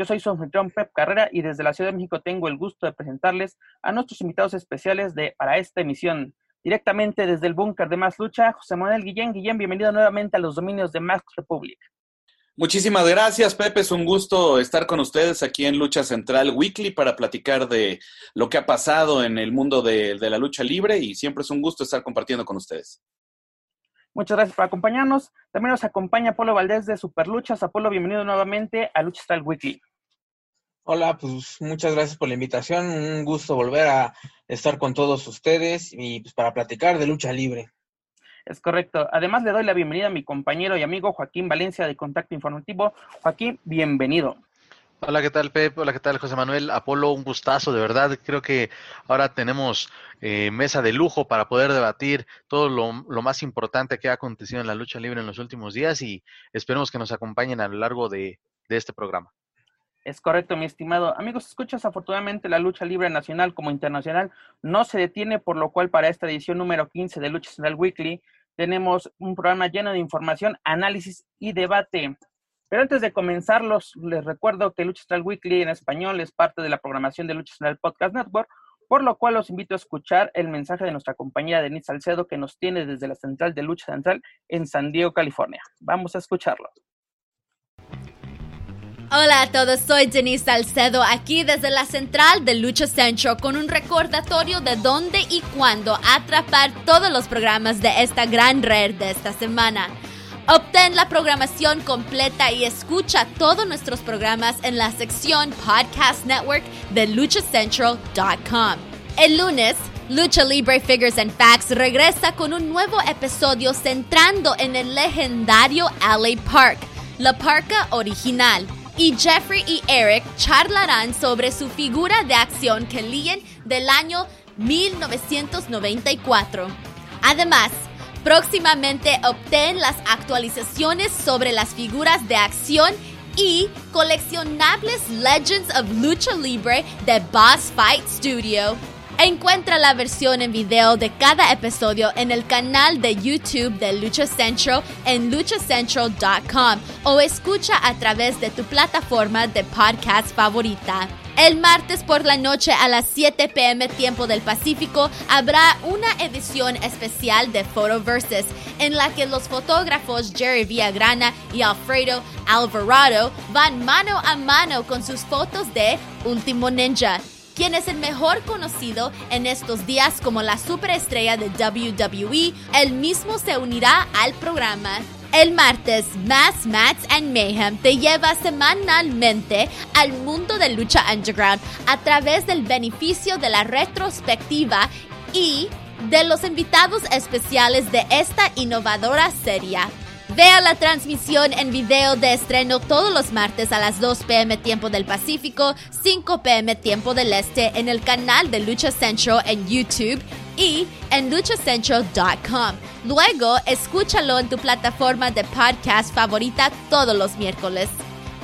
Yo soy su anfitrión Pep Carrera y desde la Ciudad de México tengo el gusto de presentarles a nuestros invitados especiales de para esta emisión. Directamente desde el búnker de Más Lucha, José Manuel Guillén. Guillén, bienvenido nuevamente a los dominios de Mask Republic. Muchísimas gracias, Pepe. Es un gusto estar con ustedes aquí en Lucha Central Weekly para platicar de lo que ha pasado en el mundo de, de la lucha libre y siempre es un gusto estar compartiendo con ustedes. Muchas gracias por acompañarnos. También nos acompaña Apolo Valdés de Superluchas. Apolo, bienvenido nuevamente a Lucha Central Weekly. Hola, pues muchas gracias por la invitación. Un gusto volver a estar con todos ustedes y pues para platicar de lucha libre. Es correcto. Además, le doy la bienvenida a mi compañero y amigo Joaquín Valencia de Contacto Informativo. Joaquín, bienvenido. Hola, ¿qué tal, Pep? Hola, ¿qué tal, José Manuel? Apolo, un gustazo, de verdad. Creo que ahora tenemos eh, mesa de lujo para poder debatir todo lo, lo, más importante que ha acontecido en la lucha libre en los últimos días y esperemos que nos acompañen a lo largo de, de este programa. Es correcto, mi estimado. Amigos, escuchas, afortunadamente la lucha libre nacional como internacional no se detiene, por lo cual para esta edición número 15 de Lucha Central Weekly tenemos un programa lleno de información, análisis y debate. Pero antes de comenzarlos, les recuerdo que Lucha Central Weekly en español es parte de la programación de Lucha Central Podcast Network, por lo cual los invito a escuchar el mensaje de nuestra compañera Denise Salcedo que nos tiene desde la central de Lucha Central en San Diego, California. Vamos a escucharlo. Hola a todos, soy Denise Salcedo aquí desde la central de Lucha Central con un recordatorio de dónde y cuándo atrapar todos los programas de esta gran red de esta semana. Obtén la programación completa y escucha todos nuestros programas en la sección Podcast Network de luchacentral.com. El lunes, Lucha Libre Figures and Facts regresa con un nuevo episodio centrando en el legendario LA Park, la parca original. Y Jeffrey y Eric charlarán sobre su figura de acción que líen del año 1994. Además, Próximamente obtén las actualizaciones sobre las figuras de acción y coleccionables Legends of Lucha Libre de Boss Fight Studio. Encuentra la versión en video de cada episodio en el canal de YouTube de Lucha Central en luchacentral.com o escucha a través de tu plataforma de podcast favorita. El martes por la noche a las 7 pm tiempo del Pacífico habrá una edición especial de Photoverses en la que los fotógrafos Jerry Villagrana y Alfredo Alvarado van mano a mano con sus fotos de Último Ninja quien es el mejor conocido en estos días como la superestrella de WWE, él mismo se unirá al programa. El martes, Mass Mats and Mayhem te lleva semanalmente al mundo de lucha underground a través del beneficio de la retrospectiva y de los invitados especiales de esta innovadora serie. Vea la transmisión en video de estreno todos los martes a las 2 pm tiempo del Pacífico, 5 pm tiempo del Este en el canal de Lucha Central en YouTube y en luchacentral.com. Luego, escúchalo en tu plataforma de podcast favorita todos los miércoles.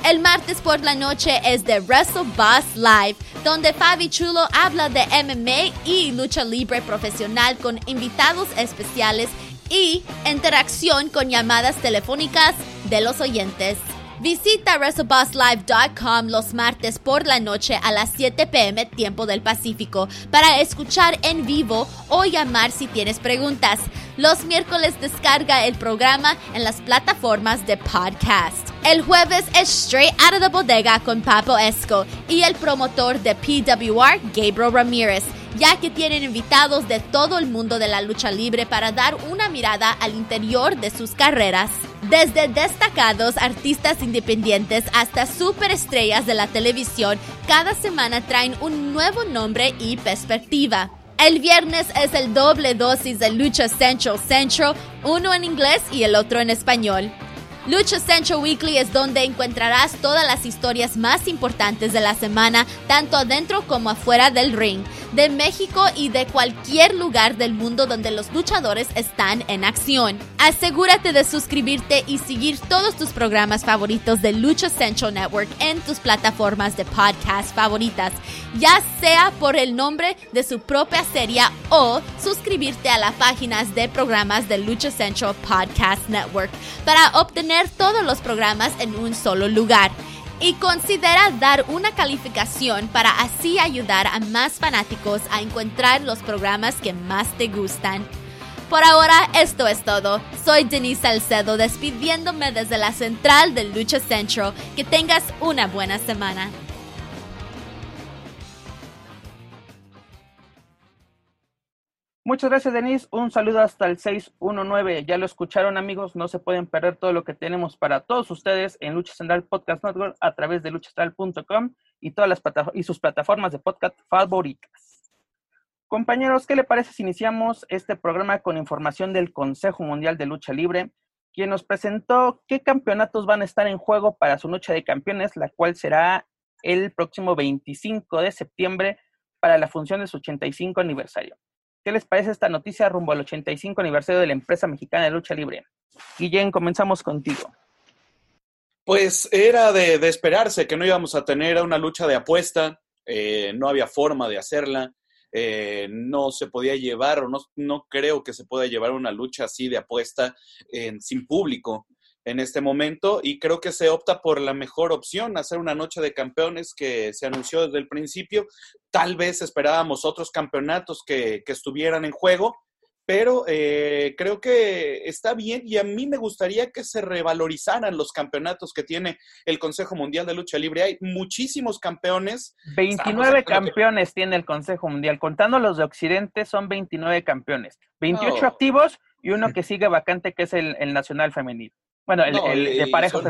El martes por la noche es de Wrestle Boss Live, donde Fabi Chulo habla de MMA y lucha libre profesional con invitados especiales y interacción con llamadas telefónicas de los oyentes. Visita WrestleBossLive.com los martes por la noche a las 7 pm tiempo del Pacífico para escuchar en vivo o llamar si tienes preguntas. Los miércoles descarga el programa en las plataformas de podcast. El jueves es Straight Out of the Bodega con Papo Esco y el promotor de PWR, Gabriel Ramírez ya que tienen invitados de todo el mundo de la lucha libre para dar una mirada al interior de sus carreras. Desde destacados artistas independientes hasta superestrellas de la televisión, cada semana traen un nuevo nombre y perspectiva. El viernes es el doble dosis de Lucha Central Central, uno en inglés y el otro en español. Lucha Central Weekly es donde encontrarás todas las historias más importantes de la semana, tanto adentro como afuera del ring, de México y de cualquier lugar del mundo donde los luchadores están en acción. Asegúrate de suscribirte y seguir todos tus programas favoritos de Lucha Central Network en tus plataformas de podcast favoritas, ya sea por el nombre de su propia serie o suscribirte a las páginas de programas de Lucha Central Podcast Network para obtener todos los programas en un solo lugar. Y considera dar una calificación para así ayudar a más fanáticos a encontrar los programas que más te gustan. Por ahora, esto es todo. Soy Denise Salcedo despidiéndome desde la central de Lucha Central. Que tengas una buena semana. Muchas gracias, Denise. Un saludo hasta el 619. Ya lo escucharon, amigos. No se pueden perder todo lo que tenemos para todos ustedes en Lucha Central Podcast Network a través de luchacentral.com y todas las y sus plataformas de podcast favoritas. Compañeros, ¿qué le parece si iniciamos este programa con información del Consejo Mundial de Lucha Libre, quien nos presentó qué campeonatos van a estar en juego para su noche de campeones, la cual será el próximo 25 de septiembre para la función de su 85 aniversario. ¿Qué les parece esta noticia rumbo al 85 aniversario de la empresa mexicana de lucha libre? Guillén, comenzamos contigo. Pues era de, esperarse que no íbamos a tener una lucha de apuesta, eh, no había forma de hacerla, eh, no se podía llevar o no, no creo que se pueda llevar una lucha así de apuesta sin público en este momento y creo que se opta por la mejor opción, hacer una noche de campeones que se anunció desde el principio. Tal vez esperábamos otros campeonatos que, estuvieran en juego, pero eh, creo que está bien y a mí me gustaría que se revalorizaran los campeonatos que tiene el Consejo Mundial de Lucha Libre. Hay muchísimos campeones. 29 campeones tiene el Consejo Mundial, contando los de Occidente son 29 campeones, 28 activos y uno que sigue vacante que es el, el Nacional Femenil. Bueno, el, de parejas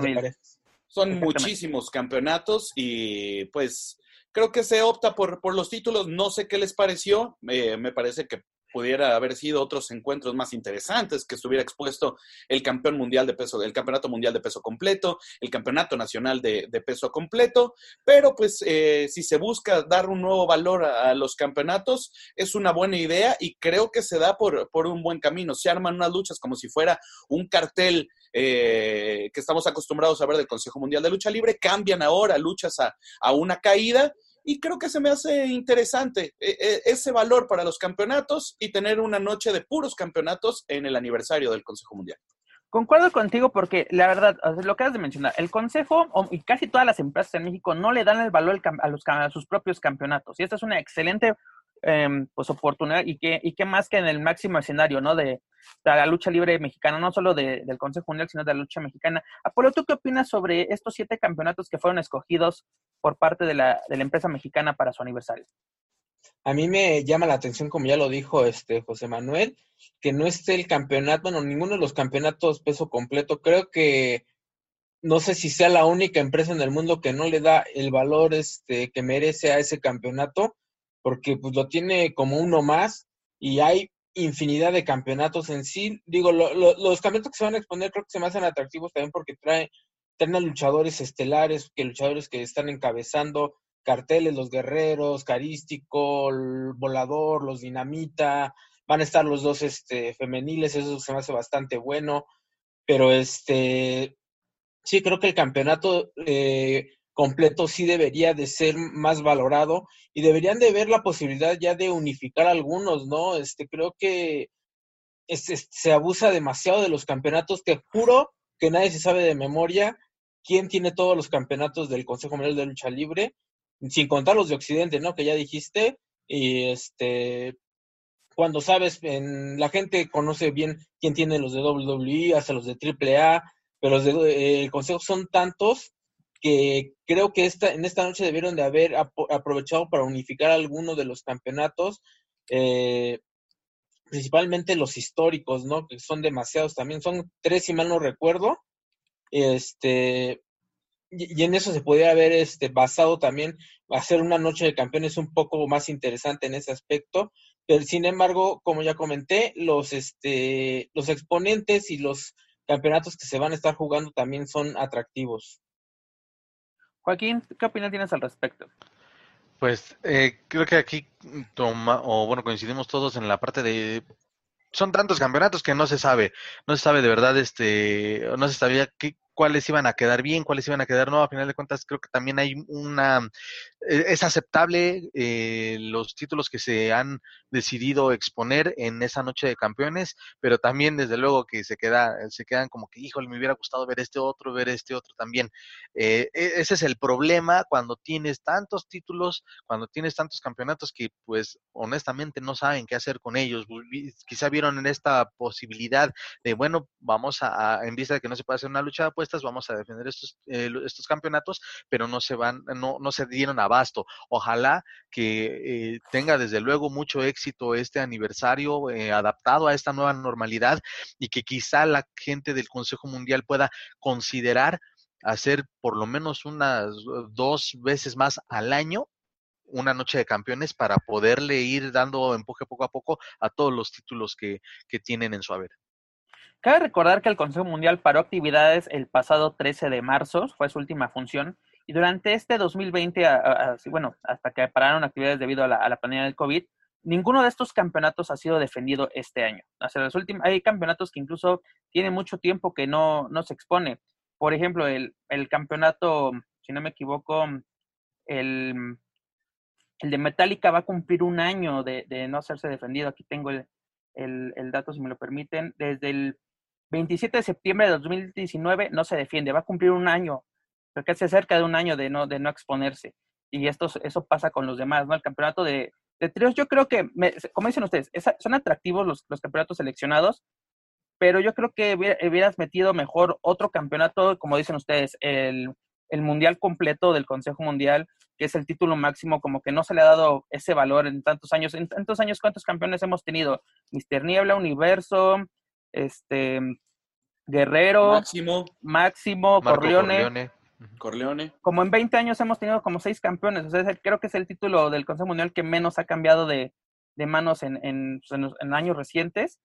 Son muchísimos campeonatos y pues creo que se opta por, por los títulos. No sé qué les pareció. me parece que pudiera haber sido otros encuentros más interesantes, que estuviera expuesto el campeón mundial de peso, el campeonato mundial de peso completo, el campeonato nacional de, peso completo, pero pues eh, si se busca dar un nuevo valor a, los campeonatos, es una buena idea y creo que se da por, por un buen camino. Se arman unas luchas como si fuera un cartel eh, que estamos acostumbrados a ver del Consejo Mundial de Lucha Libre, cambian ahora luchas a, a una caída y creo que se me hace interesante eh, eh, ese valor para los campeonatos y tener una noche de puros campeonatos en el aniversario del Consejo Mundial. Concuerdo contigo porque la verdad, lo que has de mencionar, el Consejo y casi todas las empresas en México no le dan el valor a, los, a sus propios campeonatos y esta es una excelente em, pues oportunidad y que, y que más que en el máximo escenario, ¿no? De, la lucha libre mexicana, no solo del Consejo Mundial, sino de la lucha mexicana. Apolo, ¿tú qué opinas sobre estos siete campeonatos que fueron escogidos por parte de la, de la empresa mexicana para su aniversario? A mí me llama la atención, como ya lo dijo este José Manuel, que no esté el campeonato, bueno, ninguno de los campeonatos peso completo. Creo que no sé si sea la única empresa en el mundo que no le da el valor este que merece a ese campeonato, porque pues lo tiene como uno más y hay infinidad de campeonatos en sí. Digo, los campeonatos que se van a exponer creo que se me hacen atractivos también porque trae, traen a luchadores estelares, que luchadores que están encabezando carteles, los guerreros, Carístico, volador, los dinamita, van a estar los dos este, femeniles, eso se me hace bastante bueno, pero este, sí creo que el campeonato eh, completo sí debería de ser más valorado y deberían de ver la posibilidad ya de unificar algunos, ¿no? Este, creo que se abusa demasiado de los campeonatos, te juro que nadie se sabe de memoria quién tiene todos los campeonatos del Consejo Mundial de Lucha Libre, sin contar los de Occidente, ¿no? Que ya dijiste, y este, cuando sabes, en, la gente conoce bien quién tiene los de WWE, hasta los de AAA, pero los del de, eh, Consejo son tantos que creo que esta, en esta noche debieron de haber aprovechado para unificar algunos de los campeonatos, eh, principalmente los históricos, ¿no? Que son demasiados también, son tres si mal no recuerdo, este, y, en eso se podría haber este, basado también, hacer una noche de campeones un poco más interesante en ese aspecto, pero sin embargo, como ya comenté, los, este, los exponentes y los campeonatos que se van a estar jugando también son atractivos. Joaquín, ¿qué opinión tienes al respecto? Pues eh, creo que aquí toma, o bueno, coincidimos todos en la parte de son tantos campeonatos que no se sabe, no se sabe de verdad, este, no se sabía qué, cuáles iban a quedar bien, cuáles iban a quedar no. A final de cuentas, creo que también hay una, eh, es aceptable eh, los títulos que se han decidido exponer en esa noche de campeones, pero también desde luego que se queda, se quedan como que, híjole, me hubiera gustado ver este otro, ver este otro también. Eh, e, ese es el problema cuando tienes tantos títulos, cuando tienes tantos campeonatos que, pues, honestamente no saben qué hacer con ellos. Quizá vieron en esta posibilidad de, bueno, vamos a, en vista de que no se puede hacer una lucha, pues vamos a defender estos, eh, estos campeonatos, pero no se van, no, no se dieron abasto. Ojalá que eh, tenga desde luego mucho éxito este aniversario eh, adaptado a esta nueva normalidad y que quizá la gente del Consejo Mundial pueda considerar hacer por lo menos unas dos veces más al año una noche de campeones para poderle ir dando empuje poco a poco a todos los títulos que, que tienen en su haber. Cabe recordar que el Consejo Mundial paró actividades el pasado 13 de marzo, fue su última función, y durante este 2020, bueno, hasta que pararon actividades debido a la, pandemia del COVID, ninguno de estos campeonatos ha sido defendido este año. los últimos, hay campeonatos que incluso tienen mucho tiempo que no, no se expone. Por ejemplo, el, el campeonato, si no me equivoco, el, el de Metallica va a cumplir un año de, de no hacerse defendido. Aquí tengo el, el, el, dato, si me lo permiten. Desde el 27 de septiembre de 2019 no se defiende, va a cumplir un año, creo que hace cerca de un año de no, de no exponerse. Y esto, eso pasa con los demás, ¿no? El campeonato de, de tríos, yo creo que, como dicen ustedes, son atractivos los, los, campeonatos seleccionados, pero yo creo que hubieras metido mejor otro campeonato, como dicen ustedes, el, el Mundial completo del Consejo Mundial, que es el título máximo, como que no se le ha dado ese valor en tantos años. En tantos años, ¿cuántos campeones hemos tenido? Mister Niebla, Universo, este Guerrero, Máximo, Máximo Corleone. Corleone. Como en 20 años hemos tenido como seis campeones. O sea, creo que es el título del Consejo Mundial que menos ha cambiado de, de manos en, en, pues, en, años recientes.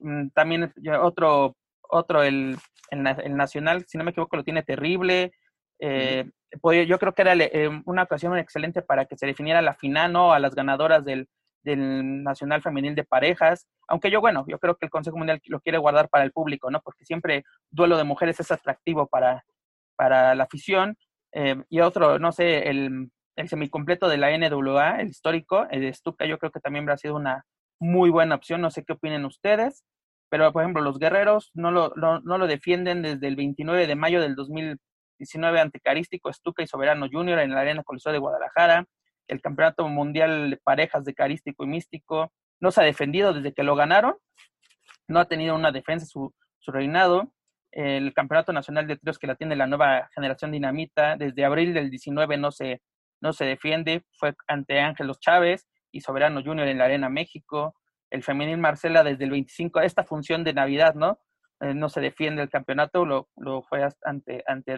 Mm, también otro, otro el, el, Nacional, si no me equivoco, lo tiene terrible. Eh, yo creo que era eh, una ocasión excelente para que se definiera la final, ¿no? A las ganadoras del, del Nacional Femenil de Parejas, aunque yo, bueno, yo creo que el Consejo Mundial lo quiere guardar para el público, ¿no? Porque siempre duelo de mujeres es atractivo para, para la afición. Eh, y otro, no sé, el, el semicompleto de la NWA, el histórico, el de Stuka, yo creo que también habrá sido una muy buena opción, no sé qué opinen ustedes, pero por ejemplo, los guerreros no lo, no, lo defienden desde el 29 de mayo del 2019 ante Carístico, Stuka y Soberano Junior en la Arena Coliseo de Guadalajara el Campeonato Mundial de Parejas de Carístico y Místico, no se ha defendido desde que lo ganaron, no ha tenido una defensa su, su reinado. El Campeonato Nacional de Tríos que la tiene la nueva generación dinamita, desde abril del 19 no se, no se defiende, fue ante Ángelos Chávez y Soberano Junior en la Arena México. El Femenil Marcela desde el 25, esta función de Navidad, ¿no? Eh, no se defiende el campeonato, lo, lo fue ante, ante.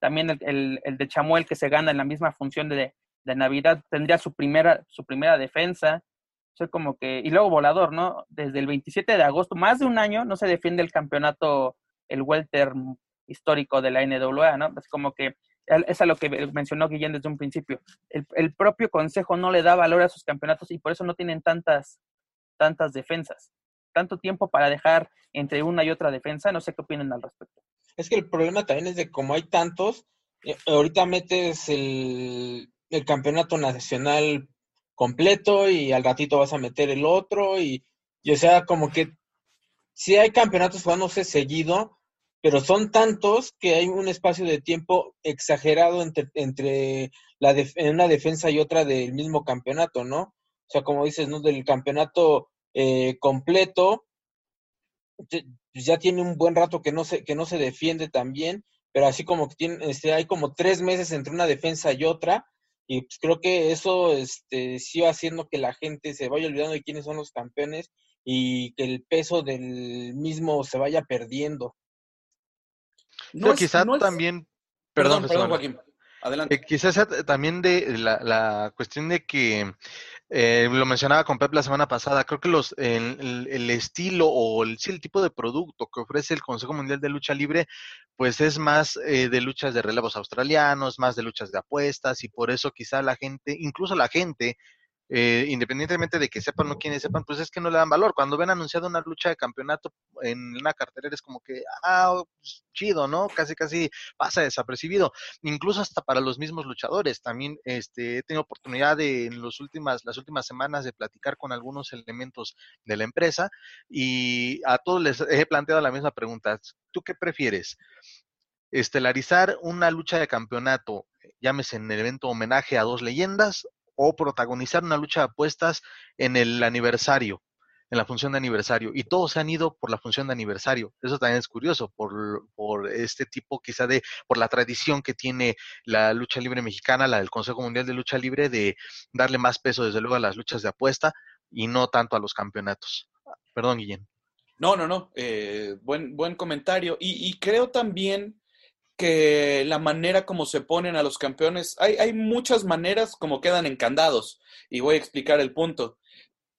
También el, el, de Chamuel que se gana en la misma función de, de Navidad tendría su primera, su primera defensa. O como que, y luego volador, ¿no? Desde el 27 de agosto, más de un año, no se defiende el campeonato, el welter histórico de la NWA, ¿no? Es como que, es a lo que mencionó Guillén desde un principio. El, el, propio consejo no le da valor a sus campeonatos y por eso no tienen tantas, tantas defensas. Tanto tiempo para dejar entre una y otra defensa, no sé qué opinan al respecto. Es que el problema también es de como hay tantos, eh, ahorita metes el, el campeonato nacional completo y al ratito vas a meter el otro y, o sea, como que si hay campeonatos jugándose seguido, pero son tantos que hay un espacio de tiempo exagerado entre, entre la una defensa y otra del mismo campeonato, ¿no? O sea, como dices, ¿no? Del campeonato eh, completo, ya tiene un buen rato que no se, que no se defiende también pero así como que tiene, este, hay como tres meses entre una defensa y otra, y pues creo que eso este, sí va haciendo que la gente se vaya olvidando de quiénes son los campeones y que el peso del mismo se vaya perdiendo. No, quizás también... Perdón, perdón, Joaquín. Adelante. Eh, quizás también de la, la, cuestión de que eh, lo mencionaba con Pep la semana pasada, creo que los, el, el, estilo o el, sí, el tipo de producto que ofrece el Consejo Mundial de Lucha Libre, pues es más eh, de luchas de relevos australianos, más de luchas de apuestas y por eso quizá la gente, incluso la gente, eh, independientemente de que sepan o quienes sepan, pues es que no le dan valor. Cuando ven anunciado una lucha de campeonato en una cartelera es como que, ah, pues, chido, ¿no? Casi, casi pasa desapercibido. Incluso hasta para los mismos luchadores. También este, he tenido oportunidad de, en los últimas, las últimas semanas de platicar con algunos elementos de la empresa y a todos les he planteado la misma pregunta. ¿Tú qué prefieres? estelarizar una lucha de campeonato, llámese en el evento homenaje a dos leyendas, o protagonizar una lucha de apuestas en el aniversario, en la función de aniversario. Y todos se han ido por la función de aniversario. Eso también es curioso, por, por este tipo quizá de, por la tradición que tiene la lucha libre mexicana, la del Consejo Mundial de Lucha Libre, de darle más peso desde luego a las luchas de apuesta y no tanto a los campeonatos. Perdón, Guillén. No, no, no. Eh, buen, buen comentario. Y, y creo también que la manera como se ponen a los campeones, hay, hay muchas maneras como quedan encandados y voy a explicar el punto.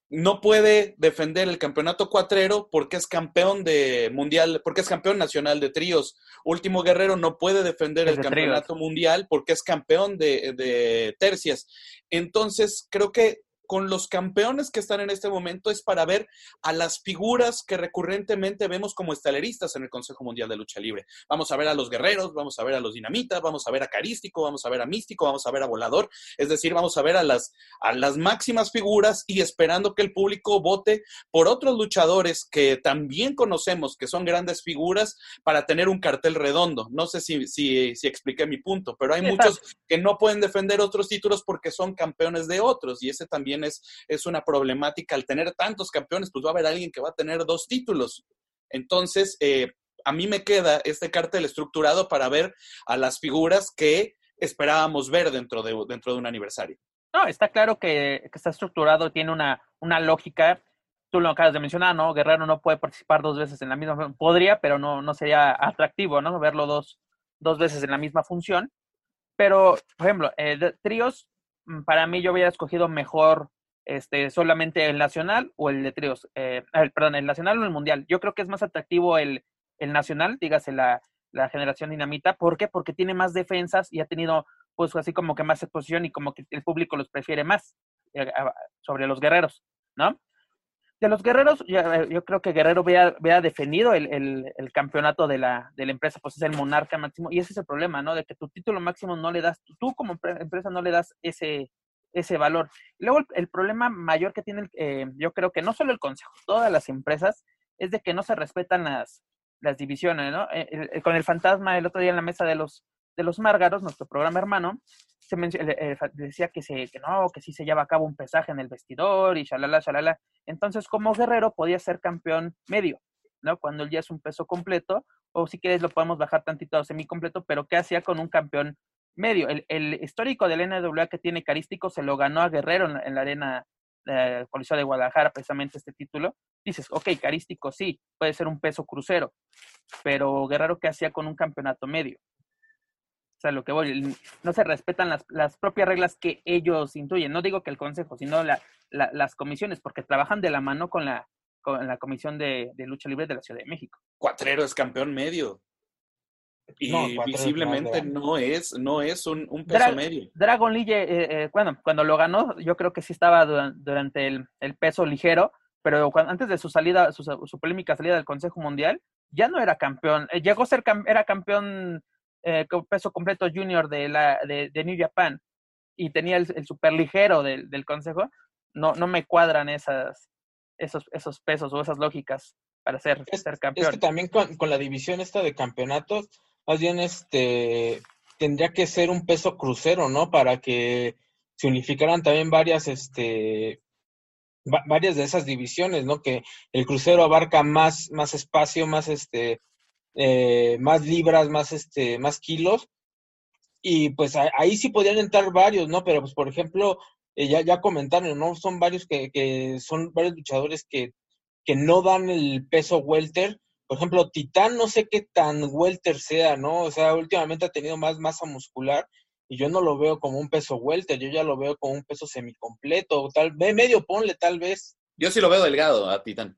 No puede defender el campeonato cuatrero porque es campeón de mundial, porque es campeón nacional de tríos. Último Guerrero no puede defender el campeonato mundial porque es campeón de, de tercias. Entonces, creo que con los campeones que están en este momento es para ver a las figuras que recurrentemente vemos como estaleristas en el Consejo Mundial de Lucha Libre. Vamos a ver a los guerreros, vamos a ver a los dinamitas, vamos a ver a Carístico, vamos a ver a Místico, vamos a ver a Volador, es decir, vamos a ver a las, a las máximas figuras y esperando que el público vote por otros luchadores que también conocemos, que son grandes figuras, para tener un cartel redondo. No sé si, si, si expliqué mi punto, pero hay muchos que no pueden defender otros títulos porque son campeones de otros y ese también es, es una problemática. Al tener tantos campeones, pues va a haber alguien que va a tener dos títulos. Entonces, eh, a mí me queda este cartel estructurado para ver a las figuras que esperábamos ver dentro de, dentro de un aniversario. No, está claro que, está estructurado, tiene una, una lógica. Tú lo acabas de mencionar, ¿no? Guerrero no puede participar dos veces en la misma, podría, pero no, no sería atractivo, ¿no? Verlo dos, dos veces en la misma función. Pero, por ejemplo, eh, tríos, para mí yo hubiera escogido mejor este, solamente el nacional o el de tríos, eh, perdón, el nacional o el mundial. Yo creo que es más atractivo el, el nacional, dígase la, la generación dinamita. ¿Por qué? Porque tiene más defensas y ha tenido, pues así como que más exposición y como que el público los prefiere más eh, sobre los guerreros, ¿no? De los guerreros, yo, eh, yo creo que Guerrero vea, vea defendido el, el, el, campeonato de la, de la empresa, pues es el monarca máximo, y ese es el problema, ¿no? De que tu título máximo no le das, tú como empresa no le das ese, ese valor. Luego, el, problema mayor que tiene, eh, yo creo que no solo el Consejo, todas las empresas, es de que no se respetan las, las divisiones, ¿no? Eh, con el fantasma, el otro día en la mesa de los, de los Márgaros, nuestro programa hermano, se decía que, se, que no, que sí se lleva a cabo un pesaje en el vestidor y shalala, shalala. Entonces, como guerrero podía ser campeón medio, ¿no? Cuando él ya es un peso completo, o si quieres lo podemos bajar tantito semi completo, pero ¿qué hacía con un campeón medio. El, el, histórico del NWA que tiene Carístico se lo ganó a Guerrero en, la arena eh, de Guadalajara, precisamente este título. Dices, ok, Carístico sí, puede ser un peso crucero, pero Guerrero, ¿qué hacía con un campeonato medio? O sea, lo que voy, no se respetan las, las propias reglas que ellos intuyen. No digo que el consejo, sino la, las comisiones, porque trabajan de la mano con la, con la Comisión de, de Lucha Libre de la Ciudad de México. Cuatrero es campeón medio. Y visiblemente no es, no es un, un peso medio. Dragon Lee, eh, eh, bueno, cuando lo ganó, yo creo que sí estaba durante el, el peso ligero, pero cuando, antes de su salida, su, su, polémica salida del Consejo Mundial, ya no era campeón. Eh, llegó a ser, era campeón eh, peso completo junior de, la, de, de New Japan y tenía el, el super ligero del, del Consejo. No, no me cuadran esas, esos, esos pesos o esas lógicas para ser, ser campeón. Es que también con, con la división esta de campeonatos, más bien este tendría que ser un peso crucero, ¿no? Para que se unificaran también varias, este, varias de esas divisiones, ¿no? Que el crucero abarca más, más espacio, más este, eh, más libras, más, este, más kilos. Y pues ahí sí podrían entrar varios, ¿no? Pero pues por ejemplo, eh, ya, ya comentaron, ¿no? Son varios que, que son varios luchadores que, que no dan el peso welter. Por ejemplo, Titán no sé qué tan welter sea, ¿no? O sea, últimamente ha tenido más masa muscular y yo no lo veo como un peso welter, yo ya lo veo como un peso semicompleto, tal medio ponle tal vez. Yo sí lo veo delgado a Titán.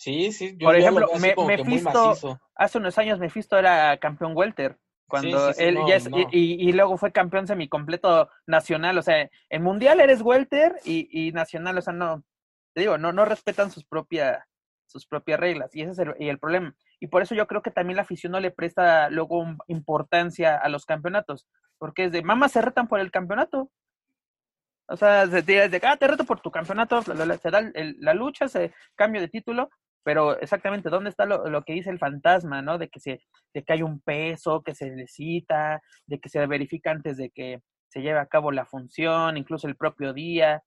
Sí, sí. Por ejemplo, me, Mephisto, hace unos años Mephisto era campeón welter. Cuando él ya es, y, y, luego fue campeón semicompleto nacional, o sea, en mundial eres welter y, y nacional, o sea, no, te digo, no, no respetan sus propias, sus propias reglas, y ese es el, y el problema. Y por eso yo creo que también la afición no le presta luego importancia a los campeonatos, porque es de, mamá, se retan por el campeonato. O sea, se tira de, ah, te reto por tu campeonato, se da la lucha, se cambio de título, pero exactamente, ¿dónde está lo, lo, que dice el fantasma, no? De que, se, de que hay un peso que se necesita, de que se verifica antes de que se lleve a cabo la función, incluso el propio día.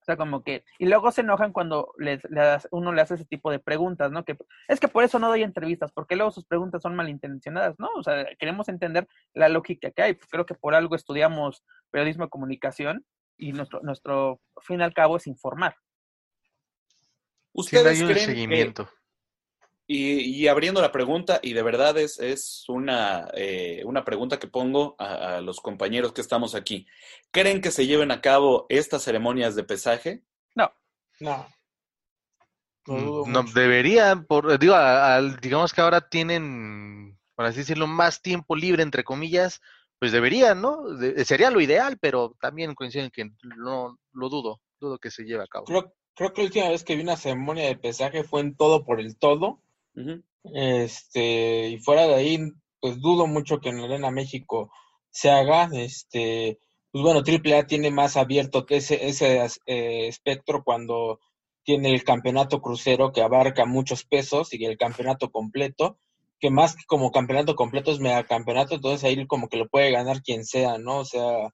O sea, como que... Y luego se enojan cuando les, uno le hace ese tipo de preguntas, ¿no? Que es que por eso no doy entrevistas, porque luego sus preguntas son malintencionadas, ¿no? O sea, queremos entender la lógica que hay. Creo que por algo estudiamos periodismo de comunicación y nuestro, nuestro fin al cabo es informar. ¿Ustedes creen seguimiento. y, abriendo la pregunta, y de verdad es, es una, eh, una pregunta que pongo a, los compañeros que estamos aquí. ¿Creen que se lleven a cabo estas ceremonias de pesaje? No. No. No, mm, deberían, por, digo, digamos que ahora tienen, por así decirlo, más tiempo libre, entre comillas, pues deberían, ¿no? sería lo ideal, pero también coinciden que no lo dudo, dudo que se lleve a cabo creo que la última vez que vi una ceremonia de pesaje fue en todo por el todo. Este, y fuera de ahí, pues dudo mucho que en Arena México se haga. Este, pues bueno, AAA tiene más abierto que ese, ese eh, espectro cuando tiene el campeonato crucero que abarca muchos pesos y el campeonato completo, que más que como campeonato completo es mega campeonato, entonces ahí como que lo puede ganar quien sea, ¿no? O sea,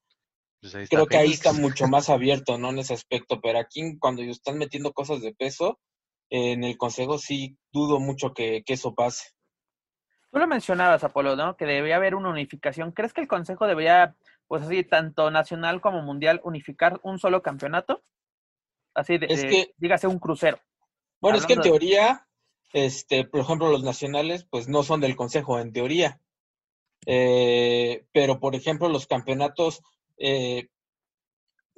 pues Creo que ahí está mucho más abierto, ¿no? En ese aspecto, pero aquí cuando están metiendo cosas de peso, en el consejo sí dudo mucho que, eso pase. Tú lo mencionabas, Apolo, ¿no? Que debería haber una unificación. ¿Crees que el consejo debería, pues así, tanto nacional como mundial, unificar un solo campeonato? Así, de, es que, dígase un crucero. Bueno, es que en teoría, este, por ejemplo, los nacionales, pues no son del consejo, en teoría. Eh, pero, por ejemplo, los campeonatos eh,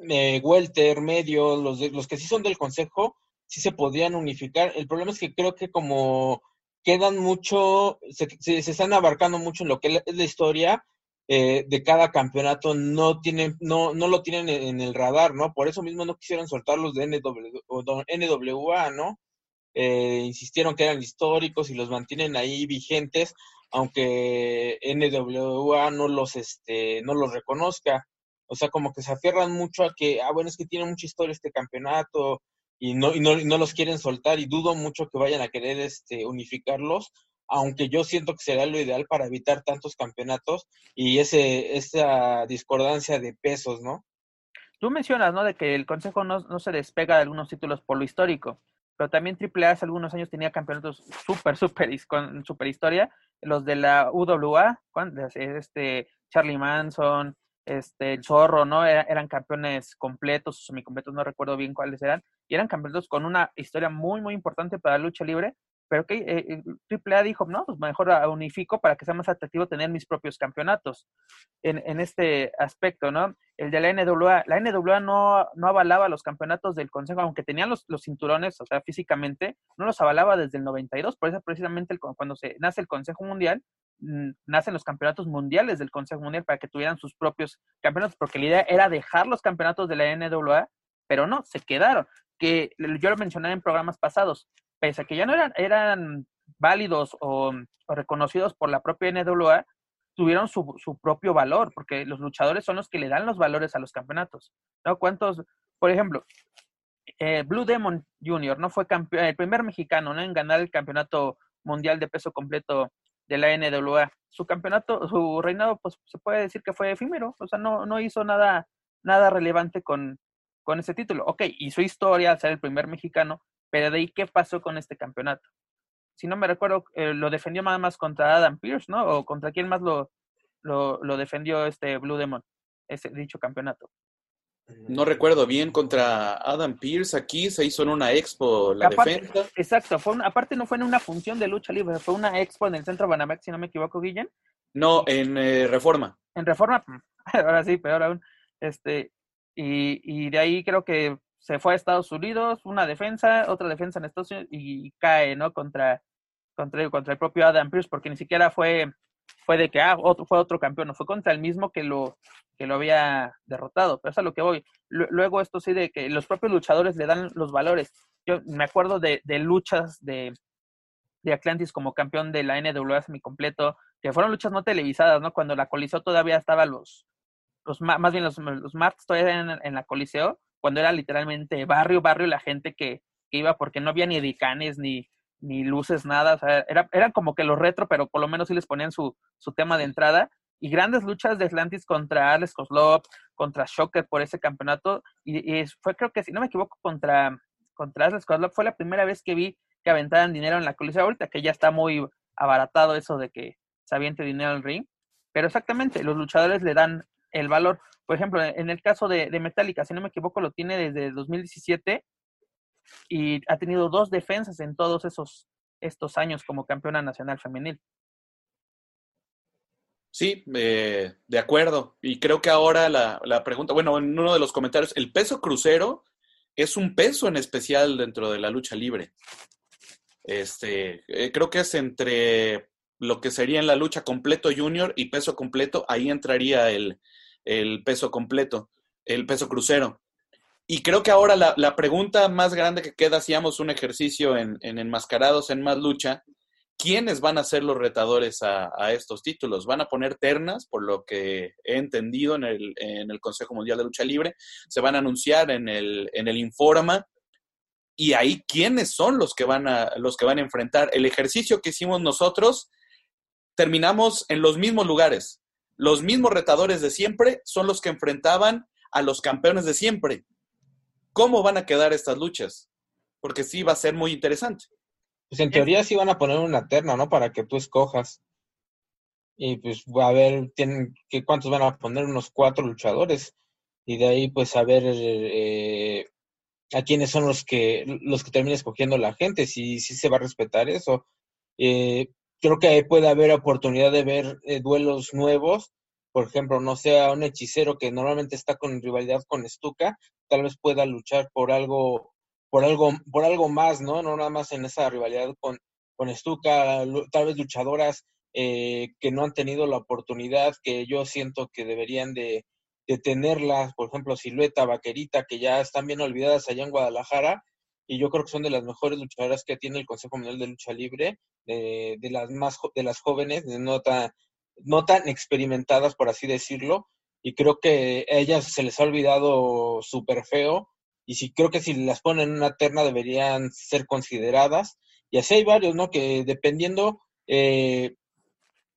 eh, welter, medio, los, los que sí son del consejo, sí se podrían unificar. El problema es que creo que como quedan mucho, se, se, están abarcando mucho en lo que es la historia eh, de cada campeonato, no tienen, no, no lo tienen en, el radar, ¿no? Por eso mismo no quisieron soltar los de NWA, ¿no? Eh, insistieron que eran históricos y los mantienen ahí vigentes, aunque NWA no los, este, no los reconozca. O sea, como que se aferran mucho a que, ah, bueno, es que tiene mucha historia este campeonato y no, y no, no los quieren soltar y dudo mucho que vayan a querer este, unificarlos, aunque yo siento que será lo ideal para evitar tantos campeonatos y ese, esa discordancia de pesos, ¿no? Tú mencionas, ¿no? De que el Consejo no, no se despega de algunos títulos por lo histórico, pero también AAA hace algunos años tenía campeonatos súper, súper, con super historia, los de la UWA, este, Charlie Manson, este, el Zorro, ¿no? eran campeones completos, semicompletos, no recuerdo bien cuáles eran, y eran campeones con una historia muy, muy importante para la lucha libre, pero que eh, AAA dijo, no, pues mejor unifico para que sea más atractivo tener mis propios campeonatos en, en este aspecto, ¿no? El de la NWA, la NWA no, no avalaba los campeonatos del Consejo, aunque tenían los, los cinturones, o sea, físicamente, no los avalaba desde el 92, por eso precisamente el, cuando se nace el Consejo Mundial, nacen los campeonatos mundiales del Consejo Mundial para que tuvieran sus propios campeonatos, porque la idea era dejar los campeonatos de la NWA, pero no, se quedaron. Que yo lo mencioné en programas pasados, pese a que ya no eran, eran válidos o, reconocidos por la propia NWA, tuvieron su, su, propio valor, porque los luchadores son los que le dan los valores a los campeonatos. ¿no? ¿Cuántos, por ejemplo, eh, Blue Demon Jr. no fue campeón, el primer mexicano ¿no? en ganar el campeonato mundial de peso completo de la NWA. Su campeonato, su reinado, pues se puede decir que fue efímero, o sea, no, no hizo nada, nada relevante con, con ese título. Ok, hizo historia al ser el primer mexicano, pero de ahí, ¿qué pasó con este campeonato? si no me recuerdo, eh, lo defendió nada más contra Adam Pierce, ¿no? O contra quién más lo, lo, lo defendió este Blue Demon, ese dicho campeonato. No recuerdo bien contra Adam Pierce aquí, se hizo en una expo la defensa. Exacto, fue aparte no fue en una función de lucha libre, fue una expo en el centro Banamex, si no me equivoco, Guillén. No, en eh, Reforma. En Reforma, ahora sí, peor aún. Este, y, y de ahí creo que se fue a Estados Unidos, una defensa, otra defensa en Estados Unidos y cae, ¿no? Contra, contra, contra el propio Adam Pierce, porque ni siquiera fue, fue de que, ah, otro, fue otro campeón, no fue contra el mismo que lo, que lo había derrotado, pero es a lo que voy. Luego esto sí de que los propios luchadores le dan los valores. Yo me acuerdo de, de luchas de, de Atlantis como campeón de la NWA semi completo, que fueron luchas no televisadas, ¿no? Cuando la Coliseo todavía estaba los, los más bien los, los martes todavía en, en la Coliseo, cuando era literalmente barrio, barrio, la gente que, que iba porque no había ni edicanes, ni, ni luces, nada, o sea, era, eran como que los retro, pero por lo menos sí les ponían su, su tema de entrada, y grandes luchas de Atlantis contra Alex Kozlov, contra Shocker por ese campeonato, y, fue creo que, si no me equivoco, contra, contra Alex Kozlov, fue la primera vez que vi que aventaban dinero en la coliseo, ahorita que ya está muy abaratado eso de que se aviente dinero al ring, pero exactamente, los luchadores le dan el valor. Por ejemplo, en el caso de, de Metallica, si no me equivoco, lo tiene desde 2017 y ha tenido dos defensas en todos esos estos años como campeona nacional femenil. Sí, eh, de acuerdo. Y creo que ahora la, la, pregunta, bueno, en uno de los comentarios, el peso crucero es un peso en especial dentro de la lucha libre. Este, eh, creo que es entre lo que sería en la lucha completo junior y peso completo, ahí entraría el, el peso completo, el peso crucero. Y creo que ahora la, la pregunta más grande que queda, hacíamos un ejercicio en, en, Enmascarados en Más Lucha, ¿quiénes van a ser los retadores a, a, estos títulos? ¿Van a poner ternas, por lo que he entendido en el, en el Consejo Mundial de Lucha Libre? ¿Se van a anunciar en el, en el Informa? Y ahí, ¿quiénes son los que, van a, los que van a enfrentar? El ejercicio que hicimos nosotros, terminamos en los mismos lugares. Los mismos retadores de siempre son los que enfrentaban a los campeones de siempre ¿Cómo van a quedar estas luchas? Porque sí va a ser muy interesante. Pues en teoría sí van a poner una terna, ¿no? Para que tú escojas. Y pues a ver, tienen que cuántos van a poner, unos cuatro luchadores. Y de ahí pues a ver eh, a quiénes son los que los que termina escogiendo la gente, si, si se va a respetar eso. Eh, creo que ahí puede haber oportunidad de ver eh, duelos nuevos por ejemplo, no sea un hechicero que normalmente está con rivalidad con Stuka, tal vez pueda luchar por algo, por algo, por algo más, ¿no? No nada más en esa rivalidad con, con Stuka, tal vez luchadoras eh, que no han tenido la oportunidad que yo siento que deberían de, de tenerlas, por ejemplo, Silueta, Vaquerita, que ya están bien olvidadas allá en Guadalajara, y yo creo que son de las mejores luchadoras que tiene el Consejo Mundial de Lucha Libre, de, de las más de las jóvenes, de nota no tan experimentadas, por así decirlo, y creo que a ellas se les ha olvidado súper feo, y sí creo que si las ponen en una terna deberían ser consideradas, y así hay varios, ¿no? Que dependiendo eh,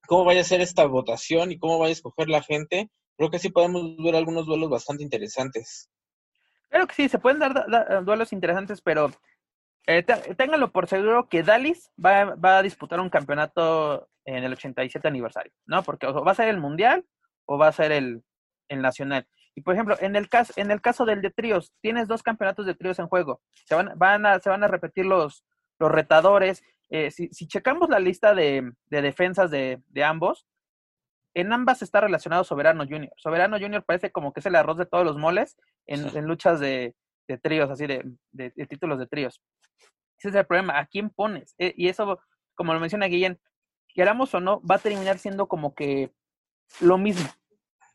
cómo vaya a ser esta votación y cómo vaya a escoger la gente, creo que sí podemos ver algunos duelos bastante interesantes. Claro que sí, se pueden dar, duelos interesantes, pero eh, ténganlo por seguro que Dalis va, a disputar un campeonato en el 87 aniversario, ¿no? Porque o va a ser el mundial o va a ser el, nacional. Y por ejemplo, en el caso, en el caso del de tríos, tienes dos campeonatos de tríos en juego. Se van, van a, se van a repetir los, los retadores. Eh, si, si, checamos la lista de, de defensas de, de, ambos, en ambas está relacionado Soberano Junior. Soberano Junior parece como que es el arroz de todos los moles en, en luchas de, de, tríos, así de, de, títulos de tríos. Ese es el problema. ¿A quién pones? Eh, y eso, como lo menciona Guillén, queramos o no, va a terminar siendo como que lo mismo.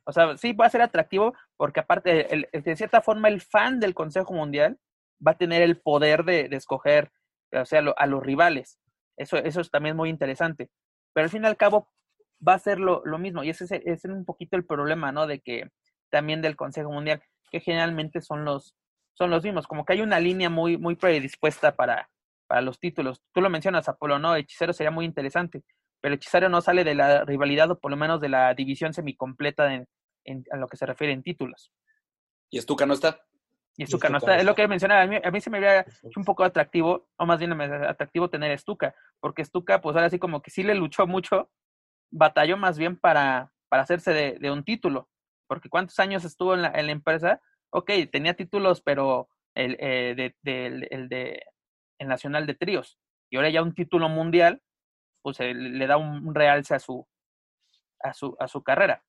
O sea, sí va a ser atractivo porque aparte, el, el, de cierta forma, el fan del Consejo Mundial va a tener el poder de, de escoger, o sea, lo, a los rivales. Eso, eso es también muy interesante. Pero al fin y al cabo va a ser lo, lo mismo. Y ese es, ese es un poquito el problema, ¿no? De que también del Consejo Mundial, que generalmente son los, son los mismos. Como que hay una línea muy, muy predispuesta para, para los títulos. Tú lo mencionas, Apolo, ¿no? Hechicero sería muy interesante pero Hechicero no sale de la rivalidad o por lo menos de la división semicompleta en, en, a lo que se refiere en títulos. ¿Y Estuca no está? Y Stuka no está. Es lo que mencionaba. A mí, a mí se me había hecho un poco atractivo, o más bien atractivo tener Stuka, porque Stuka, pues ahora sí como que sí le luchó mucho, batalló más bien para, para hacerse de, un título. Porque cuántos años estuvo en la, empresa, ok, tenía títulos, pero el, eh, de, de, el de el nacional de tríos. Y ahora ya un título mundial, pues eh, le da un realce a su, a su, a su carrera.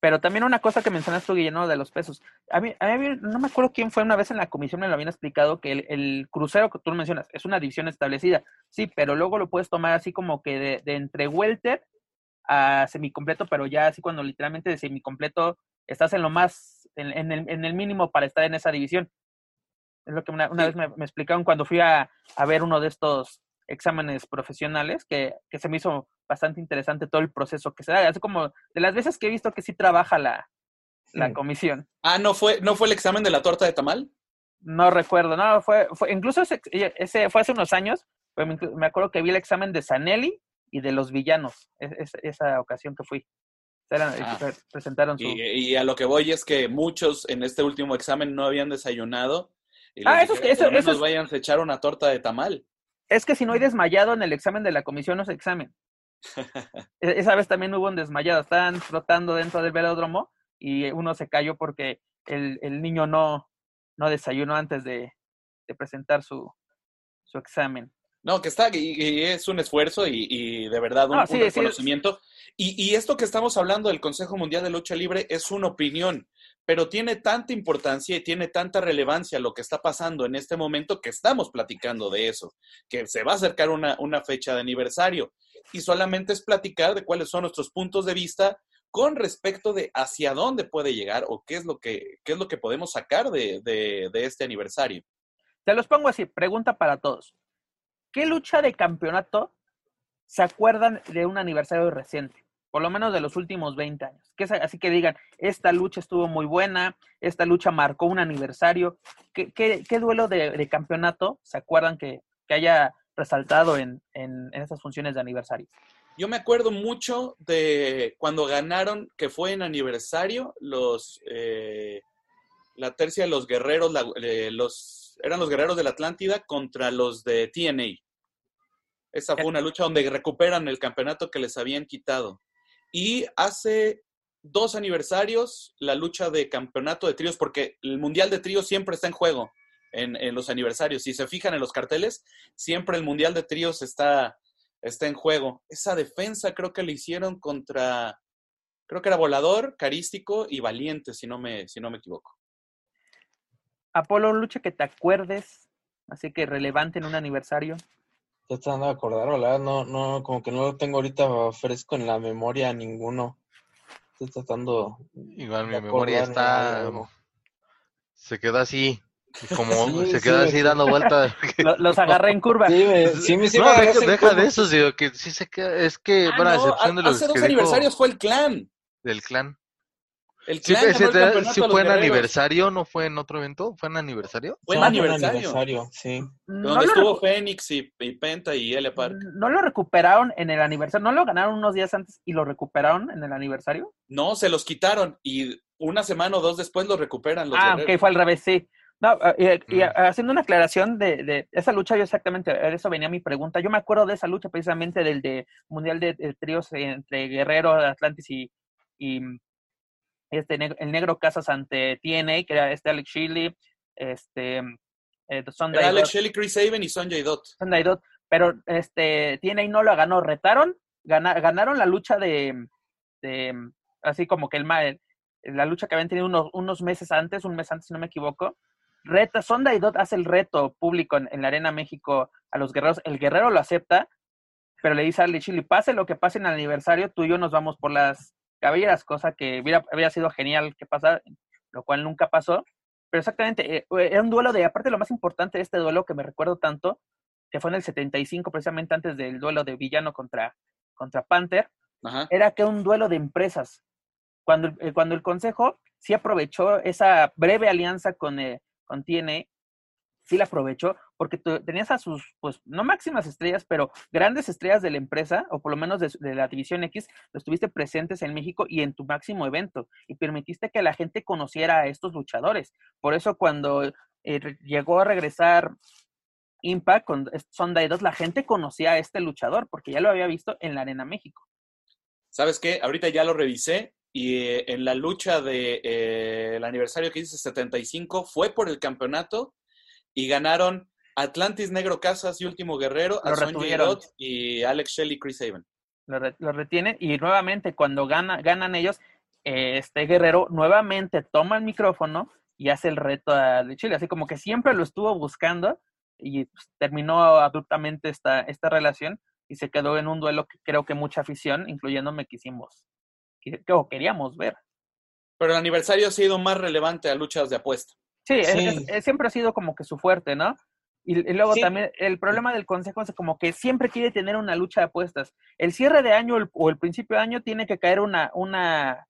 Pero también una cosa que mencionaste tú, Guillermo, de los pesos. A mí, a mí, no me acuerdo quién fue una vez en la comisión, me lo habían explicado, que el, el crucero que tú mencionas es una división establecida. Sí, pero luego lo puedes tomar así como que de, de entre welter a semicompleto, pero ya así cuando literalmente de semicompleto estás en lo más, en, en, el, en el, mínimo para estar en esa división. Es lo que una, una vez me, me, explicaron cuando fui a, a, ver uno de estos exámenes profesionales, que, que, se me hizo bastante interesante todo el proceso que se da. Así como de las veces que he visto que sí trabaja la, la sí. comisión. Ah, ¿no fue, ¿no fue el examen de la torta de tamal? No recuerdo, no, fue, fue incluso ese, ese fue hace unos años, me acuerdo que vi el examen de Sanelli y de los villanos, es, es, esa ocasión que fui. Eran, ah. presentaron su... y, y, a lo que voy es que muchos en este último examen no habían desayunado. Y ah, eso es que eso, eso es... vayan a echar una torta de tamal. Es que si no hay desmayado en el examen de la comisión, no es examen. Esa vez también hubo un desmayado. Estaban flotando dentro del velódromo y uno se cayó porque el, el niño no, no desayunó antes de, de presentar su, su examen. No, que está, y, y es un esfuerzo y, y de verdad un, Ah, sí, un sí, reconocimiento. Y, y, esto que estamos hablando del Consejo Mundial de Lucha Libre es una opinión, pero tiene tanta importancia y tiene tanta relevancia lo que está pasando en este momento que estamos platicando de eso, que se va a acercar una, una fecha de aniversario. Y solamente es platicar de cuáles son nuestros puntos de vista con respecto de hacia dónde puede llegar o qué es lo que, qué es lo que podemos sacar de, de, este aniversario. Te los pongo así, pregunta para todos. ¿Qué lucha de campeonato se acuerdan de un aniversario reciente? Por lo menos de los últimos 20 años. Que es, así que digan, esta lucha estuvo muy buena, esta lucha marcó un aniversario. ¿Qué, qué, qué duelo de, de, campeonato se acuerdan que, que haya resaltado en, en, en estas funciones de aniversario? Yo me acuerdo mucho de cuando ganaron, que fue en aniversario, los eh, la tercia de los guerreros, la, eh, los eran los guerreros de la Atlántida contra los de TNA. Esa fue una lucha donde recuperan el campeonato que les habían quitado. Y hace dos aniversarios la lucha de campeonato de tríos, porque el Mundial de Tríos siempre está en juego en, en, los aniversarios. Si se fijan en los carteles, siempre el Mundial de Tríos está, está en juego. Esa defensa creo que le hicieron contra, creo que era Volador, Carístico y Valiente, si no me, si no me equivoco. Apolo, lucha que te acuerdes, así que relevante en un aniversario. Estoy tratando de acordar, ¿verdad? No, no, como que no lo tengo ahorita fresco en la memoria ninguno. Estoy tratando. Igual mi memoria está. Se quedó así. Como sí, se quedó sí. así dando vueltas. los agarré en curva. Sí, me, sí, me, sí no, deja, deja de eso, digo, que sí se queda. Es que, ah, bueno, a excepción de los. Hace dos que aniversarios dijo, fue el clan. Del clan. El Sí, clan ese ganó el sí fue en aniversario, no fue en otro evento, fue en aniversario. Fue en No, aniversario. aniversario, sí. Donde lo, estuvo Fénix y, y Penta y Elia Park. no lo recuperaron en el aniversario, no lo ganaron unos días antes y lo recuperaron en el aniversario. No, se los quitaron y una semana o dos después los recuperan los ah, guerreros. ok, fue al revés, sí. No, eh, y, y Mm. haciendo una aclaración de, de esa lucha, yo exactamente, a eso venía mi pregunta. Yo me acuerdo de esa lucha precisamente del de Mundial de, de Tríos entre Guerrero, Atlantis y, y este el negro Casas ante TNA, que era este Alex Shelley, este eh, Sunday Alex Dot- Shelley, Chris Saban y Sonjay Dot. Sunday Dot, pero este TNA no lo ganó, retaron, gana- ganaron la lucha de, de así como que el, ma- el- la lucha que habían tenido unos, unos meses antes, un mes antes, si no me equivoco. Reta, Sonda y Dot hace el reto público en, en la Arena México a los guerreros. El guerrero lo acepta, pero le dice a Alex Shelley, pase lo que pase en el aniversario, tú y yo nos vamos por las cabelleras, cosa que hubiera, sido genial que pasara, lo cual nunca pasó. Pero exactamente, eh, era un duelo de, aparte lo más importante de este duelo que me recuerdo tanto, que fue en el 75, precisamente antes del duelo de Villano contra, contra Panther, Ajá. era que un duelo de empresas. Cuando, el- eh, cuando el Consejo sí aprovechó esa breve alianza con, eh, con TNA, sí la aprovechó porque tenías a sus, pues, no máximas estrellas, pero grandes estrellas de la empresa, o por lo menos de, la División X, los tuviste presentes en México y en tu máximo evento, y permitiste que la gente conociera a estos luchadores. Por eso cuando eh, llegó a regresar Impact con Sunday 2, la gente conocía a este luchador porque ya lo había visto en la Arena México. ¿Sabes qué? Ahorita ya lo revisé y eh, en la lucha del de, eh, el aniversario que dice 75 fue por el campeonato y ganaron Atlantis Negro Casas y Último Guerrero, a y Alex Shelley, Chris Haven. Lo, retienen y nuevamente cuando gana, ganan ellos, este Guerrero nuevamente toma el micrófono y hace el reto de Chile, así como que siempre lo estuvo buscando y pues, terminó abruptamente esta, esta relación y se quedó en un duelo que creo que mucha afición, incluyéndome, quisimos, que, queríamos ver. Pero el aniversario ha sido más relevante a luchas de apuesta. Sí, siempre ha sido como que su fuerte, ¿no? Y, luego también el problema del consejo es como que siempre quiere tener una lucha de apuestas. El cierre de año o el principio de año tiene que caer una, una,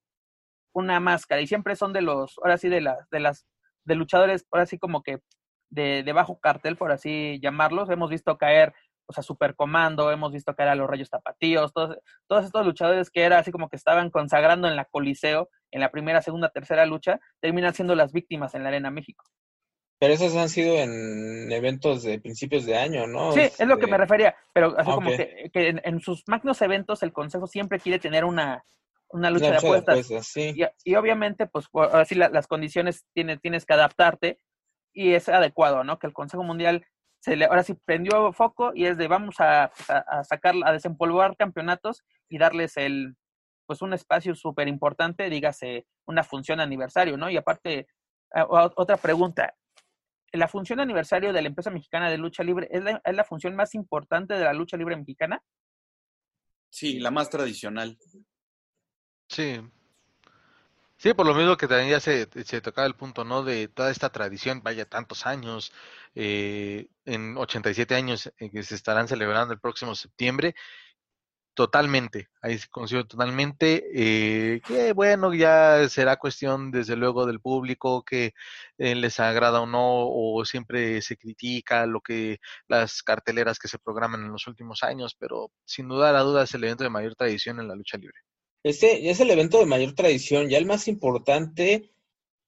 una máscara y siempre son de los, ahora sí, de las, de las, de luchadores, ahora sí como que de, de bajo cartel, por así llamarlos. Hemos visto caer o sea, Supercomando, hemos visto caer a los Rayos Tapatíos, todos, todos estos luchadores que era así como que estaban consagrando en la Coliseo, en la primera, segunda, tercera lucha, terminan siendo las víctimas en la Arena México. Pero esos han sido en eventos de principios de año, ¿no? Sí, es lo que me este, refería, pero así ah, como que, en, sus magnos eventos el Consejo siempre quiere tener una, una lucha, de apuestas. y, obviamente, pues así las condiciones tienes, tienes que adaptarte y es adecuado, ¿no? Que el Consejo Mundial se le, ahora sí prendió foco y es de vamos a, a, sacar, a desempolvar campeonatos y darles el, pues un espacio súper importante, dígase una función aniversario, ¿no? Y aparte, otra pregunta, ¿la función aniversario de la empresa mexicana de lucha libre es la, es la función más importante de la lucha libre mexicana? Sí, la más tradicional. Sí, Sí, por lo mismo que también ya se, tocaba el punto, ¿no? De toda esta tradición, vaya tantos años, eh, en 87 años eh, que se estarán celebrando el próximo septiembre. Totalmente, ahí se considero totalmente, eh, que bueno, ya será cuestión desde luego del público que eh, les agrada o no, o siempre se critica lo que las carteleras que se programan en los últimos años, pero sin duda la duda es el evento de mayor tradición en la lucha libre. Este es el evento de mayor tradición, ya el más importante,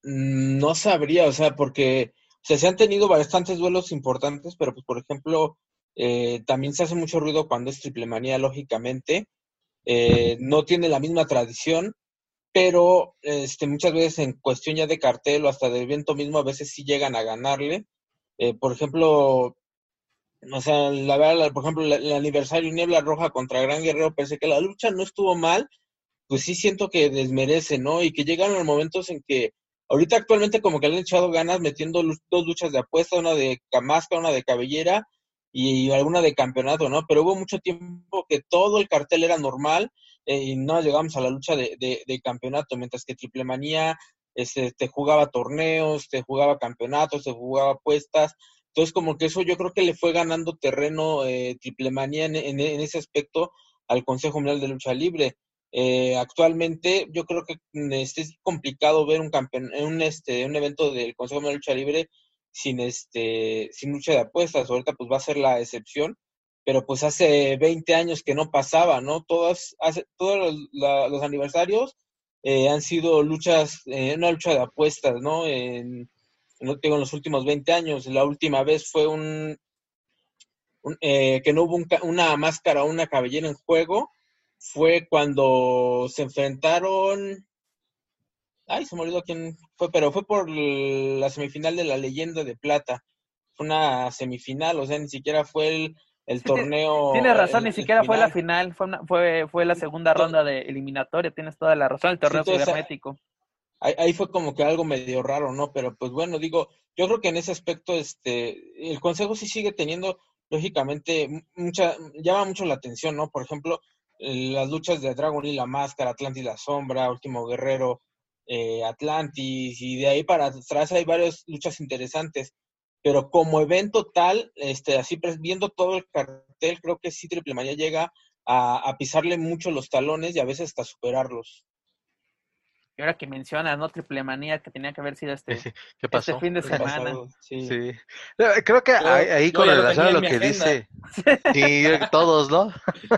mm, no sabría, o sea, porque se han tenido bastantes duelos importantes, pero pues por ejemplo, eh, también se hace mucho ruido cuando es triple manía, lógicamente. Eh, no tiene la misma tradición, pero este, muchas veces en cuestión ya de cartel o hasta de evento mismo, a veces sí llegan a ganarle. Eh, por ejemplo, o sea, la verdad, por ejemplo, el aniversario Niebla Roja contra Gran Guerrero, pensé que la lucha no estuvo mal, pues sí siento que desmerece, ¿no? Y que llegan los momentos en que ahorita actualmente como que le han echado ganas metiendo dos luchas de apuesta, una de camasca, una de cabellera y alguna de campeonato, ¿no? Pero hubo mucho tiempo que todo el cartel era normal eh, y no llegamos a la lucha de, de, campeonato, mientras que Triple Manía este, te jugaba torneos, te jugaba campeonatos, te jugaba apuestas. Entonces, como que eso yo creo que le fue ganando terreno eh, Triple Manía en, en, ese aspecto al Consejo Mundial de Lucha Libre. Eh, actualmente yo creo que mm, este, es complicado ver un campeón, un este, un evento del Consejo de Lucha Libre sin este, sin lucha de apuestas. Ahorita pues va a ser la excepción, pero pues hace 20 años que no pasaba, ¿no? Todas, hace, todos los, aniversarios eh, han sido luchas, eh, una lucha de apuestas, ¿no? En, no tengo en los últimos 20 años. La última vez fue un, eh, que no hubo una máscara o una cabellera en juego fue cuando se enfrentaron. Ay, se me olvidó quién fue, pero fue por la semifinal de la leyenda de plata. Fue una semifinal, o sea, ni siquiera fue el, torneo. Tienes razón, ni siquiera fue la final, fue, fue, fue la segunda ronda de eliminatoria, tienes toda la razón, el torneo cibernético. Ahí, ahí, fue como que algo medio raro, ¿no? Pero pues bueno, digo, yo creo que en ese aspecto, este, el consejo sí sigue teniendo, lógicamente, mucha, llama mucho la atención, ¿no? Por ejemplo, las luchas de Dragon y la Máscara, Atlantis la Sombra, Último Guerrero, eh, Atlantis, y de ahí para atrás hay varias luchas interesantes. Pero como evento tal, este, así viendo todo el cartel, creo que sí Triple Manía llega a, pisarle mucho los talones y a veces hasta superarlos. Y ahora que mencionas, ¿no? Triple manía que tenía que haber sido este, ¿Qué este fin de ¿Qué semana. pasó? Sí. Sí. Creo que ahí, con relación a lo que agenda. dice, sí, todos, ¿no?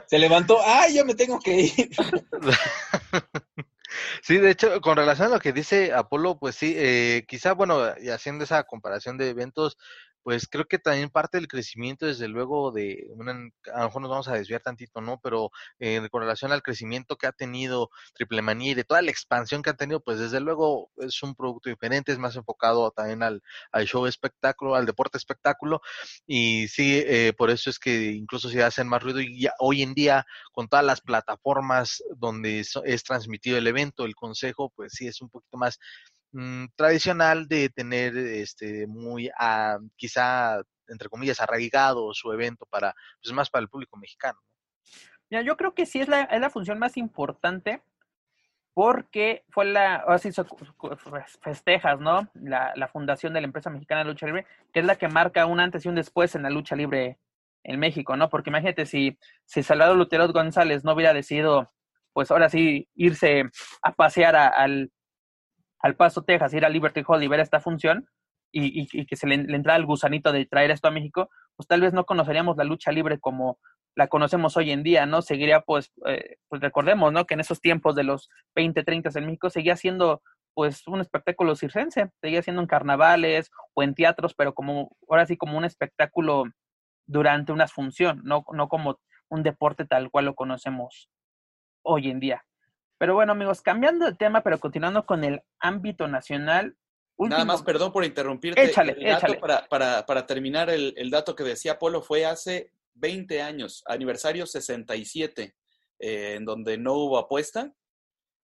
Se levantó, ¡ay, yo me tengo que ir! Sí, de hecho, con relación a lo que dice Apolo, pues sí, eh, quizá, bueno, y haciendo esa comparación de eventos, pues creo que también parte del crecimiento, desde luego, de, una, a lo mejor nos vamos a desviar tantito, ¿no? Pero eh, con relación al crecimiento que ha tenido Triple Manía y de toda la expansión que ha tenido, pues desde luego es un producto diferente, es más enfocado también al, al show espectáculo, al deporte espectáculo, y sí, eh, por eso es que incluso se hacen más ruido y ya hoy en día con todas las plataformas donde so- es transmitido el evento, el consejo, pues sí es un poquito más mm, tradicional de tener este muy ah, quizá entre comillas arraigado su evento para pues más para el público mexicano. Mira, yo creo que sí es la, es la función más importante porque fue la, ahora sí so- festejas, ¿no? La, la fundación de la empresa mexicana de lucha libre, que es la que marca un antes y un después en la lucha libre en México, ¿no? Porque imagínate si, si Salvador Lutero González no hubiera decidido, pues ahora sí, irse a pasear al, al Paso, Texas, ir a Liberty Hall y ver esta función, y, y- que se le, le entrara el gusanito de traer esto a México, pues tal vez no conoceríamos la lucha libre como la conocemos hoy en día, ¿no? Seguiría, pues, eh, pues recordemos, ¿no? Que en esos tiempos de los 20, 30 en México seguía siendo, pues, un espectáculo circense, seguía siendo en carnavales o en teatros, pero como, ahora sí, como un espectáculo durante una función, no, no como un deporte tal cual lo conocemos hoy en día. Pero bueno, amigos, cambiando de tema, pero continuando con el ámbito nacional. Nada más, perdón por interrumpirte. Échale, el dato échale. Para, para, para terminar, el, el dato que decía Polo fue hace 20 años, aniversario 67, eh, en donde no hubo apuesta,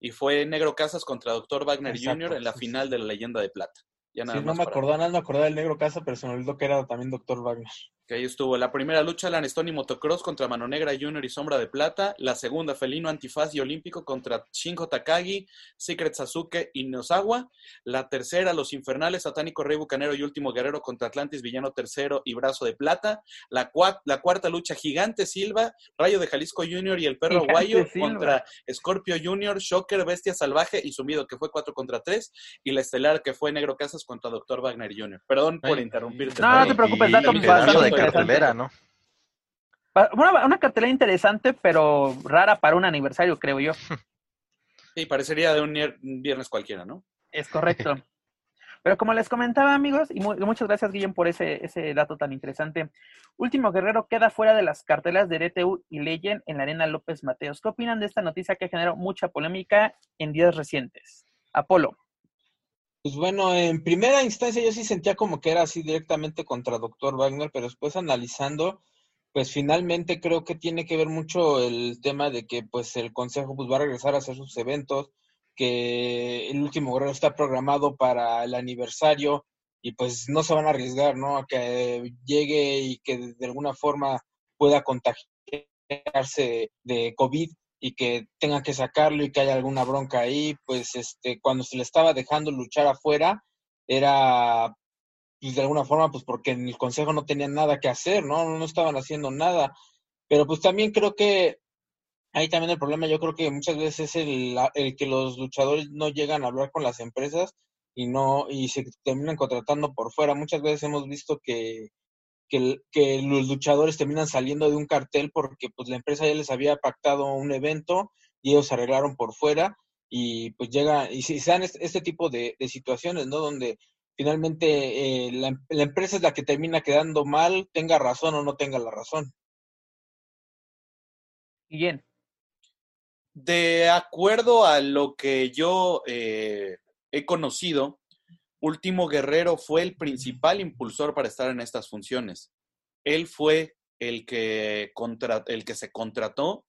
y fue Negro Casas contra Dr. Wagner Exacto, Jr. en la sí, final de la Leyenda de Plata. Ya nada Sí, no me acordaba, nada me acordaba del negro casa, pero se me olvidó que era también Doctor Wagner. Que ahí estuvo. La primera lucha, Alan Stone y Motocross contra Mano Negra Junior y Sombra de Plata. La segunda, Felino Antifaz y Olímpico contra Shinjo Takagi, Secret Sasuke y Nozawa. La tercera, Los Infernales, Satánico Rey Bucanero y Último Guerrero contra Atlantis Villano Tercero y Brazo de Plata. La, cua- la cuarta lucha, Gigante Silva, Rayo de Jalisco Junior y el Perro Gigante Guayo Silva. contra Scorpio Junior, Shocker, Bestia Salvaje y Zumbido, que fue 4 contra 3. Y la estelar, que fue Negro Casas contra Dr. Wagner Jr. Perdón por interrumpirte. No, no te preocupes, dato cartelera, ¿no? Una, una cartelera interesante, pero rara para un aniversario, creo yo. Sí, parecería de un viernes cualquiera, ¿no? Es correcto. Pero como les comentaba, amigos, y mu- y muchas gracias, Guillem, por ese, ese dato tan interesante. Último Guerrero queda fuera de las cartelas de DTU y Legend en la Arena López Mateos. ¿Qué opinan de esta noticia que generó mucha polémica en días recientes? Apolo. Pues bueno, en primera instancia yo sí sentía como que era así directamente contra Doctor Wagner, pero después analizando, pues finalmente creo que tiene que ver mucho el tema de que pues el consejo pues va a regresar a hacer sus eventos, que el último guerrero está programado para el aniversario y pues no se van a arriesgar, ¿no? A que llegue y que de alguna forma pueda contagiarse de COVID y que tengan que sacarlo y que haya alguna bronca ahí, pues este, cuando se le estaba dejando luchar afuera, era pues de alguna forma, pues porque en el consejo no tenían nada que hacer, ¿no? No estaban haciendo nada. Pero pues también creo que ahí también el problema, yo creo que muchas veces es el, el que los luchadores no llegan a hablar con las empresas y no, y se terminan contratando por fuera. Muchas veces hemos visto que, que, que, los luchadores terminan saliendo de un cartel porque pues la empresa ya les había pactado un evento y ellos se arreglaron por fuera y pues llega y se dan este, este tipo de, de, situaciones, ¿no? Donde finalmente eh, la, la, empresa es la que termina quedando mal, tenga razón o no tenga la razón. Bien. De acuerdo a lo que yo eh, he conocido, Último Guerrero fue el principal impulsor para estar en estas funciones. Él fue el que, el que se contrató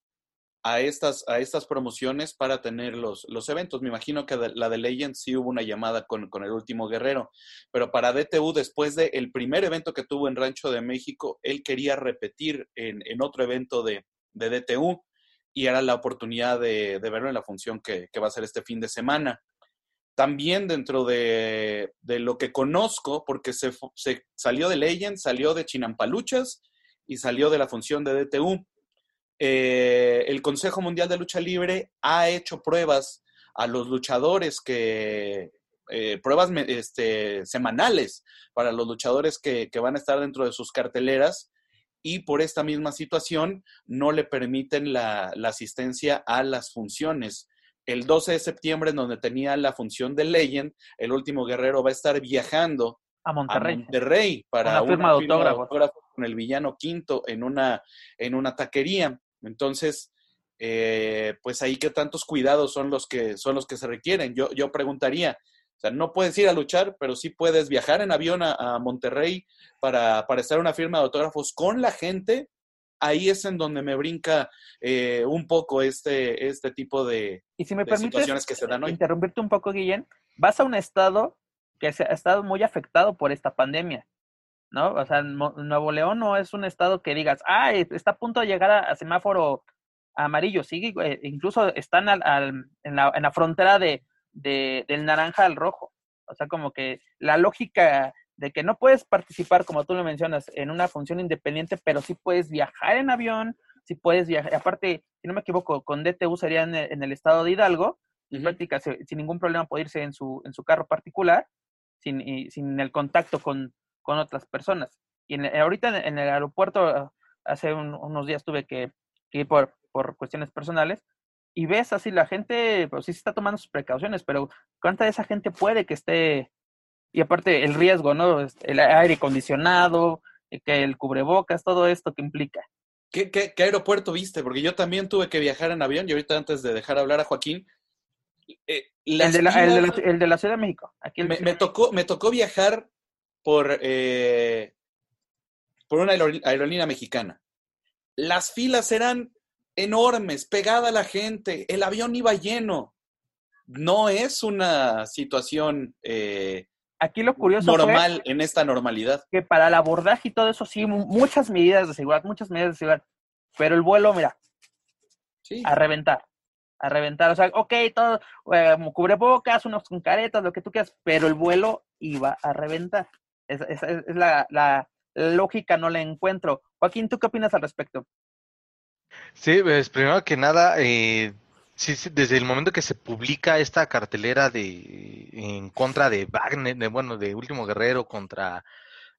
a estas, a estas promociones para tener los, los eventos. Me imagino que de, la de Legends sí hubo una llamada con, con, el último guerrero, pero para DTU, después del el primer evento que tuvo en Rancho de México, él quería repetir en, en otro evento de, de, DTU y era la oportunidad de, de verlo en la función que, que va a ser este fin de semana también dentro de, de, lo que conozco, porque se, se, salió de Legend, salió de Chinampaluchas y salió de la función de DTU. Eh, el Consejo Mundial de Lucha Libre ha hecho pruebas a los luchadores que, eh, pruebas este, semanales para los luchadores que, que, van a estar dentro de sus carteleras y por esta misma situación no le permiten la, la asistencia a las funciones. El 12 de septiembre, en donde tenía la función de Legend, el último guerrero va a estar viajando a Monterrey, a Monterrey para una firma, de autógrafo con el villano quinto en una, en una taquería. Entonces, eh, pues ahí qué tantos cuidados son los que son los que se requieren. Yo, yo preguntaría, o sea, no puedes ir a luchar, pero sí puedes viajar en avión a, Monterrey para, para estar en una firma de autógrafos con la gente. Ahí es en donde me brinca eh, un poco este, este tipo de, y si me situaciones que se dan hoy. Interrumpirte un poco, Guillén. Vas a un estado que ha estado muy afectado por esta pandemia, ¿no? O sea, Nuevo León no es un estado que digas, ah, está a punto de llegar a, semáforo amarillo, sigue, eh, incluso están al, en, la, en la frontera de, de, del naranja al rojo. O sea, como que la lógica de que no puedes participar, como tú lo mencionas, en una función independiente, pero sí puedes viajar en avión, sí puedes viajar, aparte, si no me equivoco, con DTU sería en el, estado de Hidalgo, en práctica sin ningún problema puede irse en su, en su carro particular, sin, sin el contacto con, con otras personas. Y en, ahorita en el aeropuerto, hace unos días tuve que, que ir por, por cuestiones personales, y ves así la gente, pues sí se está tomando sus precauciones, pero ¿cuánta de esa gente puede que esté? Y aparte el riesgo, ¿no? El aire acondicionado, eh, que el cubrebocas, todo esto que implica. ¿Qué, qué, aeropuerto viste? Porque yo también tuve que viajar en avión y ahorita antes de dejar hablar a Joaquín. Eh, el, de la, el, de la, Ciudad de México. Aquí me, me, tocó, me tocó viajar por, eh, por una aerolínea mexicana. Las filas eran enormes, pegada a la gente, el avión iba lleno. No es una situación eh, Aquí lo curioso normal en esta normalidad. Que para el abordaje y todo eso sí, muchas medidas de seguridad, muchas medidas de seguridad. Pero el vuelo, mira, a reventar, a reventar. O sea, ok, todo, eh, cubrebocas, unos con caretas, lo que tú quieras, pero el vuelo iba a reventar. Es, la, la lógica, no la encuentro. Joaquín, ¿tú qué opinas al respecto? Sí, pues primero que nada, eh, sí, desde el momento que se publica esta cartelera de en contra de Wagner, de, bueno, de Último Guerrero contra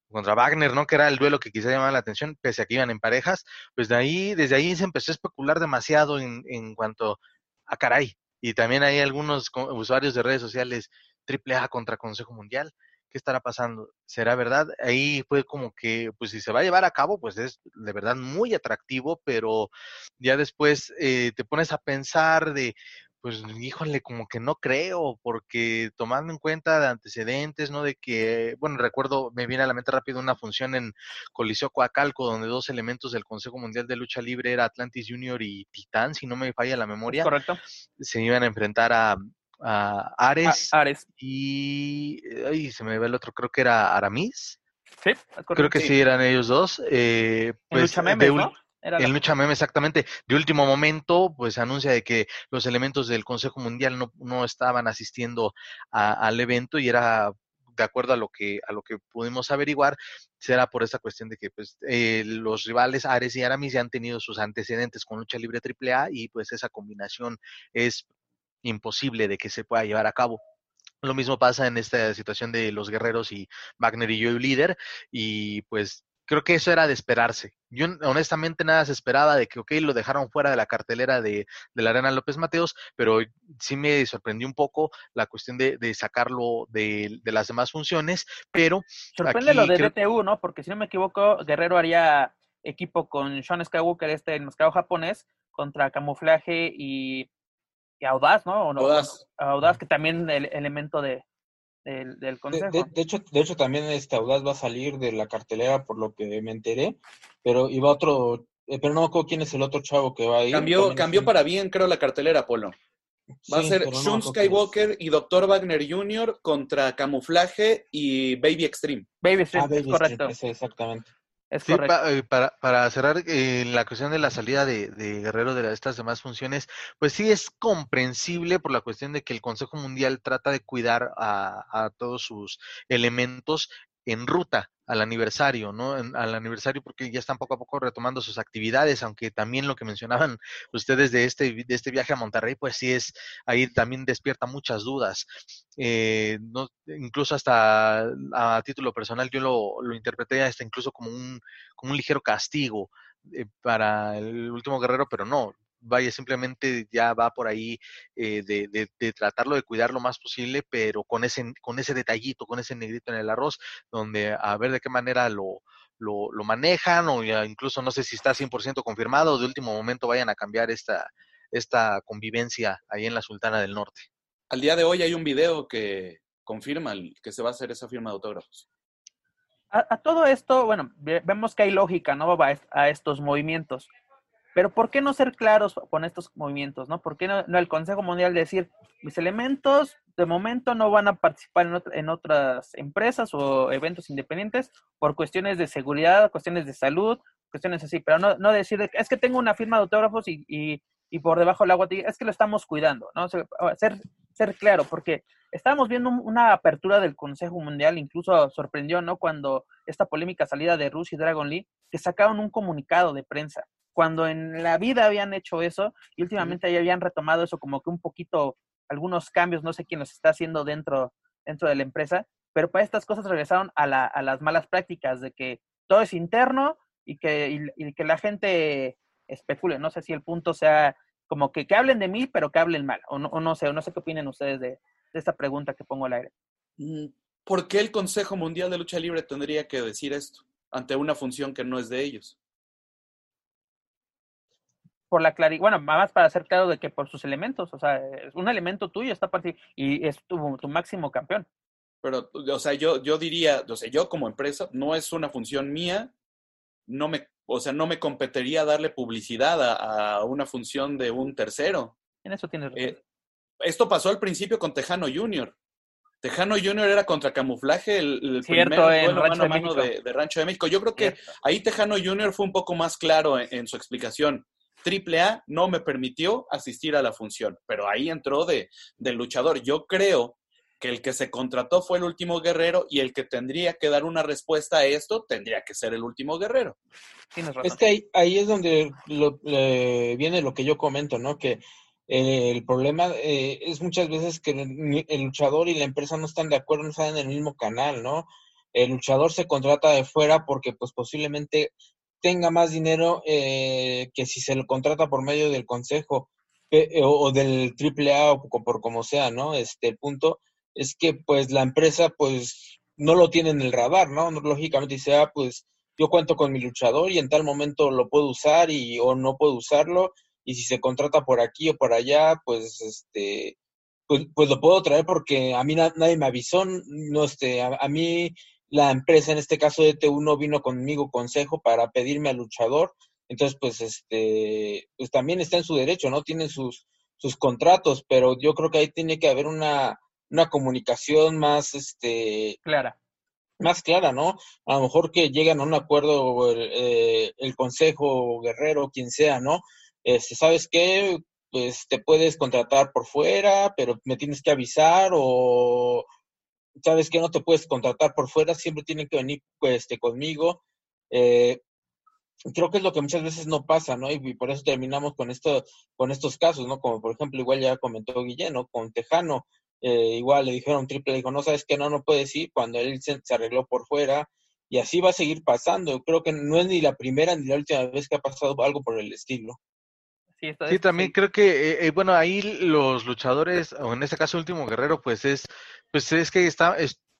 contra Wagner, ¿no? Que era el duelo que quizá llamaba la atención, pese a que iban en parejas, pues de ahí, desde ahí se empezó a especular demasiado en, en cuanto a caray. Y también hay algunos usuarios de redes sociales triple A contra Consejo Mundial. ¿Qué estará pasando? ¿Será verdad? Ahí fue como que, pues si se va a llevar a cabo, pues es de verdad muy atractivo, pero ya después eh, te pones a pensar de, pues híjole, como que no creo, porque tomando en cuenta de antecedentes, ¿no? De que, bueno, recuerdo, me viene a la mente rápido una función en Coliseo Coacalco, donde dos elementos del Consejo Mundial de Lucha Libre era Atlantis Junior y Titán, si no me falla la memoria. Correcto. Se iban a enfrentar a, a Ares, Ares. y ay, se me ve el otro, creo que era Aramis. Sí, creo que sí. eran ellos dos. Eh, pues, lucha meme, ¿no? el lucha meme, exactamente. De último momento, pues anuncia de que los elementos del Consejo Mundial no, no estaban asistiendo al evento y era de acuerdo a lo que a lo que pudimos averiguar será por esa cuestión de que pues eh, los rivales Ares y Aramis ya han tenido sus antecedentes con lucha libre AAA y pues esa combinación es imposible de que se pueda llevar a cabo. Lo mismo pasa en esta situación de los guerreros y Wagner y Joey Líder, y pues creo que eso era de esperarse. Yo honestamente nada se esperaba de que, ok, lo dejaron fuera de la cartelera de, de la Arena López Mateos, pero sí me sorprendió un poco la cuestión de, de sacarlo de, de, las demás funciones, pero... Sorprende lo de DTU, ¿no? Porque si no me equivoco, Guerrero haría equipo con Sean Skywalker, este enmascarado japonés, contra Camuflaje y Audaz, ¿no? Audaz. Audaz, que también el elemento de, del consejo. De, hecho, de hecho, también este Audaz va a salir de la cartelera, por lo que me enteré, pero iba otro, eh, pero no me acuerdo quién es el otro chavo que va a ir. Cambió, cambió para bien, creo, la cartelera, Polo. Va a ser Shun Skywalker y Dr. Wagner Jr. contra Camuflaje y Baby Extreme. Baby Extreme, ah, correcto. exactamente sí, eh, para, para, cerrar eh, la cuestión de la salida de, Guerrero de estas demás funciones, pues sí es comprensible por la cuestión de que el Consejo Mundial trata de cuidar a, todos sus elementos en ruta al aniversario, ¿no? al aniversario porque ya están poco a poco retomando sus actividades, aunque también lo que mencionaban ustedes de este, de este viaje a Monterrey, pues sí es, ahí también despierta muchas dudas. Eh, no, incluso hasta a título personal yo lo, lo interpreté hasta incluso como un, como un ligero castigo eh, para el último guerrero, pero no, vaya, simplemente ya va por ahí eh, de, de, tratarlo de cuidar lo más posible, pero con ese, con ese detallito, con ese negrito en el arroz, donde a ver de qué manera lo, lo, lo manejan o incluso no sé si está 100% confirmado o de último momento vayan a cambiar esta, esta convivencia ahí en la Sultana del Norte. Al día de hoy hay un video que confirma que se va a hacer esa firma de autógrafos. A, todo esto, bueno, vemos que hay lógica, ¿no? a estos movimientos. Pero ¿por qué no ser claros con estos movimientos? ¿no? ¿Por qué no, el Consejo Mundial decir, mis elementos de momento no van a participar en, otras empresas o eventos independientes por cuestiones de seguridad, cuestiones de salud, cuestiones así, pero no, no decir, es que tengo una firma de autógrafos y, y, por debajo del agua, es que lo estamos cuidando, ¿no? Ser, ser claro, porque estábamos viendo una apertura del Consejo Mundial, incluso sorprendió, ¿no? Cuando esta polémica salida de Rusia y Dragon Lee, que sacaron un comunicado de prensa cuando en la vida habían hecho eso y últimamente ya habían retomado eso como que un poquito, algunos cambios, no sé quién los está haciendo dentro, dentro de la empresa, pero para estas cosas regresaron a, la, a las malas prácticas de que todo es interno y que, y, que la gente especule. No sé si el punto sea como que, que hablen de mí, pero que hablen mal, o no, o no sé, o no sé qué opinen ustedes de, de esta pregunta que pongo al aire. Mm, ¿Por qué el Consejo Mundial de Lucha Libre tendría que decir esto ante una función que no es de ellos? por la claridad, bueno, más para ser claro de que por sus elementos, o sea, es un elemento tuyo está y es tu, tu, máximo campeón. Pero, o sea, yo, yo diría, o sea, yo como empresa, no es una función mía, no me, o sea, no me competiría darle publicidad a, una función de un tercero. En eso tienes razón. Eh, esto pasó al principio con Tejano Junior. Tejano Junior era contra camuflaje el, Cierto, primer Rancho mano de, de, Rancho de México. Yo creo que ahí Tejano Junior fue un poco más claro en su explicación. AAA no me permitió asistir a la función, pero ahí entró de, luchador. Yo creo que el que se contrató fue el último guerrero y el que tendría que dar una respuesta a esto tendría que ser el último guerrero. Es que ahí, es donde viene lo que yo comento, ¿no? Que eh, el problema eh, es muchas veces que el, luchador y la empresa no están de acuerdo, no están en el mismo canal, ¿no? El luchador se contrata de fuera porque pues posiblemente tenga más dinero eh, que si se lo contrata por medio del consejo eh, o, del AAA o por como sea, ¿no? Este, punto es que pues la empresa pues no lo tiene en el radar, ¿no? Lógicamente dice, ah, pues yo cuento con mi luchador y en tal momento lo puedo usar y o no puedo usarlo y si se contrata por aquí o por allá, pues este pues, pues lo puedo traer porque a mí nadie me avisó, no este a mí la empresa, en este caso de T1, vino conmigo consejo para pedirme al luchador. Entonces, pues, este, pues también está en su derecho, ¿no? Tienen sus, sus contratos, pero yo creo que ahí tiene que haber una, una comunicación más, este... Clara. Más clara, ¿no? A lo mejor que lleguen a un acuerdo el, eh, el consejo guerrero, quien sea, ¿no? Este, ¿sabes qué? Pues te puedes contratar por fuera, pero me tienes que avisar o, sabes que no te puedes contratar por fuera, siempre tienen que venir este, conmigo. Eh, creo que es lo que muchas veces no pasa, ¿no? Y, por eso terminamos con esto, con estos casos, ¿no? Como por ejemplo, igual ya comentó Guillén, Con Tejano, eh, igual le dijeron triple, dijo, no sabes que no, no puedes ir, cuando él se, arregló por fuera, y así va a seguir pasando. Creo que no es ni la primera ni la última vez que ha pasado algo por el estilo. Sí, también creo que, eh, bueno, ahí los luchadores, o en este caso último guerrero, pues es pues es que está,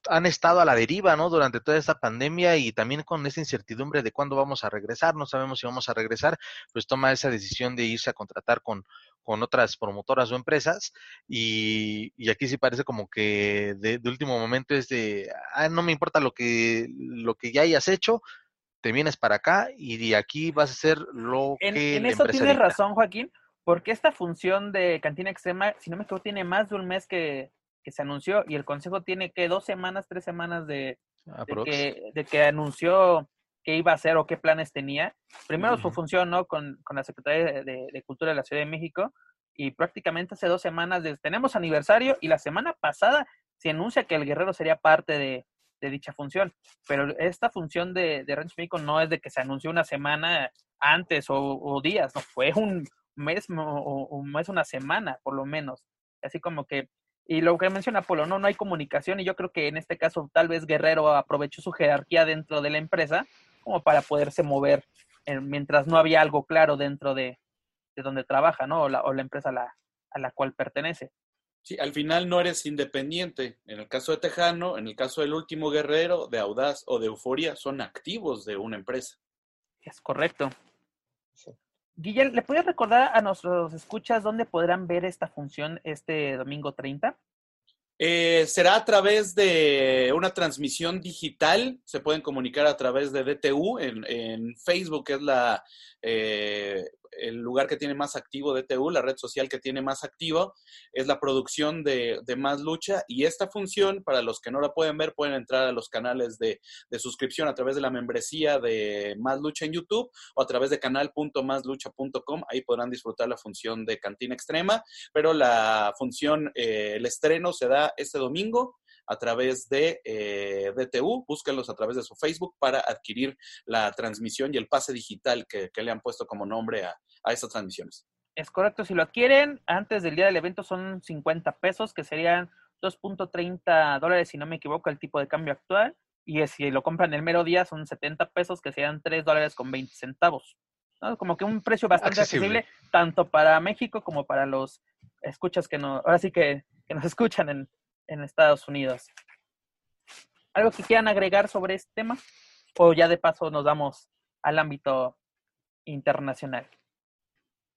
han estado a la deriva, ¿no? Durante toda esta pandemia y también con esa incertidumbre de cuándo vamos a regresar, no sabemos si vamos a regresar, pues toma esa decisión de irse a contratar con, con otras promotoras o empresas y, y aquí sí parece como que de, último momento es de, ah, no me importa lo que, lo que ya hayas hecho, te vienes para acá y de aquí vas a hacer lo que... En eso tienes razón, Joaquín, porque esta función de Cantina Extrema, si no me equivoco, tiene más de un mes que, que se anunció y el Consejo tiene que dos semanas, tres semanas de, de, que, anunció qué iba a hacer o qué planes tenía. Primero su función, ¿no? Con, con la Secretaría de, Cultura de la Ciudad de México y prácticamente hace dos semanas tenemos aniversario y la semana pasada se anuncia que el Guerrero sería parte de, de dicha función. Pero esta función de, de Rancho México no es de que se anunció una semana antes o, días, no, fue un mes o mes, una semana por lo menos. Así como que, y lo que menciona Polo, no, no hay comunicación y yo creo que en este caso tal vez Guerrero aprovechó su jerarquía dentro de la empresa como para poderse mover mientras no había algo claro dentro de, de donde trabaja, ¿no? O la, o la empresa la, a la cual pertenece. Sí, al final no eres independiente. En el caso de Tejano, en el caso del último guerrero, de Audaz o de Euforia, son activos de una empresa. Es correcto. Guillermo, ¿le puedes recordar a nuestros escuchas dónde podrán ver esta función este domingo 30? Eh, será a través de una transmisión digital, se pueden comunicar a través de DTU en, en Facebook, que es la eh, el lugar que tiene más activo DTU, la red social que tiene más activo, es la producción de, Más Lucha. Y esta función, para los que no la pueden ver, pueden entrar a los canales de, suscripción a través de la membresía de Más Lucha en YouTube o a través de canal.máslucha.com. Ahí podrán disfrutar la función de Cantina Extrema, pero la función, eh, el estreno se da este domingo a través de eh, DTU, búsquenlos a través de su Facebook para adquirir la transmisión y el pase digital que, le han puesto como nombre a, a estas transmisiones. Es correcto, si lo adquieren antes del día del evento son 50 pesos, que serían 2.30 dólares, si no me equivoco, el tipo de cambio actual. Y si lo compran el mero día son 70 pesos, que serían 3 dólares con 20 centavos. Como que un precio bastante accesible. tanto para México como para los escuchas que no, ahora sí que, que nos escuchan en, en Estados Unidos. ¿Algo que quieran agregar sobre este tema? ¿O ya de paso nos damos al ámbito internacional?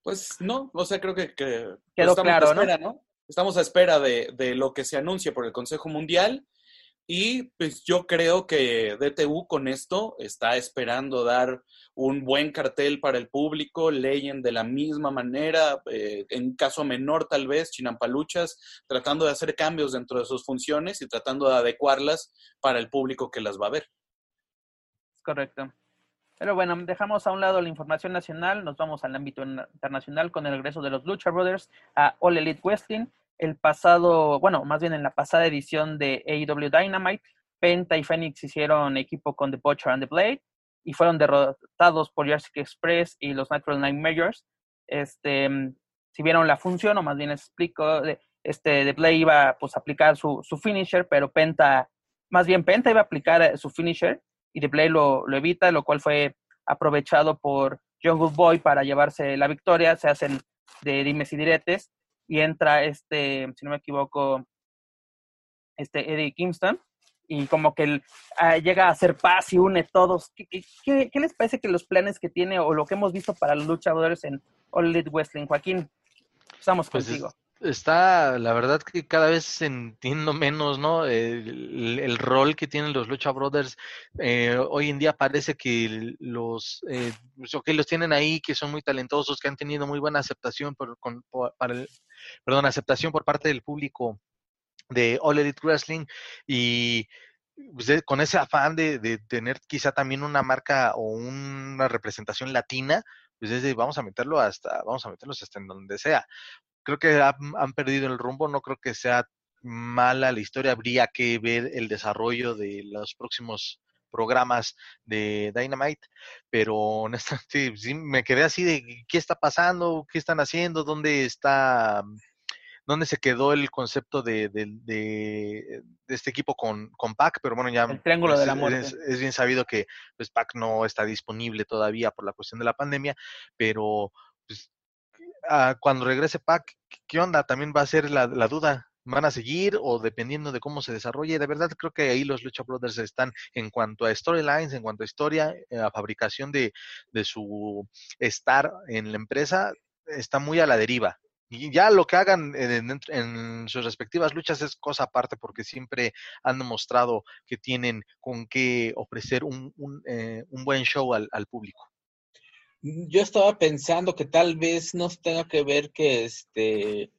Pues no, o sea, creo que, que quedó estamos claro, a espera, ¿no? Estamos a espera de, de, lo que se anuncie por el Consejo Mundial y pues yo creo que DTU con esto está esperando dar un buen cartel para el público, leyen de la misma manera, eh, en caso menor tal vez, Chinampaluchas, tratando de hacer cambios dentro de sus funciones y tratando de adecuarlas para el público que las va a ver. Correcto. Pero bueno, dejamos a un lado la información nacional, nos vamos al ámbito internacional con el regreso de los Lucha Brothers a All Elite Wrestling el pasado, bueno, más bien en la pasada edición de AEW Dynamite, Penta y Phoenix hicieron equipo con The Butcher and the Blade y fueron derrotados por Jurassic Express y los Natural Majors. Este, si vieron la función, o más bien explico, este, The Blade iba pues, a aplicar su, su finisher, pero Penta, más bien Penta iba a aplicar eh, su finisher y The Blade lo, lo evita, lo cual fue aprovechado por John Goodboy para llevarse la victoria. Se hacen de dimes y diretes y entra este, si no me equivoco, este Eddie Kingston, y como que él, ah, llega a hacer paz y une todos. ¿Qué, qué, qué les parece que los planes que tiene o lo que hemos visto para los luchadores en All Elite Wrestling? Joaquín, estamos pues contigo está, la verdad que cada vez entiendo menos, ¿no? El, rol que tienen los Lucha Brothers. Eh, hoy en día parece que los, eh, pues, los tienen ahí, que son muy talentosos, que han tenido muy buena aceptación por, con, para el, perdón, aceptación por parte del público de All Elite Wrestling y pues, con ese afán de, de, tener quizá también una marca o una representación latina, pues vamos a meterlo hasta, vamos a meterlos hasta en donde sea creo que han, perdido el rumbo, no creo que sea mala la historia, habría que ver el desarrollo de los próximos programas de Dynamite, pero honestamente sí, me quedé así de qué está pasando, qué están haciendo, dónde está, dónde se quedó el concepto de, de, este equipo con, con Pac, pero bueno, ya el triángulo es, de la muerte. Es, bien sabido que pues, Pac no está disponible todavía por la cuestión de la pandemia, pero pues, cuando regrese Pac, ¿qué onda? También va a ser la, duda. ¿Van a seguir o dependiendo de cómo se desarrolle? De verdad creo que ahí los Lucha Brothers están en cuanto a storylines, en cuanto a historia, eh, a fabricación de, su estar en la empresa, está muy a la deriva. Y ya lo que hagan en, sus respectivas luchas es cosa aparte porque siempre han demostrado que tienen con qué ofrecer un, un, eh, un buen show al, al público. Yo estaba pensando que tal vez nos tenga que ver que este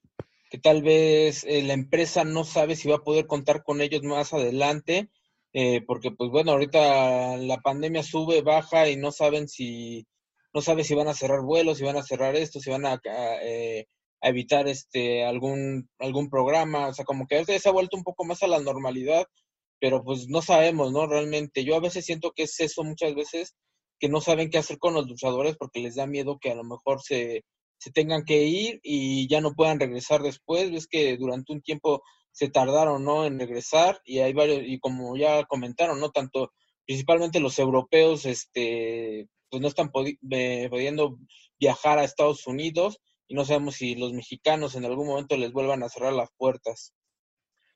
que tal vez eh, la empresa no sabe si va a poder contar con ellos más adelante, eh, porque pues bueno, ahorita la pandemia sube, baja y no saben si no sabe si van a cerrar vuelos, si van a cerrar esto, si van a, eh, a evitar este algún algún programa, o sea, como que ahorita se ha vuelto un poco más a la normalidad pero pues no sabemos, ¿no? Realmente, yo a veces siento que es eso muchas veces, que no saben qué hacer con los luchadores porque les da miedo que a lo mejor se, se tengan que ir y ya no puedan regresar después. Ves que durante un tiempo se tardaron, ¿no? En regresar y hay varios, y como ya comentaron, ¿no? Tanto, principalmente los europeos, este, pues no están pudiendo viajar a Estados Unidos y no sabemos si los mexicanos en algún momento les vuelvan a cerrar las puertas.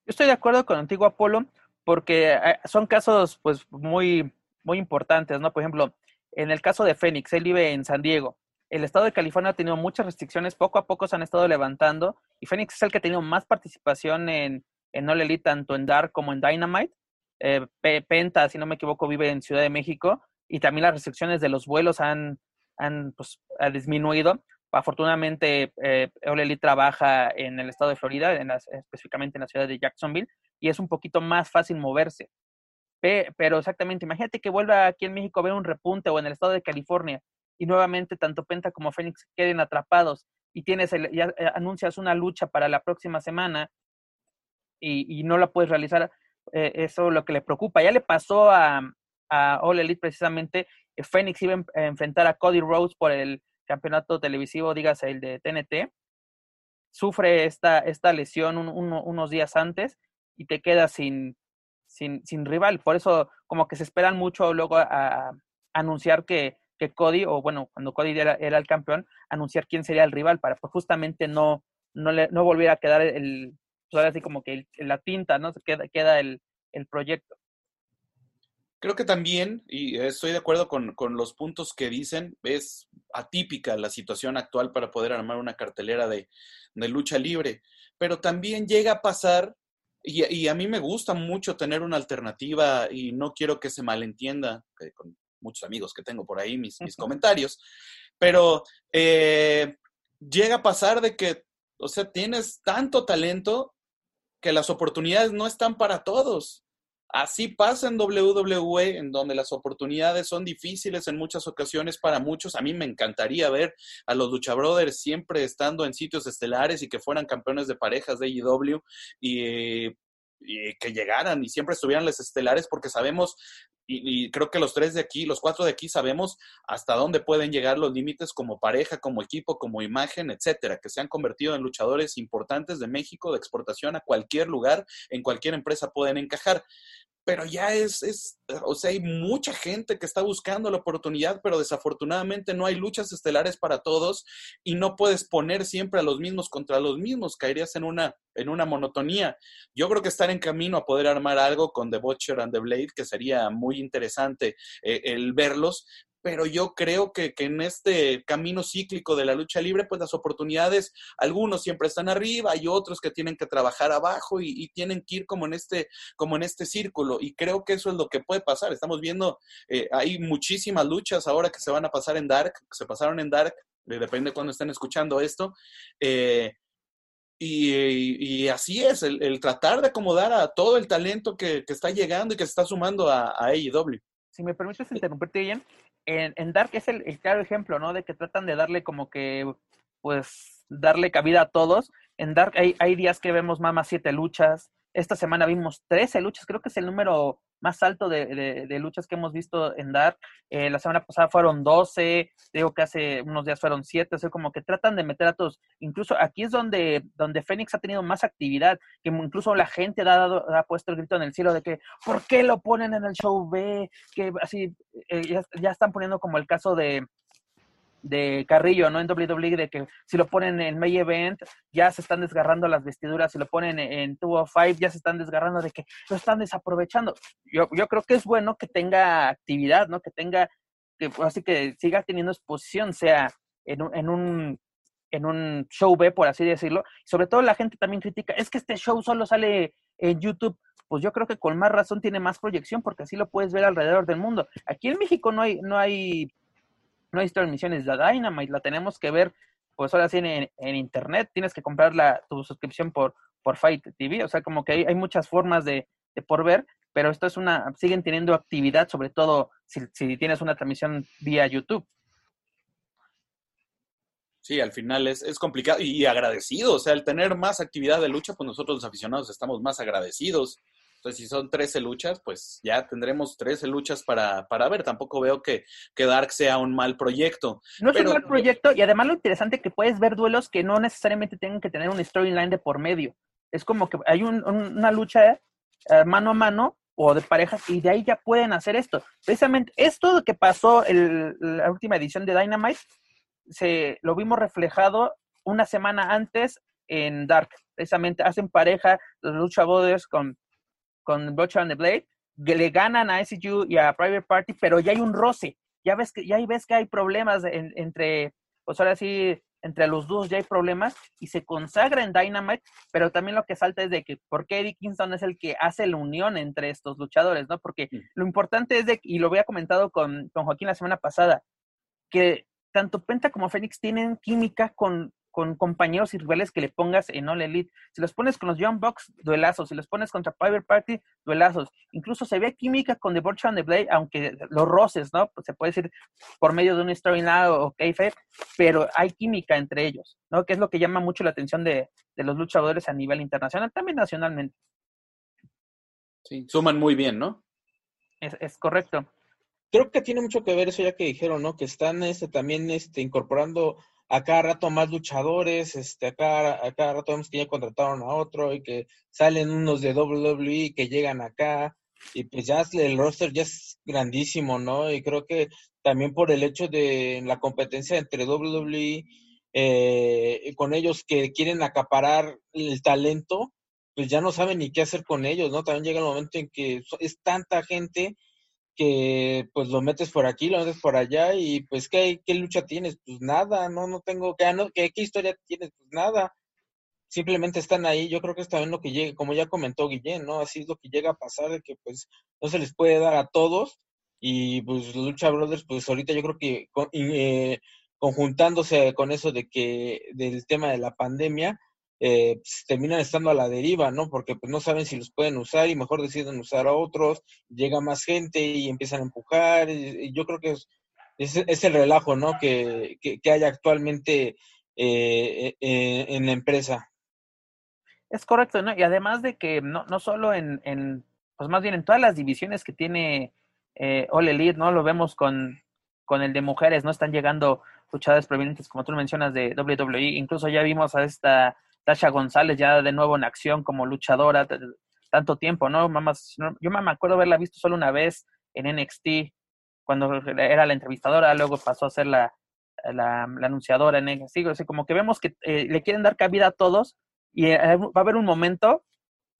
Yo estoy de acuerdo con Antiguo Apolo porque eh, son casos pues muy, muy importantes, ¿no? Por ejemplo, en el caso de Fénix, él vive en San Diego. El estado de California ha tenido muchas restricciones, poco a poco se han estado levantando y Fénix es el que ha tenido más participación en, en All Elite, tanto en Dark como en Dynamite. Eh, Penta, si no me equivoco, vive en Ciudad de México y también las restricciones de los vuelos han, han pues, disminuido. Afortunadamente, eh, Ole trabaja en el estado de Florida, en específicamente en la ciudad de Jacksonville, y es un poquito más fácil moverse. Pero exactamente, imagínate que vuelva aquí en México a ver un repunte o en el estado de California y nuevamente tanto Penta como Fénix queden atrapados y tienes ya eh, anuncias una lucha para la próxima semana y, no la puedes realizar, eh, eso es lo que le preocupa. Ya le pasó a, a All Elite precisamente, eh, Phoenix iba a enfrentar a Cody Rhodes por el campeonato televisivo, dígase el de TNT, sufre esta, esta lesión unos días antes y te quedas sin, sin, rival. Por eso como que se esperan mucho luego a, anunciar que, que, Cody, o bueno, cuando Cody era, el campeón, anunciar quién sería el rival para pues, justamente no, no, le, no volviera a quedar el, pues, así como que la tinta, ¿no? Queda, queda el, el proyecto. Creo que también, y estoy de acuerdo con, los puntos que dicen, es atípica la situación actual para poder armar una cartelera de, lucha libre, pero también llega a pasar, y, a mí me gusta mucho tener una alternativa y no quiero que se malentienda con muchos amigos que tengo por ahí mis, mis comentarios, pero eh, llega a pasar de que, o sea, tienes tanto talento que las oportunidades no están para todos. Así pasa en WWE, en donde las oportunidades son difíciles en muchas ocasiones para muchos. A mí me encantaría ver a los Lucha Brothers siempre estando en sitios estelares y que fueran campeones de parejas de AEW y, y que llegaran y siempre estuvieran los estelares porque sabemos y, creo que los tres de aquí, los cuatro de aquí sabemos hasta dónde pueden llegar los límites como pareja, como equipo, como imagen, etcétera, que se han convertido en luchadores importantes de México de exportación a cualquier lugar, en cualquier empresa pueden encajar pero ya es, es, o sea, hay mucha gente que está buscando la oportunidad, pero desafortunadamente no hay luchas estelares para todos y no puedes poner siempre a los mismos contra los mismos, caerías en una, en una monotonía. Yo creo que estar en camino a poder armar algo con The Butcher and The Blade, que sería muy interesante eh, el verlos, pero yo creo que, en este camino cíclico de la lucha libre, pues las oportunidades, algunos siempre están arriba, hay otros que tienen que trabajar abajo y, tienen que ir como en, este, como en este círculo. Y creo que eso es lo que puede pasar. Estamos viendo, eh, hay muchísimas luchas ahora que se van a pasar en Dark, que se pasaron en Dark, depende de cuando estén escuchando esto. Eh, y, así es, el, tratar de acomodar a todo el talento que, está llegando y que se está sumando a, a AEW. Si me permites interrumpirte, Ian, en, Dark es el, claro ejemplo, ¿no? De que tratan de darle como que, pues, darle cabida a todos. En Dark hay, hay días que vemos más siete luchas. Esta semana vimos 13 luchas, creo que es el número más alto de, de, luchas que hemos visto en Dark. Eh, la semana pasada fueron 12, digo que hace unos días fueron 7, o sea, como que tratan de meter a todos. Incluso aquí es donde, donde Fénix ha tenido más actividad, que incluso la gente ha, dado, ha puesto el grito en el cielo de que, ¿por qué lo ponen en el show B? Que así, eh, ya, ya están poniendo como el caso de, de Carrillo, ¿no? En WWE, de que si lo ponen en May Event, ya se están desgarrando las vestiduras, si lo ponen en 205, ya se están desgarrando de que lo están desaprovechando. Yo, yo creo que es bueno que tenga actividad, ¿no? Que tenga, que así que siga teniendo exposición, sea en un, en un, en un show B, por así decirlo. sobre todo la gente también critica, es que este show solo sale en YouTube pues yo creo que con más razón tiene más proyección porque así lo puedes ver alrededor del mundo. Aquí en México no hay, no hay no hay transmisiones de Dynamite, la tenemos que ver, pues ahora sí en, internet, tienes que comprar la, tu suscripción por, por Fight TV, o sea, como que hay, hay muchas formas de, por ver, pero esto es una, siguen teniendo actividad, sobre todo si, si tienes una transmisión vía YouTube. Sí, al final es, es, complicado y agradecido. O sea, el tener más actividad de lucha, pues nosotros los aficionados estamos más agradecidos. Entonces, si son 13 luchas, pues ya tendremos 13 luchas para, para ver. Tampoco veo que, que Dark sea un mal proyecto. No es un mal proyecto y además lo interesante es que puedes ver duelos que no necesariamente tengan que tener un storyline de por medio. Es como que hay una lucha eh, mano a mano o de parejas y de ahí ya pueden hacer esto. Precisamente esto que pasó en la última edición de Dynamite, se, lo vimos reflejado una semana antes en Dark. Precisamente hacen pareja los luchadores con con Butcher and the Blade, que le ganan a SCU y a Private Party, pero ya hay un roce. Ya ves que, ya ves que hay problemas entre, pues ahora sí, entre los dos ya hay problemas y se consagra en Dynamite, pero también lo que salta es de que por qué Eddie Kingston es el que hace la unión entre estos luchadores, ¿no? Porque lo importante es de, y lo había comentado con, con Joaquín la semana pasada, que tanto Penta como Fénix tienen química con, con compañeros y rivales que le pongas en All Elite. Si los pones con los Young Bucks, duelazos. Si los pones contra Private Party, duelazos. Incluso se ve química con The Butcher and the Blade, aunque los roces, ¿no? Pues se puede decir por medio de un storyline o kayfabe, pero hay química entre ellos, ¿no? Que es lo que llama mucho la atención de, los luchadores a nivel internacional, también nacionalmente. Sí, suman muy bien, ¿no? Es, es correcto. Creo que tiene mucho que ver eso ya que dijeron, ¿no? Que están este, también este, incorporando a cada rato más luchadores, este, a cada, a rato vemos que ya contrataron a otro y que salen unos de WWE que llegan acá y pues ya el roster ya es grandísimo, ¿no? Y creo que también por el hecho de la competencia entre WWE eh, con ellos que quieren acaparar el talento, pues ya no saben ni qué hacer con ellos, ¿no? También llega el momento en que es tanta gente que pues lo metes por aquí, lo metes por allá y pues ¿qué, qué lucha tienes? Pues nada, no, no tengo, ¿qué, no, ¿qué, qué historia tienes? Pues nada. Simplemente están ahí, yo creo que es también lo que llega, como ya comentó Guillén, ¿no? Así es lo que llega a pasar, de que pues no se les puede dar a todos y pues Lucha Brothers pues ahorita yo creo que eh, conjuntándose con eso de que del tema de la pandemia, eh, pues, terminan estando a la deriva, ¿no? Porque pues no saben si los pueden usar y mejor deciden usar a otros, llega más gente y empiezan a empujar. Y, yo creo que es, es, el relajo, ¿no? Que, que, hay actualmente eh, eh, en la empresa. Es correcto, ¿no? Y además de que no, no solo en, en, pues más bien en todas las divisiones que tiene eh, All Elite, ¿no? Lo vemos con, con el de mujeres, ¿no? Están llegando luchadoras provenientes, como tú mencionas, de WWE. Incluso ya vimos a esta Tasha González ya de nuevo en acción como luchadora tanto tiempo, ¿no? Mamás, yo me acuerdo haberla visto solo una vez en NXT cuando era la entrevistadora, luego pasó a ser la, anunciadora en NXT, así como que vemos que eh, le quieren dar cabida a todos y eh, va a haber un momento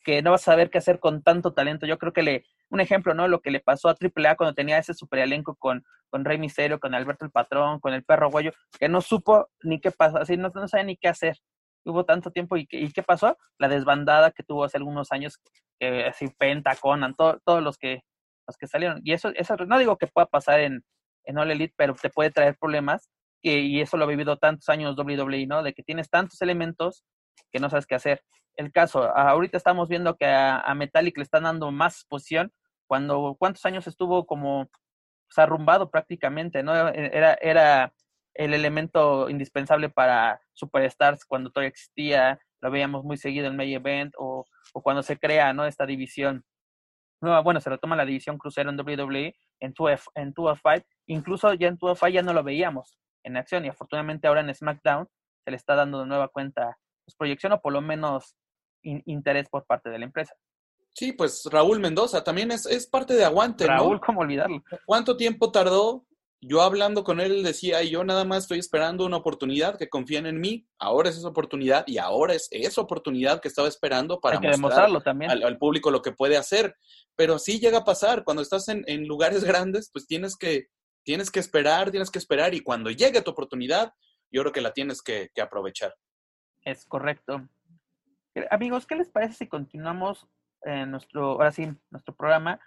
que no vas a saber qué hacer con tanto talento. Yo creo que le, un ejemplo, ¿no? Lo que le pasó a AAA cuando tenía ese super elenco con, Rey Misterio, con Alberto el Patrón, con el Perro Guayo, que no supo ni qué pasó, así no, no sabe ni qué hacer hubo tanto tiempo y, ¿y qué pasó? La desbandada que tuvo hace algunos años, que así Penta, Conan, todos los que, los que salieron. Y eso, eso no digo que pueda pasar en, en All Elite, pero te puede traer problemas. Y, eso lo ha vivido tantos años WWE, ¿no? De que tienes tantos elementos que no sabes qué hacer. El caso, ahorita estamos viendo que a, a Metallic le están dando más posición cuando, ¿cuántos años estuvo como pues, arrumbado prácticamente, ¿no? Era, era el elemento indispensable para Superstars cuando todavía existía, lo veíamos muy seguido en May Event o, o cuando se crea ¿no? esta división. No, bueno, se retoma la división crucero en WWE en 2F, en 2F5, incluso ya en 2F5 ya no lo veíamos en acción y afortunadamente ahora en SmackDown se le está dando de nueva cuenta pues, proyección o por lo menos interés por parte de la empresa. Sí, pues Raúl Mendoza también es, es parte de Aguante. Raúl, ¿cómo olvidarlo? ¿Cuánto tiempo tardó yo hablando con él decía, yo nada más estoy esperando una oportunidad, que confíen en mí, ahora es esa oportunidad y ahora es esa oportunidad que estaba esperando para mostrarlo también. Al, público lo que puede hacer. Pero sí llega a pasar, cuando estás en, lugares grandes, pues tienes que, tienes que esperar, tienes que esperar y cuando llegue tu oportunidad, yo creo que la tienes que, que aprovechar. Es correcto. Amigos, ¿qué les parece si continuamos en nuestro, ahora sí, nuestro programa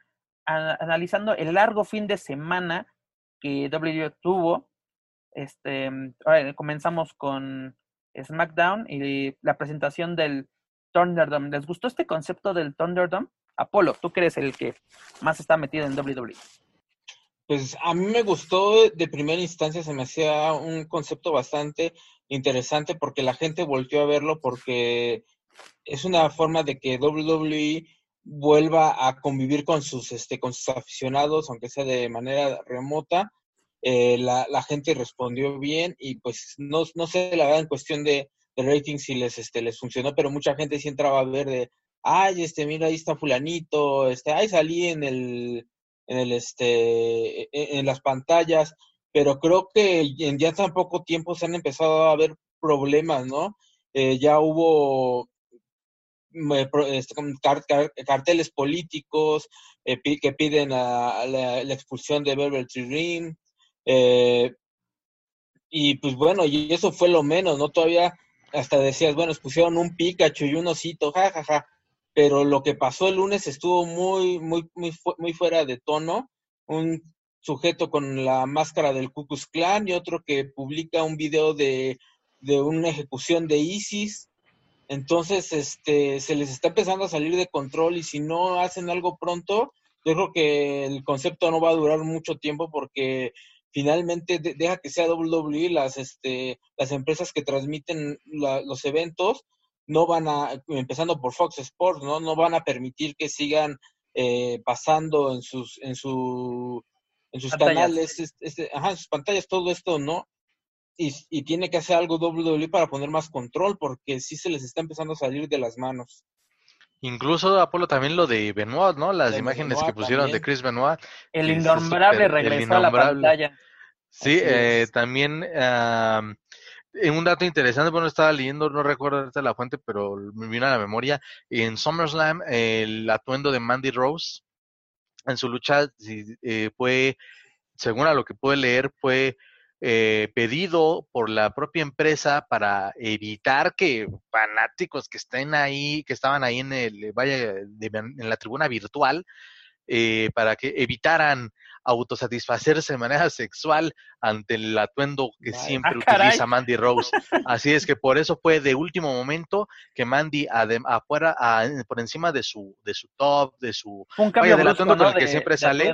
analizando el largo fin de semana que WWE tuvo. Este, ahora comenzamos con SmackDown y la presentación del Thunderdome. ¿Les gustó este concepto del Thunderdome? Apolo, tú que eres el que más está metido en WWE. Pues a mí me gustó de primera instancia, se me hacía un concepto bastante interesante porque la gente volvió a verlo porque es una forma de que WWE vuelva a convivir con sus, este, con sus aficionados, aunque sea de manera remota. Eh, la, gente respondió bien y pues no, no sé la verdad en cuestión de, de rating si les, este, les funcionó, pero mucha gente sí entraba a ver de, ay, este, mira, ahí está fulanito, este, ay, salí en el, en el, este, e, e, en, las pantallas, pero creo que en ya tan poco tiempo se han empezado a ver problemas, ¿no? Eh, ya hubo carteles políticos eh, que piden la, la, expulsión de Beverly Ring. Eh, y pues bueno, y eso fue lo menos, ¿no? Todavía hasta decías, bueno, pusieron un Pikachu y un osito, jajaja. Ja, ja. Pero lo que pasó el lunes estuvo muy, muy, muy, muy fuera de tono. Un sujeto con la máscara del Ku Klux Klan y otro que publica un video de, de una ejecución de ISIS entonces, este, se les está empezando a salir de control y si no hacen algo pronto, yo creo que el concepto no va a durar mucho tiempo porque finalmente deja que sea WWE, las, este, las empresas que transmiten los eventos no van a, empezando por Fox Sports, ¿no? No van a permitir que sigan eh, pasando en sus, en su, en sus canales, este, ajá, en sus pantallas, todo esto, ¿no? Y, tiene que hacer algo WWE para poner más control, porque sí se les está empezando a salir de las manos. Incluso, Apolo, también lo de Benoit, ¿no? Las imágenes que pusieron de Chris Benoit. El innombrable regresó a la pantalla. Sí, eh, también un dato interesante, bueno, estaba leyendo, no recuerdo la fuente, pero me vino a la memoria. En SummerSlam, el atuendo de Mandy Rose en su lucha eh, fue, según a lo que pude leer, fue eh, pedido por la propia empresa para evitar que fanáticos que estén ahí, que estaban ahí en el vaya en la tribuna virtual, eh, para que evitaran autosatisfacerse de manera sexual ante el atuendo que siempre ah, utiliza Mandy Rose. Así es que por eso fue de último momento que Mandy afuera, por encima de su de su top, de su Un cambio del atuendo con el que siempre sale.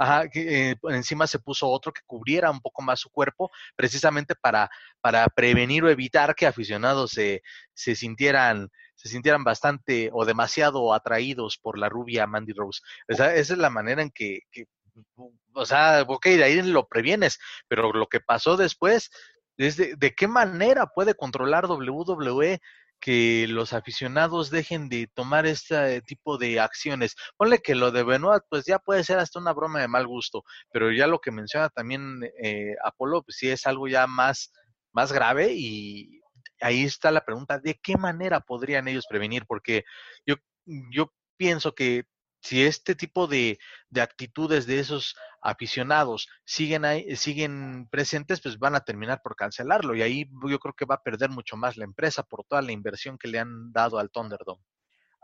Ajá, que eh, encima se puso otro que cubriera un poco más su cuerpo, precisamente para, para prevenir o evitar que aficionados se, se sintieran se sintieran bastante o demasiado atraídos por la rubia Mandy Rose. esa es la manera en que, que, o sea, ok, de ahí lo previenes, pero lo que pasó después es de qué manera puede controlar WWE que los aficionados dejen de tomar este tipo de acciones. Ponle que lo de Benoit, pues ya puede ser hasta una broma de mal gusto, pero ya lo que menciona también eh, Apolo, pues sí es algo ya más, más grave y ahí está la pregunta, ¿de qué manera podrían ellos prevenir? Porque yo, yo pienso que si este tipo de, de, actitudes de esos aficionados siguen ahí, siguen presentes, pues van a terminar por cancelarlo. Y ahí yo creo que va a perder mucho más la empresa por toda la inversión que le han dado al Thunderdome.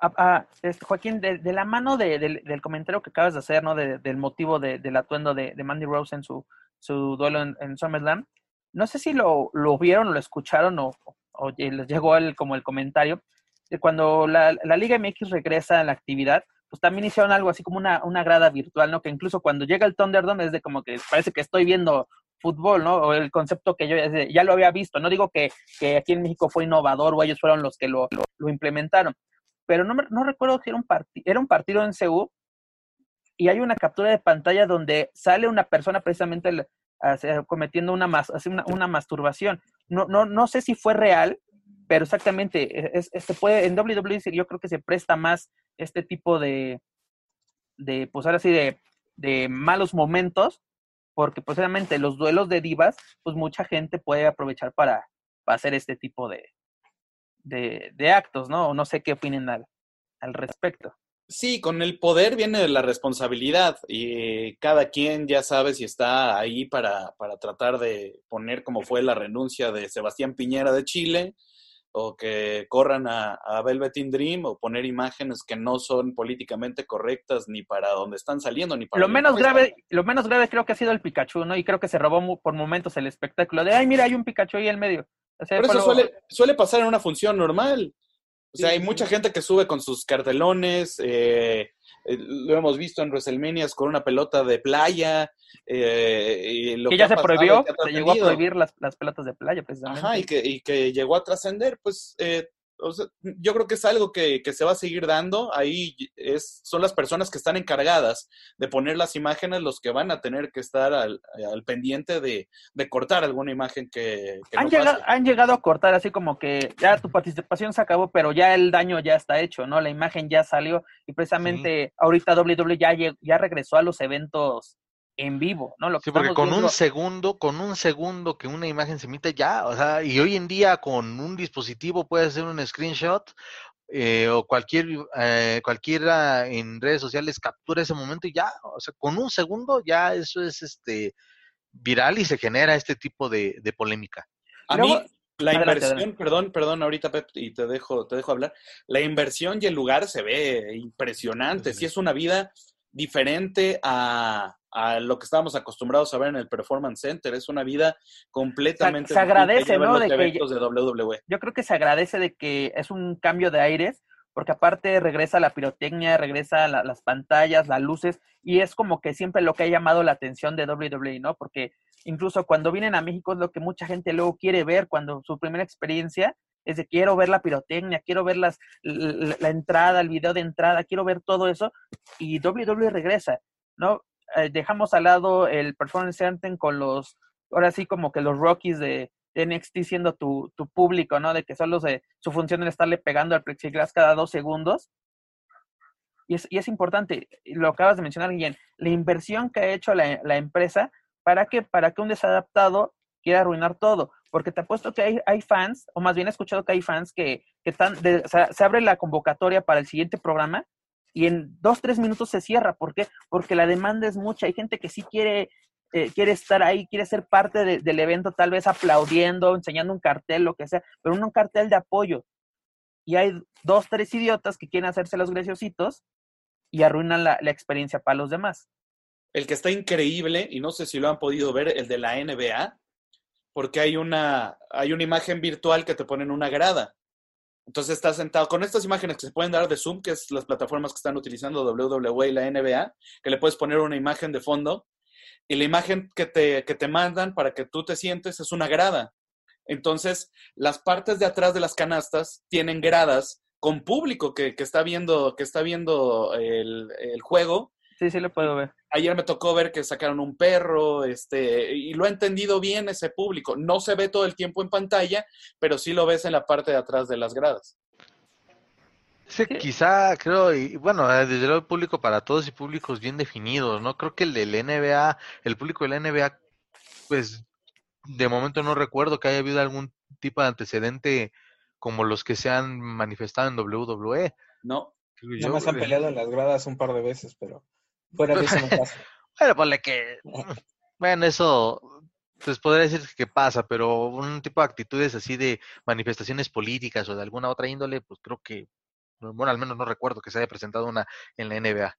Ah, ah este, Joaquín, de, la mano del comentario que acabas de hacer, ¿no? del motivo del atuendo de, Mandy Rose en su, su duelo en, en, SummerSlam, no sé si lo, lo vieron, lo escucharon o, o, les llegó el, como el comentario de cuando la Liga MX regresa a la actividad, pues también hicieron algo así como una, una grada virtual, ¿no? Que incluso cuando llega el Thunderdome es de como que parece que estoy viendo fútbol, ¿no? O el concepto que yo ya lo había visto. No digo que, que aquí en México fue innovador o ellos fueron los que lo, implementaron, pero no, no recuerdo si era un, era un partido en Seúl y hay una captura de pantalla donde sale una persona precisamente cometiendo una, masturbación. No, no, no sé si fue real, pero exactamente, es, este puede, en WWE yo creo que se presta más este tipo de, de pues ahora sí, de, de malos momentos, porque pues, los duelos de divas, pues mucha gente puede aprovechar para, hacer este tipo de, de, de, actos, ¿no? No sé qué opinen al, al respecto. Sí, con el poder viene la responsabilidad y cada quien ya sabe si está ahí para, para tratar de poner como fue la renuncia de Sebastián Piñera de Chile, o que corran a, a Velveteen Dream o poner imágenes que no son políticamente correctas ni para donde están saliendo ni para lo menos grave lo menos grave creo que ha sido el Pikachu no y creo que se robó por momentos el espectáculo de ay mira hay un Pikachu ahí en medio pero eso suele, suele pasar en una función normal. O sea hay mucha gente que sube con sus cartelones eh, eh, lo hemos visto en WrestleMania con una pelota de playa. Eh, que ya se prohibió, se llegó a prohibir las, pelotas de playa, precisamente. Ajá, y que, y que llegó a trascender, pues eh, yo creo que es algo que, se va a seguir dando. Ahí es, son las personas que están encargadas de poner las imágenes los que van a tener que estar al, pendiente de, cortar alguna imagen que, han, llegado, han llegado a cortar así como que ya tu participación se acabó, pero ya el daño ya está hecho, ¿no? La imagen ya salió y precisamente ahorita WWE ya, ya regresó a los eventos en vivo, ¿no? Lo que sí, porque con un segundo, con un segundo que una imagen se emite ya, o sea, y hoy en día con un dispositivo puedes hacer un screenshot eh, o cualquier eh, cualquiera en redes sociales captura ese momento y ya, o sea, con un segundo ya eso es este viral y se genera este tipo de, polémica. A mí la inversión, perdón, perdón, ahorita Pep, y te dejo, te dejo hablar. La inversión y el lugar se ve impresionante. Si es una vida diferente a, a lo que estábamos acostumbrados a ver en el Performance Center. Es una vida completamente. Se, agradece, ¿no? De que, de WWE. Yo creo que se agradece de que es un cambio de aires, porque aparte regresa la pirotecnia, regresa las pantallas, las luces, y es como que siempre lo que ha llamado la atención de WWE, ¿no? Porque incluso cuando vienen a México es lo que mucha gente luego quiere ver cuando su primera experiencia es de quiero ver la pirotecnia, quiero ver las, la, la entrada, el video de entrada, quiero ver todo eso, y WWE regresa, ¿no? Eh, dejamos al lado el Performance Center con los, ahora sí como que los Rockies de, NXT siendo tu, tu, público, ¿no? De que solo se, su función es estarle pegando al plexiglass cada dos segundos. Y es, y es importante, lo acabas de mencionar, Guillén, la inversión que ha hecho la, la empresa para que, para que un desadaptado quiera arruinar todo. Porque te apuesto que hay, hay fans, o más bien he escuchado que hay fans que, que están, sea, se abre la convocatoria para el siguiente programa y en dos, tres minutos se cierra. ¿Por qué? Porque la demanda es mucha. Hay gente que sí quiere, eh, quiere estar ahí, quiere ser parte del evento, tal vez aplaudiendo, enseñando un cartel, lo que sea, pero un cartel de apoyo. Y hay dos, tres idiotas que quieren hacerse los graciositos y arruinan la, la experiencia para los demás. El que está increíble, y no sé si lo han podido ver, el de la NBA, porque hay una, hay una imagen virtual que te ponen una grada. Entonces estás sentado con estas imágenes que se pueden dar de Zoom, que es las plataformas que están utilizando WWE y la NBA, que le puedes poner una imagen de fondo y la imagen que te, que te mandan para que tú te sientes es una grada. Entonces, las partes de atrás de las canastas tienen gradas con público que, que está viendo, que está viendo el, el juego Sí, sí lo puedo ver. Ayer me tocó ver que sacaron un perro, este, y lo ha entendido bien ese público. No se ve todo el tiempo en pantalla, pero sí lo ves en la parte de atrás de las gradas. Sí, quizá, creo, y bueno, eh, desde luego el público para todos y públicos bien definidos, ¿no? Creo que el del NBA, el público del NBA, pues de momento no recuerdo que haya habido algún tipo de antecedente como los que se han manifestado en WWE. No. Nada más han peleado en las gradas un par de veces, pero Fuera de eso no pasa. bueno, ponle que. Bueno, eso. Pues podría decir que pasa, pero un tipo de actitudes así de manifestaciones políticas o de alguna otra índole, pues creo que. Bueno, al menos no recuerdo que se haya presentado una en la NBA.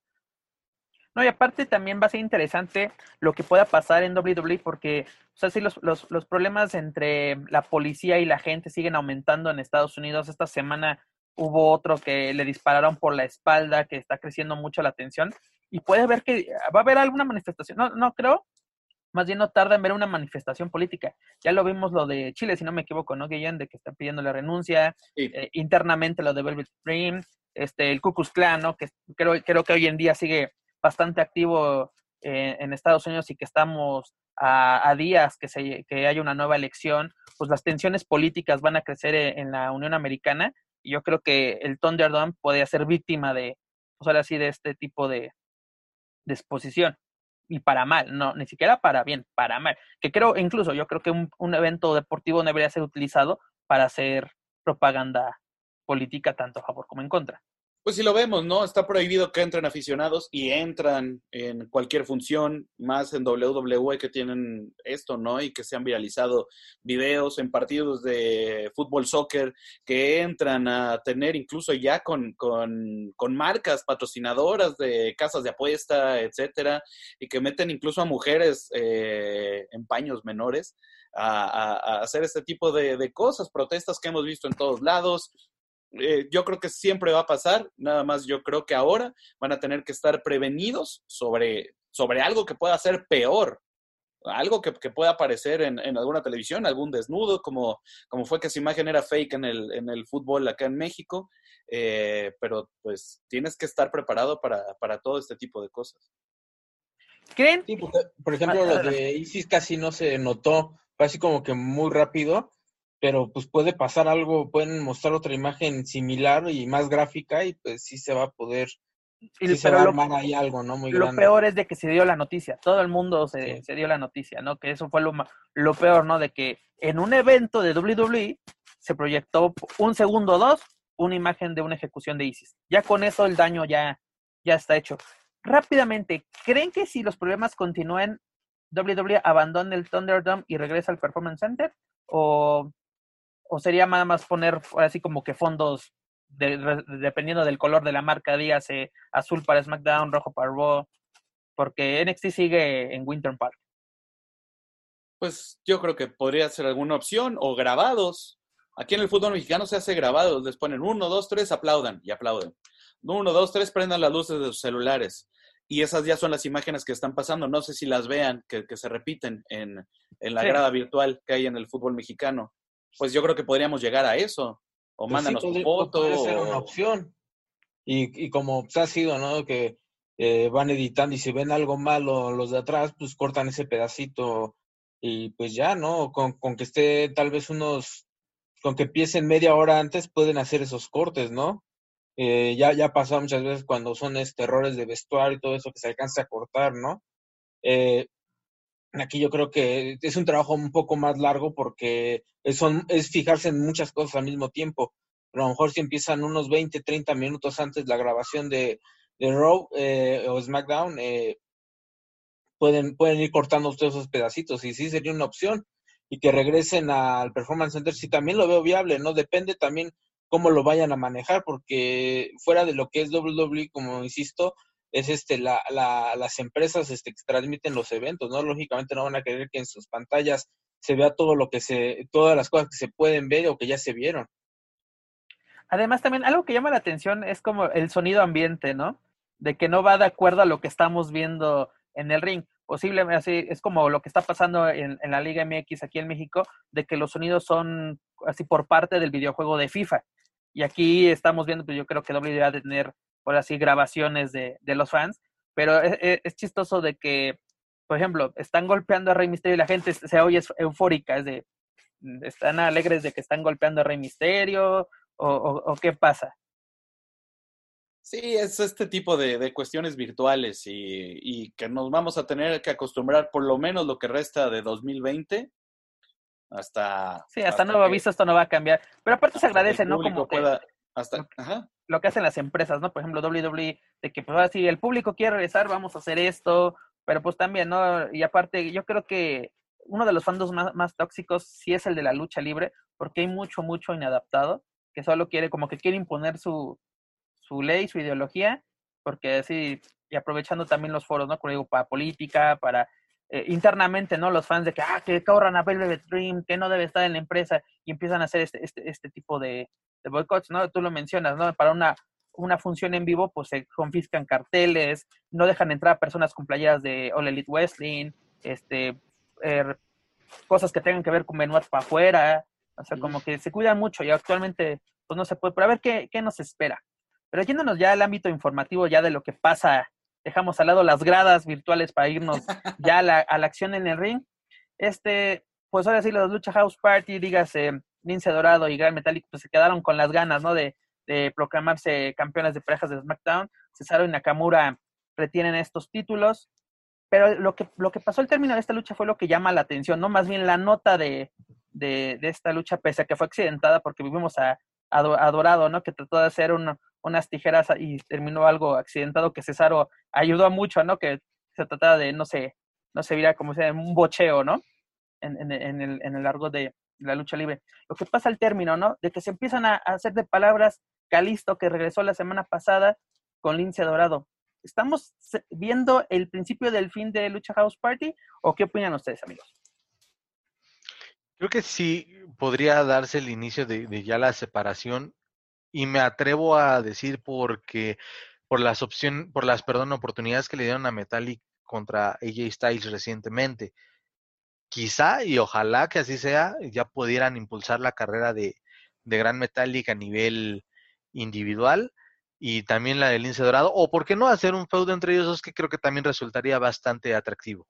No, y aparte también va a ser interesante lo que pueda pasar en WWE porque, o sea, si los, los, los, problemas entre la policía y la gente siguen aumentando en Estados Unidos. Esta semana hubo otro que le dispararon por la espalda, que está creciendo mucho la tensión y puede ver que va a haber alguna manifestación. No, no creo, más bien no tarda en ver una manifestación política. Ya lo vimos lo de Chile, si no me equivoco, ¿no, Guillén? De que están pidiendo la renuncia, eh, internamente lo de Velvet Dream, este, el Ku Klux Klan, ¿no? Que creo, creo que hoy en día sigue bastante activo eh, en Estados Unidos y que estamos a, días que, se, que haya una nueva elección, pues las tensiones políticas van a crecer en, en la Unión Americana y yo creo que el Thunderdome puede ser víctima de, pues ahora sí, de este tipo de, disposición y para mal, no, ni siquiera para bien, para mal. Que creo, incluso yo creo que un, un evento deportivo debería ser utilizado para hacer propaganda política tanto a favor como en contra. Pues si lo vemos, ¿no? Está prohibido que entren aficionados y entran en cualquier función, más en WWE que tienen esto, ¿no? Y que se han viralizado videos en partidos de fútbol, soccer, que entran a tener incluso ya con, con, con marcas patrocinadoras de casas de apuesta, etcétera, y que meten incluso a mujeres eh, en paños menores. A, hacer este tipo de cosas, protestas que hemos visto en todos lados, eh, yo creo que siempre va a pasar, nada más yo creo que ahora van a tener que estar prevenidos sobre, sobre algo que pueda ser peor. algo que, pueda aparecer en, alguna televisión, algún desnudo, como, como fue que esa imagen era fake en el, en el fútbol acá en México, eh, pero pues tienes que estar preparado para, para todo este tipo de cosas. ¿Creen? Sí, por ejemplo, lo de ISIS casi no se notó, fue así como que muy rápido, pero pues puede pasar algo, pueden mostrar otra imagen similar y más gráfica y pues sí se va a poder y, se va a armar ahí algo, ¿no? Muy lo peor es de que se dio la noticia, todo el mundo se, se, dio la noticia, ¿no? Que eso fue lo, lo peor, ¿no? De que en un evento de WWE se proyectó un segundo o dos una imagen de una ejecución de ISIS. Ya con eso el daño ya, ya está hecho. Rápidamente, ¿creen que si los problemas continúen, WWE abandone el Thunderdome y regresa al Performance Center? ¿O, o sería nada más poner así como que fondos dependiendo del color de la marca, dígase azul para SmackDown, rojo para Raw, porque NXT sigue en Winter Park. Pues yo creo que podría ser alguna opción, o grabados. Aquí en el fútbol mexicano se hace grabados, les ponen uno, dos, tres, aplaudan y aplauden. Uno, dos, tres, prendan las luces de sus celulares. Y esas ya son las imágenes que están pasando. No sé si las vean, que, se repiten en, la grada virtual que hay en el fútbol mexicano. Pues yo creo que podríamos llegar a eso o pues mándanos sí, podría, ser una opción. Y, y como pues, ha sido, ¿no? Que eh, van editando y si ven algo malo los de atrás, pues cortan ese pedacito y pues ya, ¿no? Con, con que esté tal vez unos, con que empiecen media hora antes, pueden hacer esos cortes, ¿no? Eh, ya, ya ha pasado muchas veces cuando son este, errores de vestuario y todo eso que se alcanza a cortar, ¿no? Eh, Aquí yo creo que es un trabajo un poco más largo porque es, es fijarse en muchas cosas al mismo tiempo. Pero a lo mejor si empiezan unos 20, 30 minutos antes la grabación de, de Raw eh, o SmackDown, eh, pueden, pueden ir cortando ustedes esos pedacitos y sí sería una opción. Y que regresen al Performance Center, sí también lo veo viable, ¿no? Depende también cómo lo vayan a manejar, porque fuera de lo que es WWE, como insisto, es este la, la, las empresas este, que transmiten los eventos, ¿no? Lógicamente no van a querer que en sus pantallas se vea todo lo que se, todas las cosas que se pueden ver o que ya se vieron. Además, también algo que llama la atención es como el sonido ambiente, ¿no? De que no va de acuerdo a lo que estamos viendo en el ring. Posiblemente así, es como lo que está pasando en, en la Liga MX aquí en México, de que los sonidos son así por parte del videojuego de FIFA. Y aquí estamos viendo, pues yo creo que doble idea de tener por así, grabaciones de, de los fans, pero es, e, es, chistoso de que, por ejemplo, están golpeando a Rey Misterio y la gente se oye eufórica, es de, están alegres de que están golpeando a Rey Misterio, o, o, qué pasa. Sí, es este tipo de, de cuestiones virtuales y, y, que nos vamos a tener que acostumbrar por lo menos lo que resta de 2020 hasta... Sí, hasta, nuevo aviso esto no va a cambiar. Pero aparte se agradece, ¿no? Como pueda, hasta, ajá lo que hacen las empresas, ¿no? Por ejemplo, WWE, de que pues ahora sí, el público quiere regresar, vamos a hacer esto, pero pues también, ¿no? Y aparte, yo creo que uno de los fandos más, más tóxicos sí es el de la lucha libre, porque hay mucho, mucho inadaptado, que solo quiere, como que quiere imponer su, su ley, su ideología, porque así, y aprovechando también los foros, ¿no? Como digo, para política, para eh, internamente, ¿no? Los fans de que, ah, que corran a Velvet Dream, que no debe estar en la empresa, y empiezan a hacer este, este, este tipo de, de boicots, ¿no? Tú lo mencionas, ¿no? Para una, una función en vivo, pues se confiscan carteles, no dejan entrar a personas con playeras de All Elite Wrestling, este, er, cosas que tengan que ver con menús para afuera, o sea, como que se cuidan mucho y actualmente, pues no se puede, pero a ver qué, qué nos espera. Pero yéndonos ya al ámbito informativo, ya de lo que pasa, dejamos al lado las gradas virtuales para irnos ya a la, a la acción en el ring. Este, pues ahora sí, los Lucha House Party, dígase Lince Dorado y Gran Metallic pues se quedaron con las ganas, ¿no? De, de proclamarse campeones de parejas de SmackDown. Cesaro y Nakamura retienen estos títulos. Pero lo que, lo que pasó al término de esta lucha fue lo que llama la atención, ¿no? Más bien la nota de, de, esta lucha, pese a que fue accidentada, porque vivimos a, a, Dorado, ¿no? Que trató de hacer unas tijeras y terminó algo accidentado, que Cesaro ayudó mucho, ¿no? Que se trataba de, no sé, no se viera como sea un bocheo, ¿no? En, en, en, el, en el largo de, la lucha libre. Lo que pasa al término, ¿no? De que se empiezan a, hacer de palabras Calisto, que regresó la semana pasada con Lince Dorado. ¿Estamos viendo el principio del fin de Lucha House Party o qué opinan ustedes, amigos? Creo que sí podría darse el inicio de, ya la separación y me atrevo a decir porque por las opciones, por las perdón, oportunidades que le dieron a Metallic contra AJ Styles recientemente quizá y ojalá que así sea, ya pudieran impulsar la carrera de, de Gran Metallic a nivel individual y también la del Lince Dorado, o por qué no hacer un feudo entre ellos dos que creo que también resultaría bastante atractivo.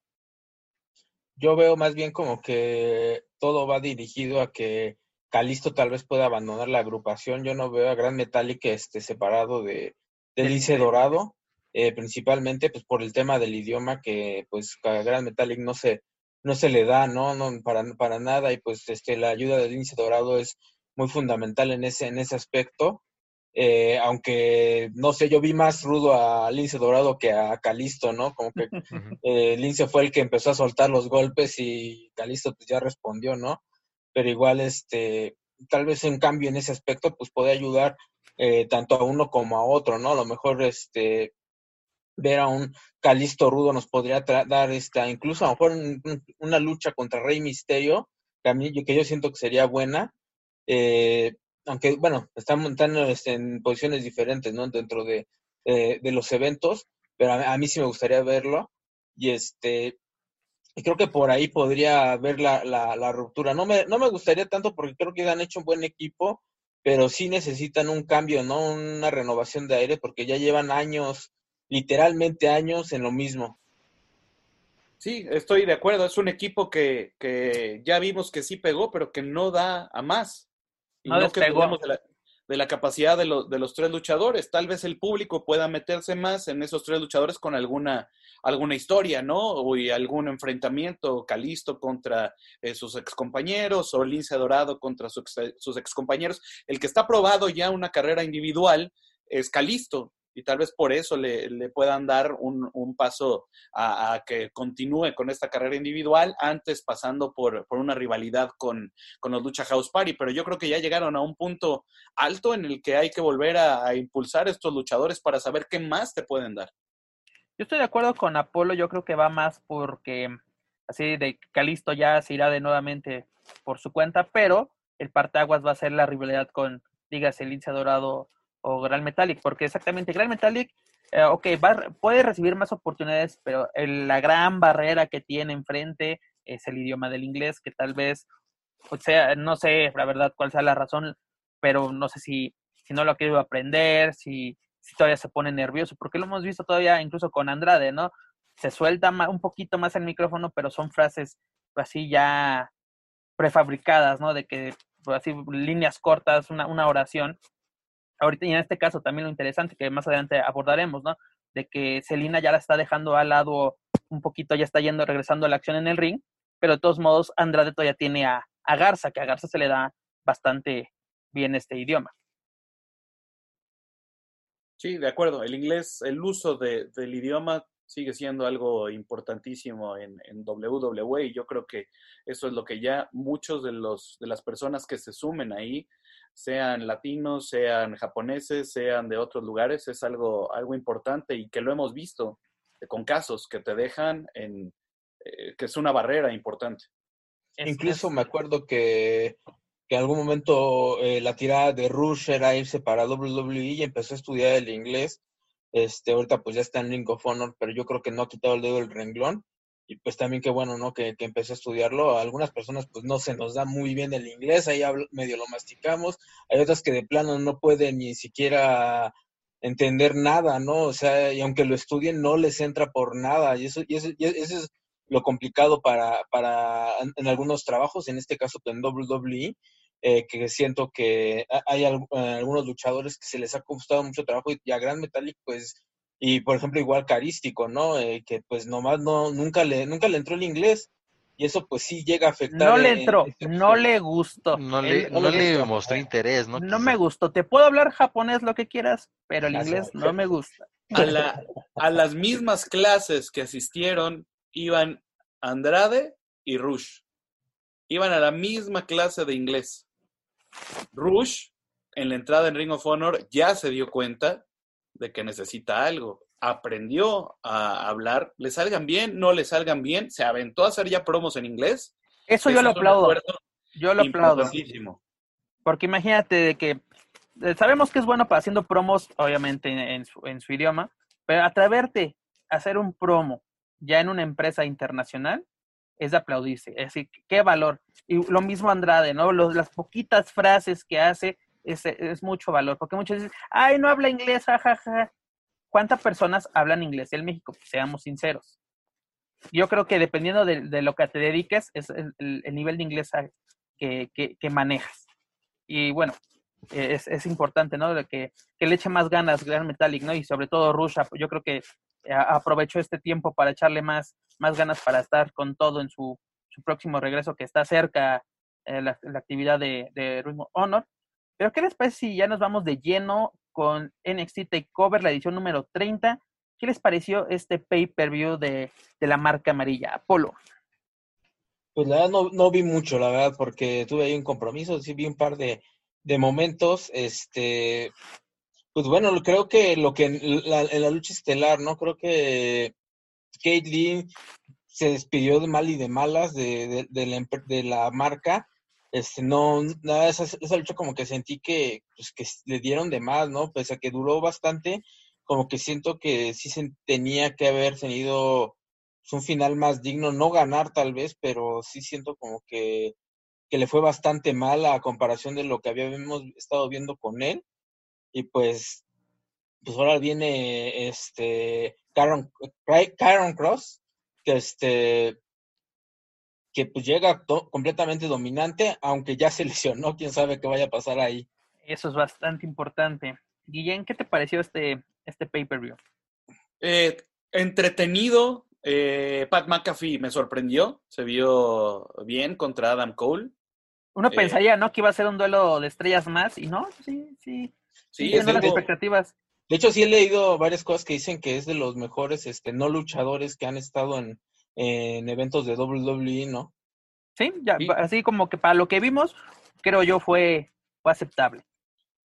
Yo veo más bien como que todo va dirigido a que Calisto tal vez pueda abandonar la agrupación. Yo no veo a Gran Metallic este, separado de, de Lince Dorado, eh, principalmente pues por el tema del idioma que pues Gran Metallic no se, no se le da, ¿no? no para, para nada y pues este, la ayuda del Lince Dorado es muy fundamental en ese, en ese aspecto. Eh, aunque no sé, yo vi más rudo a Lince Dorado que a Calisto, ¿no? Como que eh, Lince fue el que empezó a soltar los golpes y Calisto pues ya respondió, ¿no? Pero igual, este, tal vez un cambio en ese aspecto pues puede ayudar eh, tanto a uno como a otro, ¿no? A lo mejor, este, ver a un Calisto rudo nos podría dar esta, incluso a lo mejor una lucha contra Rey Misterio, que a que yo siento que sería buena, eh, aunque bueno, están montando este, en posiciones diferentes, ¿no? Dentro de, de los eventos, pero a, mí sí me gustaría verlo. Y este, creo que por ahí podría haber la, la, la, ruptura. No me, no me gustaría tanto porque creo que han hecho un buen equipo, pero sí necesitan un cambio, ¿no? Una renovación de aire porque ya llevan años, literalmente años en lo mismo. Sí, estoy de acuerdo. Es un equipo que, que ya vimos que sí pegó, pero que no da a más. Y no, que dudemos de la, de la capacidad de, de, los tres luchadores. Tal vez el público pueda meterse más en esos tres luchadores con alguna, alguna historia, ¿no? O algún enfrentamiento, Calisto contra eh, sus excompañeros o Lince Dorado contra su ex, sus excompañeros. El que está probado ya una carrera individual es Calisto y tal vez por eso le, le puedan dar un, un paso a, que continúe con esta carrera individual, antes pasando por, por una rivalidad con, con, los Lucha House Party. Pero yo creo que ya llegaron a un punto alto en el que hay que volver a, a impulsar estos luchadores para saber qué más te pueden dar. Yo estoy de acuerdo con Apolo, yo creo que va más porque así de Calisto ya se irá de nuevamente por su cuenta, pero el parteaguas va a ser la rivalidad con, dígase, Lince Dorado o Gran Metallic, porque exactamente Gran Metallic, eh, ok, va, puede recibir más oportunidades, pero el, la gran barrera que tiene enfrente es el idioma del inglés, que tal vez, pues sea, no sé la verdad cuál sea la razón, pero no sé si, si no lo ha querido aprender, si, si todavía se pone nervioso, porque lo hemos visto todavía incluso con Andrade, ¿no? Se suelta un poquito más el micrófono, pero son frases así ya prefabricadas, ¿no? De que pues, así líneas cortas, una, una oración, ahorita y en este caso también lo interesante que más adelante abordaremos, ¿no? De que Celina ya la está dejando al lado un poquito, ya está yendo, regresando a la acción en el ring, pero de todos modos Andrade todavía tiene a, a Garza, que a Garza se le da bastante bien este idioma. Sí, de acuerdo. El inglés, el uso de, del idioma sigue siendo algo importantísimo en, en, WWE y yo creo que eso es lo que ya muchos de los de las personas que se sumen ahí sean latinos, sean japoneses, sean de otros lugares, es algo, algo importante y que lo hemos visto con casos que te dejan en, eh, que es una barrera importante. Incluso me acuerdo que, que en algún momento eh, la tirada de Rush era irse para WWE y empezó a estudiar el inglés. Este, ahorita pues ya está en Ring of Honor, pero yo creo que no ha quitado el dedo del renglón y pues también qué bueno, ¿no? Que, que, empecé a estudiarlo. A algunas personas pues no se nos da muy bien el inglés, ahí medio lo masticamos. Hay otras que de plano no pueden ni siquiera entender nada, ¿no? O sea, y aunque lo estudien no les entra por nada. Y eso, y eso, y eso es lo complicado para, para en algunos trabajos, en este caso en WWE, eh, que siento que hay algunos luchadores que se les ha costado mucho trabajo y a Gran Metallic pues y por ejemplo igual carístico, ¿no? Eh, que pues nomás no, nunca le, nunca le entró el inglés y eso pues sí llega a afectar. No le entró, en, no le gustó. No le, no, no le mostró interés, ¿no? No me gustó. Te puedo hablar japonés lo que quieras, pero el inglés no me gusta. A, la, a las mismas clases que asistieron iban Andrade y Rush. Iban a la misma clase de inglés. Rush, en la entrada en Ring of Honor, ya se dio cuenta de que necesita algo. Aprendió a hablar, le salgan bien, no le salgan bien, se aventó a hacer ya promos en inglés. Eso yo lo aplaudo. Yo lo aplaudo. Porque imagínate de que eh, sabemos que es bueno para haciendo promos, obviamente, en su, en su idioma, pero atreverte a hacer un promo ya en una empresa internacional, es de aplaudirse. Es decir, qué valor. Y lo mismo Andrade, ¿no? las poquitas frases que hace es, es, mucho valor, porque muchos dicen, ay, no habla inglés, jajaja. ¿Cuántas personas hablan inglés en México? Seamos sinceros. Yo creo que dependiendo de, lo que te dediques, es el, nivel de inglés que, que, manejas. Y bueno, es, es importante, ¿no? Que, que, le eche más ganas Gran Metallic, ¿no? Y sobre todo Rusha, yo creo que aprovechó este tiempo para echarle más, más ganas para estar con todo en su, su próximo regreso que está cerca eh, la, la, actividad de, de Honor. Pero ¿qué les parece si ya nos vamos de lleno con NXT Takeover, la edición número 30? ¿Qué les pareció este pay-per-view de, de, la marca amarilla? Apolo. Pues la verdad no, no, vi mucho, la verdad, porque tuve ahí un compromiso, sí vi un par de, de momentos, este, pues bueno, creo que lo que en la, lucha estelar, ¿no? Creo que Lee se despidió de mal y de malas de, de, la, de la, marca. Este, no, nada, esa, esa lucha como que sentí que, pues, que le dieron de más, ¿no? Pese a que duró bastante, como que siento que sí se tenía que haber tenido pues, un final más digno, no ganar tal vez, pero sí siento como que, que le fue bastante mal a comparación de lo que habíamos estado viendo con él y pues, pues ahora viene este Karen, Cross, que este que pues llega completamente dominante, aunque ya se lesionó, quién sabe qué vaya a pasar ahí. Eso es bastante importante. Guillén, ¿qué te pareció este, este pay-per-view? Eh, entretenido. Eh, Pat McAfee me sorprendió, se vio bien contra Adam Cole. Uno eh, pensaría, ¿no? Que iba a ser un duelo de estrellas más, y no, sí, sí, Sí, es las expectativas. De hecho, sí he leído varias cosas que dicen que es de los mejores este, no luchadores que han estado en, eventos de WWE, ¿no? Sí, ya, así como que para lo que vimos, creo yo fue, fue aceptable.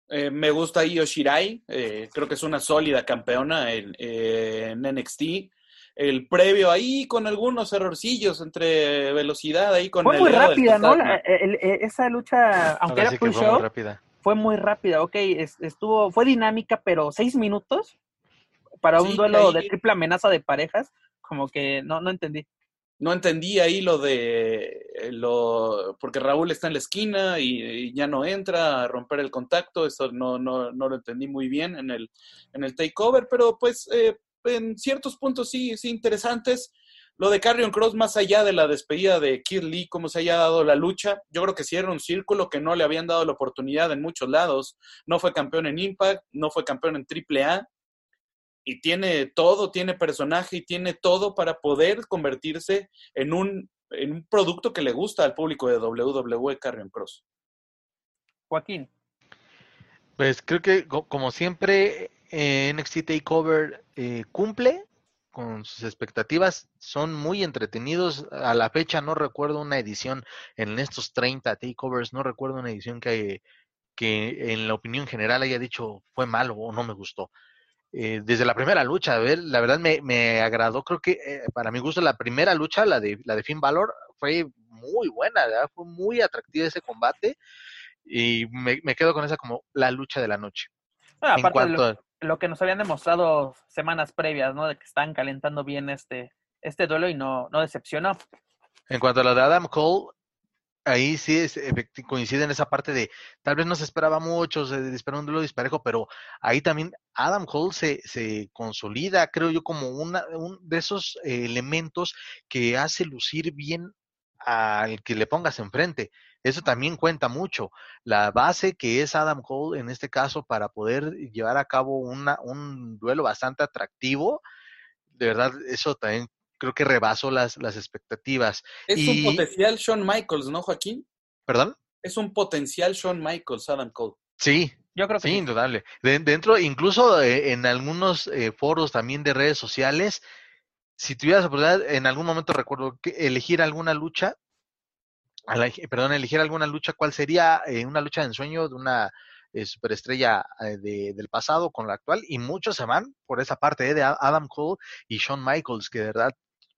Eh, me gusta Io Shirai, eh, creo que es una sólida campeona en, en, NXT. El previo ahí con algunos errorcillos entre velocidad ahí con Fue muy rápida, ¿no? esa lucha, aunque era full show, rápida fue muy rápida, ok, estuvo, fue dinámica, pero seis minutos para un duelo de triple amenaza de parejas, como que no, no entendí. No entendí ahí lo de lo porque Raúl está en la esquina y, ya no entra a romper el contacto, eso no, no, no lo entendí muy bien en el, en el takeover, pero pues eh, en ciertos puntos sí, sí interesantes. Lo de Carrion Cross, más allá de la despedida de Kid Lee, cómo se haya dado la lucha, yo creo que cierra un círculo que no le habían dado la oportunidad en muchos lados. No fue campeón en Impact, no fue campeón en AAA, y tiene todo, tiene personaje y tiene todo para poder convertirse en un, en un producto que le gusta al público de WWE Carrion Cross. Joaquín. Pues creo que como siempre eh, NXT Takeover eh, cumple con sus expectativas, son muy entretenidos. A la fecha no recuerdo una edición en estos 30 takeovers, no recuerdo una edición que, que en la opinión general haya dicho fue malo o no me gustó. Eh, desde la primera lucha, a ver, la verdad me, me agradó, creo que eh, para mi gusto la primera lucha, la de, la de Finn Balor, fue muy buena, fue muy atractiva ese combate y me, me, quedo con esa como la lucha de la noche. Ah, en cuanto lo que nos habían demostrado semanas previas, ¿no? De que están calentando bien este, este duelo y no, no decepcionó. En cuanto a la de Adam Cole, ahí sí es, coincide en esa parte de tal vez no se esperaba mucho, se esperaba un duelo disparejo, pero ahí también Adam Cole se, se consolida, creo yo, como una, un de esos elementos que hace lucir bien al que le pongas enfrente. Eso también cuenta mucho. La base que es Adam Cole en este caso para poder llevar a cabo una, un duelo bastante atractivo, de verdad, eso también creo que rebasó las, las expectativas. Es un potencial Shawn Michaels, ¿no, Joaquín? ¿Perdón? Es un potencial Shawn Michaels, Adam Cole. Sí, yo creo que sí. indudable. dentro, incluso eh, en algunos eh, foros también de redes sociales, si tuvieras oportunidad, en algún momento recuerdo que elegir alguna lucha, perdón, elegir alguna lucha, ¿cuál sería eh, una lucha de ensueño de una eh, superestrella eh, de, del pasado con la actual? Y muchos se van por esa parte de Adam Cole y Shawn Michaels, que de verdad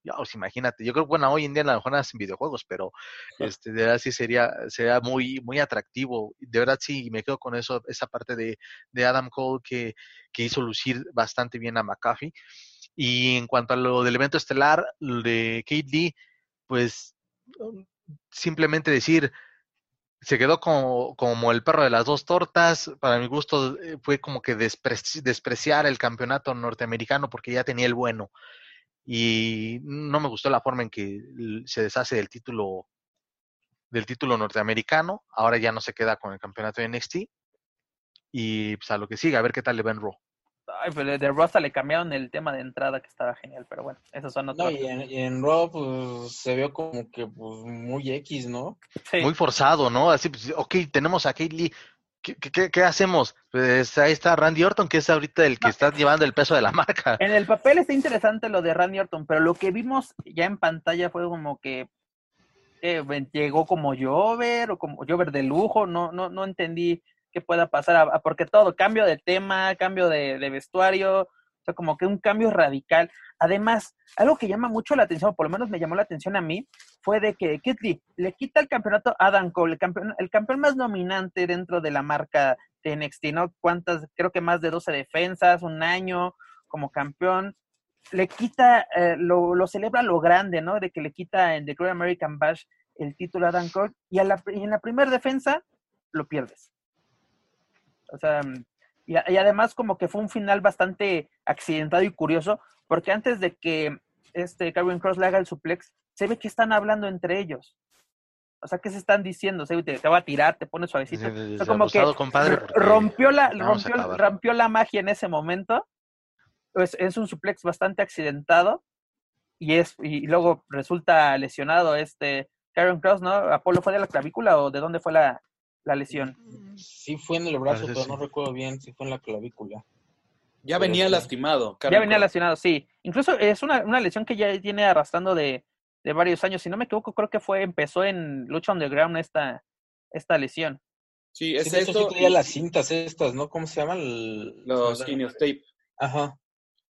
ya, pues imagínate, yo creo que bueno, hoy en día a lo mejor hacen videojuegos, pero este, de verdad sí sería, sería muy, muy atractivo. De verdad sí, me quedo con eso, esa parte de, de Adam Cole que, que hizo lucir bastante bien a McAfee. Y en cuanto a lo del evento estelar de Kate Lee, pues simplemente decir, se quedó como, como, el perro de las dos tortas. Para mi gusto eh, fue como que despreciar el campeonato norteamericano porque ya tenía el bueno. Y no me gustó la forma en que se deshace del título del título norteamericano. Ahora ya no se queda con el campeonato de NXT. Y pues a lo que sigue, a ver qué tal le va en Raw. Ay, pero de Raw le cambiaron el tema de entrada que estaba genial, pero bueno, esos son otros. No, y en, y Raw pues, se vio como que pues, muy X, ¿no? Muy forzado, ¿no? Así, pues, ok, tenemos a Kate Lee. ¿Qué, qué, qué hacemos? Pues ahí está Randy Orton, que es ahorita el que está llevando el peso de la marca. En el papel está interesante lo de Randy Orton, pero lo que vimos ya en pantalla fue como que eh, llegó como Jover o como Jover de lujo, no, no, no entendí que pueda pasar, porque todo, cambio de tema, cambio de, vestuario, o sea, como que un cambio radical. Además, algo que llama mucho la atención, o por lo menos me llamó la atención a mí, fue de que Kitty le quita el campeonato a Adam Cole, el campeón, el campeón más dominante dentro de la marca de NXT, ¿no? ¿Cuántas? Creo que más de 12 defensas, un año como campeón. Le quita, eh, lo, lo, celebra lo grande, ¿no? De que le quita en The Great American Bash el título a Adam Cole y, a la, y en la primera defensa lo pierdes. O sea, y, además como que fue un final bastante accidentado y curioso, porque antes de que este Kevin Cross le haga el suplex, se ve que están hablando entre ellos. O sea, ¿qué se están diciendo? Se te, va a tirar, te pone suavecito. o sea, como que rompió la, rompió, rompió, la magia en ese momento. Pues es un suplex bastante accidentado. Y es, y luego resulta lesionado este Karen Cross, ¿no? ¿Apolo fue de la clavícula o de dónde fue la, la lesión. Sí fue en el brazo, pero no recuerdo bien si fue en la clavícula. Ya venía lastimado. Ya venía lastimado, sí. Incluso es una, una, lesión que ya tiene arrastrando de, de, varios años. Si no me equivoco, creo que fue empezó en Lucha Underground esta, esta lesión. Sí, es esto. Sí las cintas estas, ¿no? ¿Cómo se llaman? Los tape. Ajá.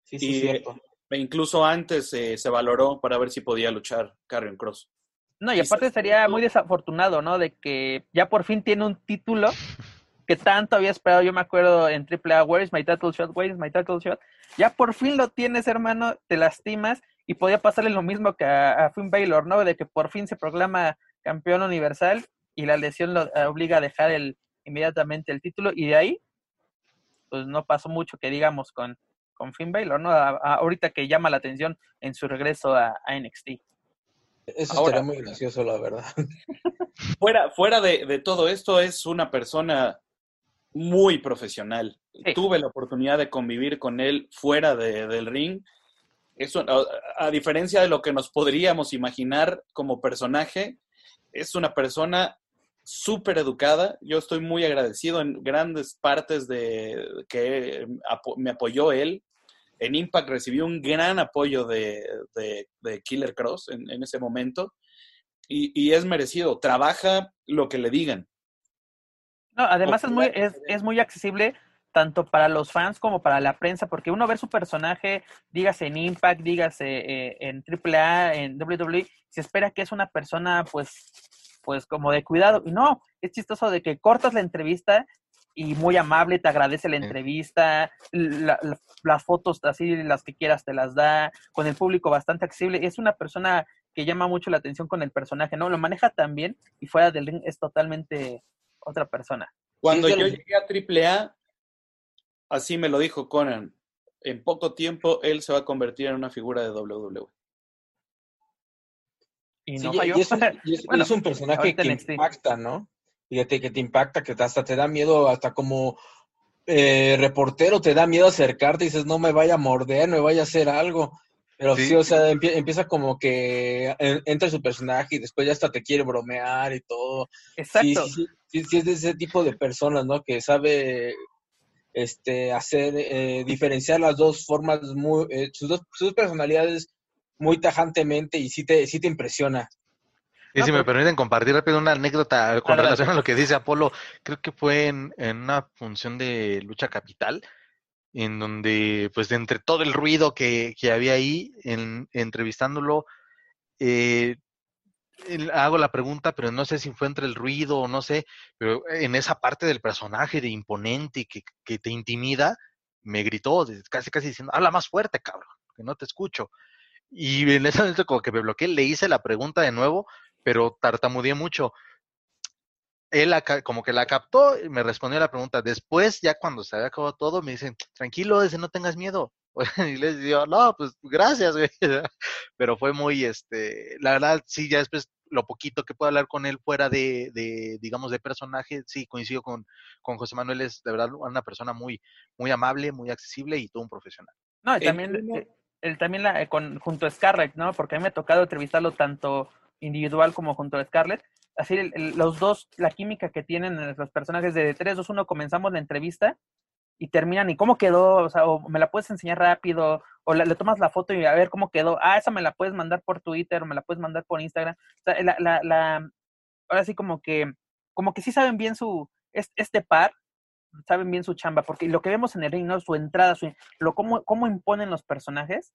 Sí, sí, cierto. E incluso antes eh, se valoró para ver si podía luchar Karen Cross. No, y aparte sería muy desafortunado, ¿no? De que ya por fin tiene un título que tanto había esperado. Yo me acuerdo en AAA, Where is my title shot? Where is my title shot? Ya por fin lo tienes, hermano, te lastimas y podía pasarle lo mismo que a, Finn Baylor, ¿no? De que por fin se proclama campeón universal y la lesión lo eh, obliga a dejar el, inmediatamente el título y de ahí, pues no pasó mucho que digamos con, con Finn Baylor, ¿no? ahorita que llama la atención en su regreso a NXT. Eso Ahora, muy gracioso, la verdad. Fuera, fuera de, todo esto, es una persona muy profesional. Tuve la oportunidad de convivir con él fuera del ring. Eso, a, diferencia de lo que nos podríamos imaginar como personaje, es una persona súper educada. Yo estoy muy agradecido en grandes partes de que me apoyó él en Impact recibió un gran apoyo de, Killer Cross en, ese momento y, es merecido. Trabaja lo que le digan. No, además es muy, es, muy accesible tanto para los fans como para la prensa, porque uno ve su personaje, dígase en Impact, dígase eh, en AAA, en WWE, se espera que es una persona, pues, pues como de cuidado. Y no, es chistoso de que cortas la entrevista y muy amable, te agradece la entrevista, las fotos así, las que quieras, te las da, con el público bastante accesible. Es una persona que llama mucho la atención con el personaje, ¿no? Lo maneja tan bien y fuera del ring es totalmente otra persona. Cuando yo llegué a AAA, así me lo dijo Conan, en poco tiempo él se va a convertir en una figura de WWE. Y no falló. es, un personaje que impacta, ¿no? Fíjate que te impacta, que hasta te da miedo, hasta como eh, reportero te da miedo acercarte y dices, no me vaya a morder, no me vaya a hacer algo. Pero sí, o sea, empieza como que entra su personaje y después ya hasta te quiere bromear y todo. Exacto. Sí, sí, sí, es de ese tipo de personas, ¿no? Que sabe este hacer, eh, diferenciar las dos formas, muy, eh, sus, dos, sus personalidades muy tajantemente y sí te, sí te impresiona. Y si me permiten compartir rápido una anécdota con relación a lo que dice Apolo, creo que fue en, una función de lucha capital, en donde, pues, de entre todo el ruido que, había ahí, en, entrevistándolo, eh, hago la pregunta, pero no sé si fue entre el ruido o no sé, pero en esa parte del personaje de imponente y que, que te intimida, me gritó, casi casi diciendo, habla más fuerte, cabrón, que no te escucho. Y en ese momento como que me bloqueé, le hice la pregunta de nuevo, pero tartamudeé mucho. Él como que la captó y me respondió la pregunta. Después, ya cuando se había acabado todo, me dicen, tranquilo, ese no tengas miedo. y les digo, no, pues gracias, güey. Pero fue muy, este, la verdad, sí, ya después lo poquito que puedo hablar con él fuera de, de digamos, de personaje, sí, coincido con, con José Manuel, es de verdad una persona muy, muy amable, muy accesible y todo un profesional. No, y también, eh, él, también la, eh, con, junto a Scarlett, ¿no? Porque a mí me ha tocado entrevistarlo tanto individual como junto a Scarlett. Así, los dos, la química que tienen los personajes de 3, 2, 1, comenzamos la entrevista y terminan, ¿y cómo quedó? O sea, o me la puedes enseñar rápido, o le, tomas la foto y a ver cómo quedó. Ah, esa me la puedes mandar por Twitter, o me la puedes mandar por Instagram. O sea, la, la, la ahora sí como que, como que sí saben bien su, este par, saben bien su chamba, porque lo que vemos en el ring, ¿no? Su entrada, su, lo, cómo, cómo imponen los personajes,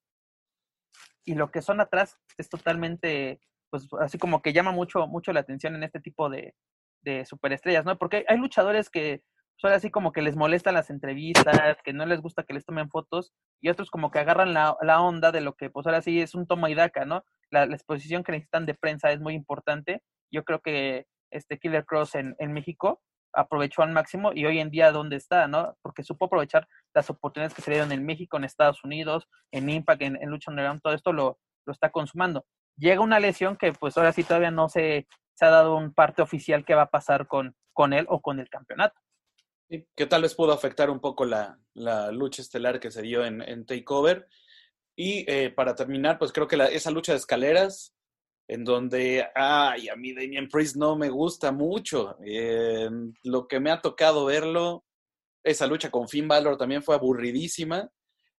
y lo que son atrás es totalmente, pues así como que llama mucho, mucho la atención en este tipo de, de superestrellas, ¿no? Porque hay luchadores que son así como que les molestan las entrevistas, que no les gusta que les tomen fotos, y otros como que agarran la, la onda de lo que, pues ahora sí es un toma y daca, ¿no? La, exposición que necesitan de prensa es muy importante. Yo creo que este Killer Cross en, en México aprovechó al máximo y hoy en día dónde está, ¿no? Porque supo aprovechar las oportunidades que se dieron en México, en Estados Unidos, en Impact, en, en Lucha Underground, todo esto lo, lo está consumando. Llega una lesión que pues ahora sí todavía no se, se ha dado un parte oficial que va a pasar con, con él o con el campeonato que tal vez pudo afectar un poco la, lucha estelar que se dio en, en Takeover. Y eh, para terminar, pues creo que esa lucha de escaleras, en donde, ay, a mí Damien Priest no me gusta mucho. Eh, lo que me ha tocado verlo, esa lucha con Finn Balor también fue aburridísima.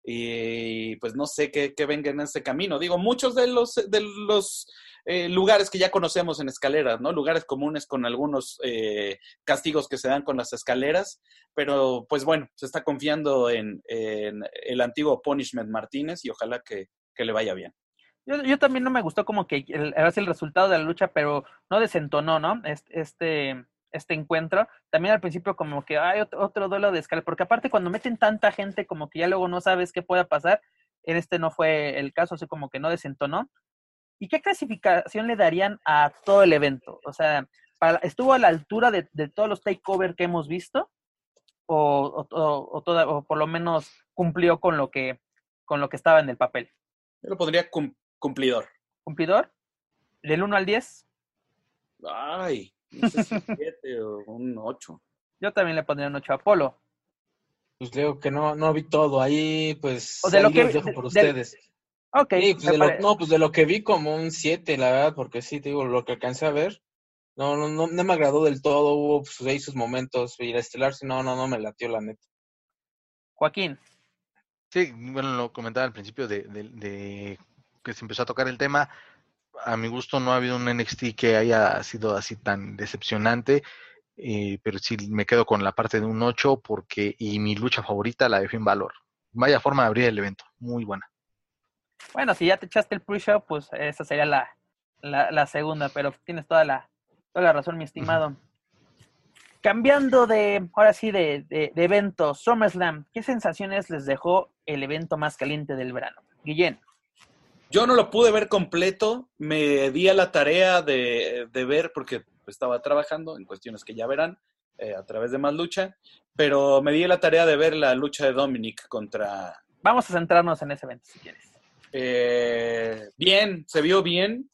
Y pues no sé qué, qué venga en ese camino. Digo, muchos de los, de los eh, lugares que ya conocemos en escaleras, ¿no? Lugares comunes con algunos eh, castigos que se dan con las escaleras, pero pues bueno, se está confiando en, el antiguo Punishment Martínez y ojalá que, le vaya bien. Yo, también no me gustó como que el, el resultado de la lucha, pero no desentonó, ¿no? Este, este, encuentro. También al principio como que hay otro, otro duelo de escalera, porque aparte cuando meten tanta gente como que ya luego no sabes qué pueda pasar, en este no fue el caso, así como que no desentonó. ¿Y qué clasificación le darían a todo el evento? O sea, ¿estuvo a la altura de, todos los takeover que hemos visto? O, o, por lo menos cumplió con lo que con lo que estaba en el papel. Yo lo pondría cumplidor. ¿Cumplidor? ¿Del 1 al 10? Ay, no sé si 7 o un 8. Yo también le pondría un 8 a Apolo. Pues digo que no, no vi todo. Ahí, pues, o de lo que, dejo por ustedes. Ok. pues de lo, no, pues de lo que vi como un 7, la verdad, porque sí, te digo, lo que alcancé a ver, no, no, no, no me agradó del todo, hubo pues, ahí sus momentos, y la estelar, sí, no, no, no me latió la neta. Joaquín. Sí, bueno, lo comentaba al principio de, de, que se empezó a tocar el tema. A mi gusto no ha habido un NXT que haya sido así tan decepcionante, eh, pero sí me quedo con la parte de un 8 porque, y mi lucha favorita, la de Finn Valor. Vaya forma de abrir el evento, muy buena. Bueno, si ya te echaste el pre-show, pues esa sería la, la, segunda, pero tienes toda la, toda la razón, mi estimado. Cambiando de, ahora sí, de, de, de, evento, SummerSlam, ¿qué sensaciones les dejó el evento más caliente del verano? Guillén. Yo no lo pude ver completo, me di a la tarea de, de ver, porque estaba trabajando en cuestiones que ya verán eh, a través de más lucha, pero me di a la tarea de ver la lucha de Dominic contra... Vamos a centrarnos en ese evento, si quieres. Eh, bien, se vio bien.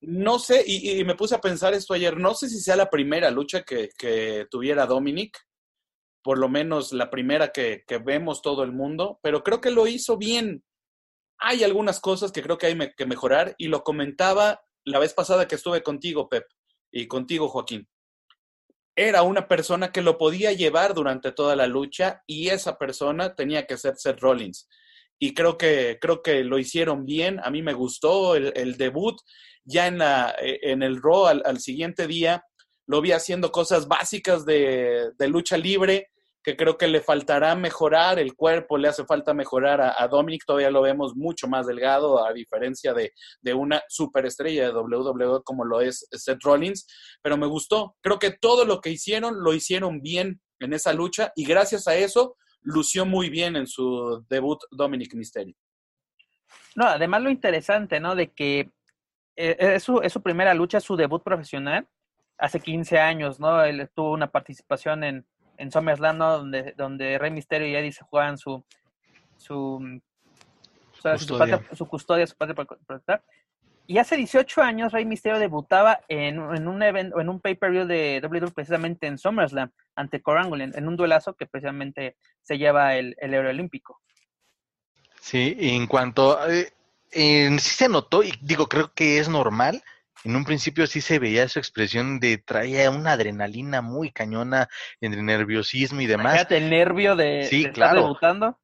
No sé, y, me puse a pensar esto ayer, no sé si sea la primera lucha que, tuviera Dominic, por lo menos la primera que, vemos todo el mundo, pero creo que lo hizo bien. Hay algunas cosas que creo que hay que mejorar y lo comentaba la vez pasada que estuve contigo, Pep, y contigo, Joaquín. Era una persona que lo podía llevar durante toda la lucha y esa persona tenía que ser Seth Rollins y creo que, creo que lo hicieron bien. A mí me gustó el, debut. Ya en, la, eh, en el Raw al, siguiente día lo vi haciendo cosas básicas de, lucha libre que creo que le faltará mejorar, el cuerpo le hace falta mejorar a, Dominic, todavía lo vemos mucho más delgado, a diferencia de, de, una superestrella de WWE como lo es Seth Rollins, pero me gustó, creo que todo lo que hicieron lo hicieron bien en esa lucha y gracias a eso lució muy bien en su debut Dominic Mysterio. No, además lo interesante, ¿no? De que eh, es, su, es su primera lucha, su debut profesional. Hace 15 años, ¿no? Él tuvo una participación en, en SummerSlam, ¿no? Donde, donde Rey Mysterio y Eddie se juegan su, su, Custodia. su, patria- su custodia, su patria protector. Y hace 18 años Rey Mysterio debutaba en, en un evento, en un pay-per-view de WWE precisamente en SummerSlam ante Kurt Angle, en, en un duelazo que precisamente se lleva el, el Euro Olímpico. Sí, y en cuanto eh, en- sí se notó, y digo, creo que es normal. En un principio sí se veía su expresión de traía una adrenalina muy cañona entre nerviosismo y demás. Imagínate el nervio de, Sí, de estar claro. debutando.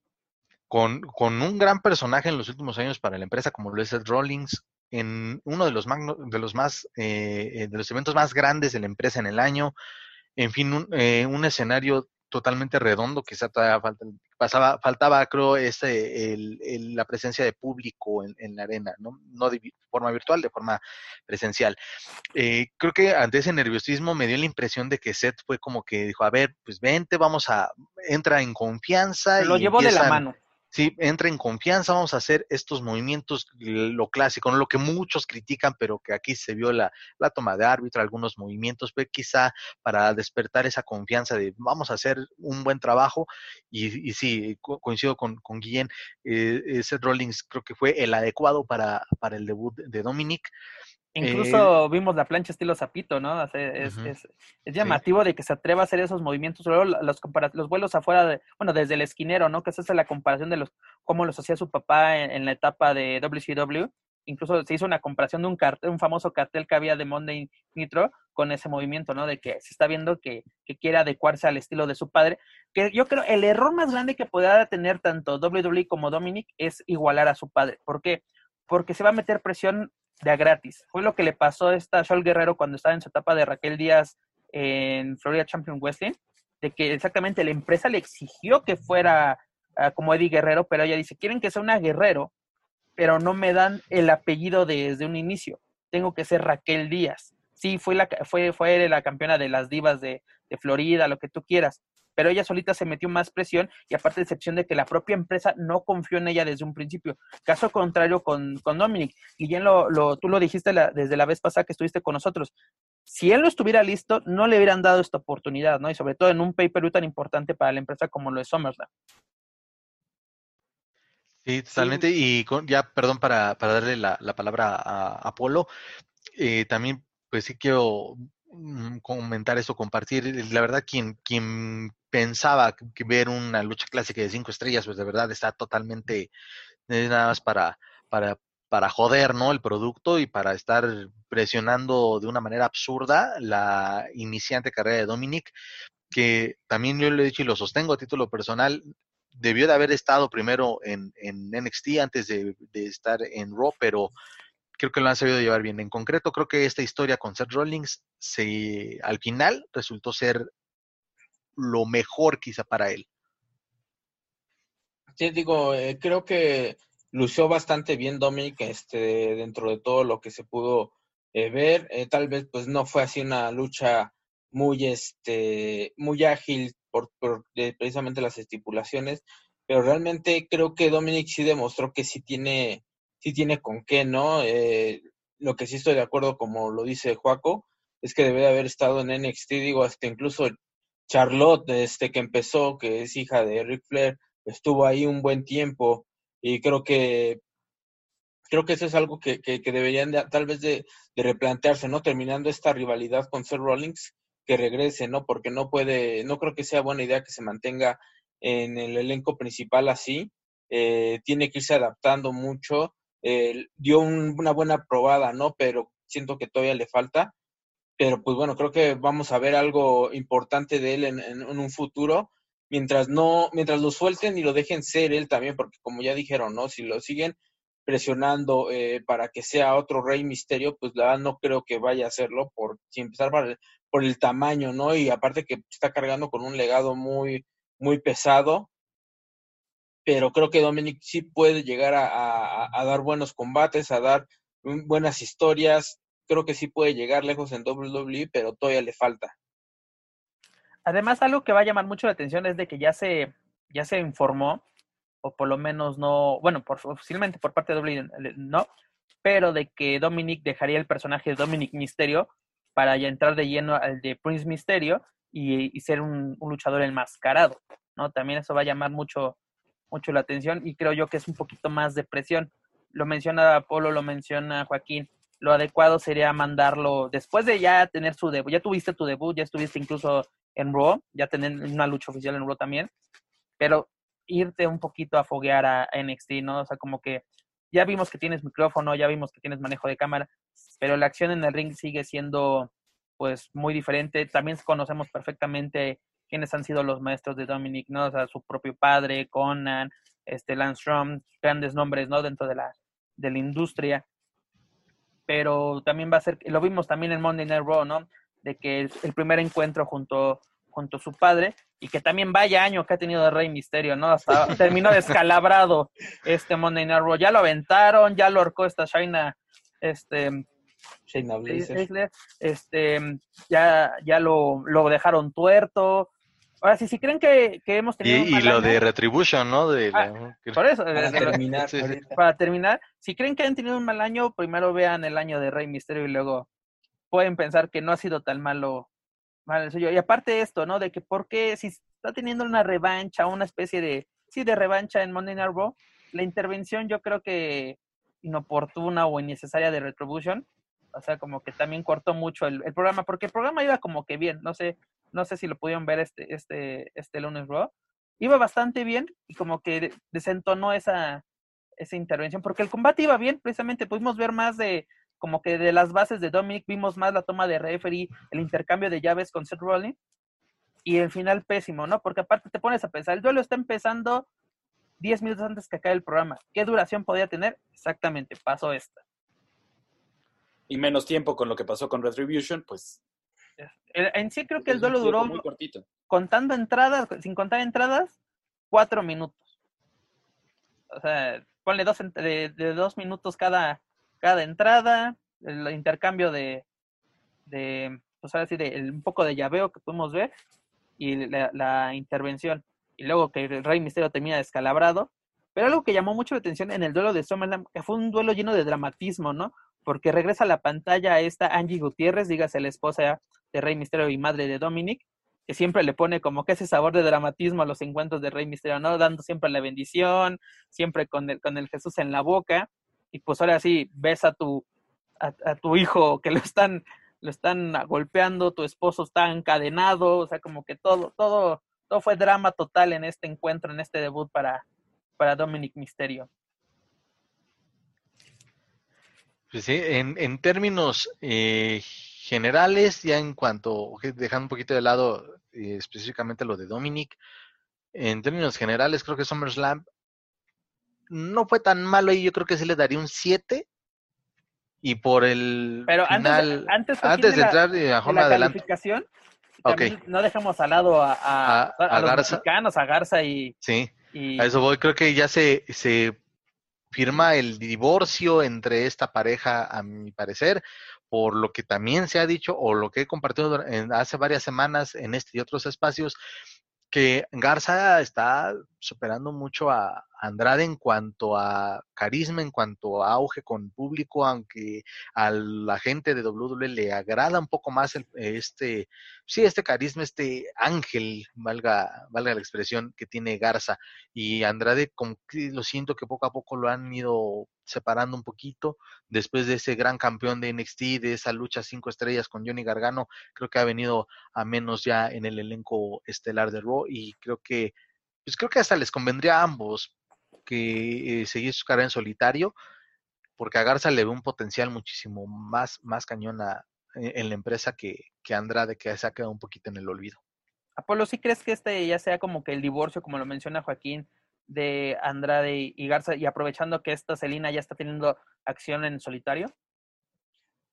con, con un gran personaje en los últimos años para la empresa como lo es Rollins, en uno de los, magno- de los más eh, eh, de los eventos más grandes de la empresa en el año, en fin, un, eh, un escenario totalmente redondo, quizá todavía falta, pasaba, faltaba, creo, ese, el, el- la presencia de público en, en la arena, ¿no? no de forma virtual, de forma presencial. Eh, creo que ante ese nerviosismo me dio la impresión de que Seth fue como que dijo, a ver, pues vente, vamos a, entra en confianza. Lo y llevó de la mano. Sí, entra en confianza, vamos a hacer estos movimientos, lo clásico, ¿no? lo que muchos critican, pero que aquí se vio la, la toma de árbitro, algunos movimientos, fue quizá para despertar esa confianza de vamos a hacer un buen trabajo. Y, y sí, co- coincido con, con Guillén, eh, Seth Rollins creo que fue el adecuado para, para el debut de Dominic. Incluso vimos la plancha estilo Zapito, ¿no? Es, Ujú. es, es llamativo de que se atreva a hacer esos movimientos. Luego los, los vuelos afuera, de, bueno, desde el esquinero, ¿no? Que esa es la comparación de los cómo los hacía su papá en, en la etapa de WCW. Incluso se hizo una comparación de un cartel, un famoso cartel que había de Monday Nitro con ese movimiento, ¿no? De que se está viendo que, que quiere adecuarse al estilo de su padre. Que yo creo el error más grande que pueda tener tanto WWE como Dominic es igualar a su padre. ¿Por qué? Porque se va a meter presión de a gratis. Fue lo que le pasó a esta Shaul Guerrero cuando estaba en su etapa de Raquel Díaz en Florida Champion Wrestling, de que exactamente la empresa le exigió que fuera ah, como Eddie Guerrero, pero ella dice, quieren que sea una Guerrero, pero no me dan el apellido desde un inicio. Tengo que ser Raquel Díaz. Sí, fue la, fue, fue la campeona de las divas de, de Florida, lo que tú quieras, pero ella solita se metió más presión y aparte excepción de que la propia empresa no confió en ella desde un principio. Caso contrario con, con Dominic. Guillén, lo, lo, tú lo dijiste la, desde la vez pasada que estuviste con nosotros. Si él no estuviera listo, no le hubieran dado esta oportunidad, ¿no? Y sobre todo en un pay-per-view tan importante para la empresa como lo es SummerSlam. Sí, totalmente. Y con- ya, perdón, para, para darle la, la palabra a, a Polo, eh, también, pues sí quiero mm, comentar eso, compartir. La verdad, quien, quien pensaba que ver una lucha clásica de cinco estrellas, pues de verdad está totalmente nada más para, para, para joder, ¿no? El producto y para estar presionando de una manera absurda la iniciante carrera de Dominic, que también yo lo he dicho y lo sostengo a título personal, debió de haber estado primero en, en NXT antes de, de estar en Raw, pero creo que lo han sabido llevar bien. En concreto, creo que esta historia con Seth Rollins se, al final resultó ser lo mejor quizá para él. Sí, digo, eh, creo que lució bastante bien Dominic este, dentro de todo lo que se pudo eh, ver. Eh, tal vez pues no fue así una lucha muy, este, muy ágil por, precisamente las estipulaciones, pero realmente creo que Dominic sí demostró que sí tiene, sí tiene con qué, ¿no? Lo que sí estoy de acuerdo, como lo dice Joaco, es que debe de haber estado en NXT, digo, hasta incluso Charlotte, este que empezó, que es hija de Ric Flair, estuvo ahí un buen tiempo y creo que creo que eso es algo que, que, que deberían de, tal vez de, replantearse, ¿no? Terminando esta rivalidad con Seth Rollins, que regrese, ¿no? Porque no puede, no creo que sea buena idea que se mantenga en el elenco principal así. Eh, tiene que irse adaptando mucho. Eh, dio un, una buena probada, ¿no? Pero siento que todavía le falta. Pero pues bueno, creo que vamos a ver algo importante de él en, un futuro mientras no, mientras lo suelten y lo dejen ser él también, porque como ya dijeron, ¿no? Si lo siguen presionando eh, para que sea otro Rey Misterio, pues la verdad no creo que vaya a hacerlo, por, sin empezar por el, por el tamaño, ¿no? Y aparte que está cargando con un legado muy, muy pesado, pero creo que Dominic sí puede llegar a, dar buenos combates, a dar buenas historias, creo que sí puede llegar lejos en WWE, pero todavía le falta. Además, algo que va a llamar mucho la atención es de que ya se, ya se informó o por lo menos no, bueno, por, oficialmente por parte de WWE no, pero de que Dominic dejaría el personaje de Dominic Misterio para ya entrar de lleno al de Prince Misterio y, ser un, luchador enmascarado, ¿no? También eso va a llamar mucho, mucho la atención y creo yo que es un poquito más de presión. Lo menciona Apolo, lo menciona Joaquín, lo adecuado sería mandarlo después de ya tener su debut, ya tuviste tu debut, ya estuviste incluso en Raw, ya tener una lucha oficial en Raw también, pero irte un poquito a foguear a, NXT, ¿no? O sea, como que ya vimos que tienes micrófono, ya vimos que tienes manejo de cámara, pero la acción en el ring sigue siendo pues muy diferente. También conocemos perfectamente quiénes han sido los maestros de Dominic, ¿no? O sea, su propio padre, Conan, este Lance Strom, grandes nombres, ¿no? Dentro de la, de la industria. Pero también va a ser, lo vimos también en Monday Night Raw, ¿no? De que el, el primer encuentro junto, junto a su padre y que también vaya año que ha tenido de Rey Misterio, ¿no? Hasta terminó descalabrado este Monday Night Raw. Ya lo aventaron, ya lo horcó esta Shaina, este, Shayna Blazer. este, ya, ya lo, lo dejaron tuerto. Ahora, si, si creen que, que hemos tenido. Y, y lo de Retribution, ¿no? De ah, por eso. Para, terminar, para terminar, si creen que han tenido un mal año, primero vean el año de Rey Misterio y luego pueden pensar que no ha sido tan malo Vale, soy yo. Y aparte esto, ¿no? De que por qué si está teniendo una revancha, una especie de, sí, de revancha en Monday Night Raw, la intervención yo creo que inoportuna o innecesaria de Retribution, o sea, como que también cortó mucho el, programa, porque el programa iba como que bien, no sé, no sé si lo pudieron ver este, este, este lunes Raw, iba bastante bien y como que desentonó esa, esa intervención, porque el combate iba bien, precisamente pudimos ver más de, como que de las bases de Dominic vimos más la toma de referee, el intercambio de llaves con Seth Rollins y el final pésimo, ¿no? Porque aparte te pones a pensar, el duelo está empezando 10 minutos antes que acabe el programa. ¿Qué duración podía tener? Exactamente, pasó esta. Y menos tiempo con lo que pasó con Retribution, pues. En sí creo que el duelo duró, muy cortito. contando entradas, sin contar entradas, cuatro minutos. O sea, ponle dos, de dos minutos cada, cada entrada, el intercambio de, de pues ahora sí, de, un poco de llaveo que pudimos ver y la, intervención. Y luego que el Rey Misterio termina descalabrado. Pero algo que llamó mucho la atención en el duelo de SummerSlam, que fue un duelo lleno de dramatismo, ¿no? Porque regresa a la pantalla esta Angie Gutiérrez, dígase la esposa de Rey Misterio y madre de Dominic, que siempre le pone como que ese sabor de dramatismo a los encuentros de Rey Misterio, ¿no? Dando siempre la bendición, siempre con el, con el Jesús en la boca y pues ahora sí ves a tu, a, tu hijo que lo están, lo están golpeando, tu esposo está encadenado, o sea, como que todo, todo, todo fue drama total en este encuentro, en este debut para, para Dominic Misterio. Pues sí, en, en términos eh, generales, ya en cuanto, dejando un poquito de lado eh, específicamente lo de Dominic, en términos generales creo que SummerSlam no fue tan malo y yo creo que sí le daría un 7. Y por el Pero final, antes, antes, de, entrar eh, a la calificación, no dejamos al lado a, los Garza. mexicanos, a Garza y... Sí, a eso voy. Creo que ya se, se firma el divorcio entre esta pareja, a mi parecer, por lo que también se ha dicho o lo que he compartido hace varias semanas en este y otros espacios, que Garza está superando mucho a, Andrade en cuanto a carisma, en cuanto a auge con público, aunque a la gente de WWE le agrada un poco más el, este, sí, este carisma, este ángel, valga, valga la expresión que tiene Garza. Y Andrade, como que lo siento que poco a poco lo han ido separando un poquito después de ese gran campeón de NXT, de esa lucha cinco estrellas con Johnny Gargano, creo que ha venido a menos ya en el elenco estelar de Raw y creo que pues creo que hasta les convendría a ambos que eh, seguir su carrera en solitario, porque a Garza le ve un potencial muchísimo más, más cañón e, en la empresa que, que Andrade, que se ha quedado un poquito en el olvido. Apolo, ¿sí crees que este ya sea como que el divorcio, como lo menciona Joaquín, de Andrade y Garza, y aprovechando que esta Celina ya está teniendo acción en solitario?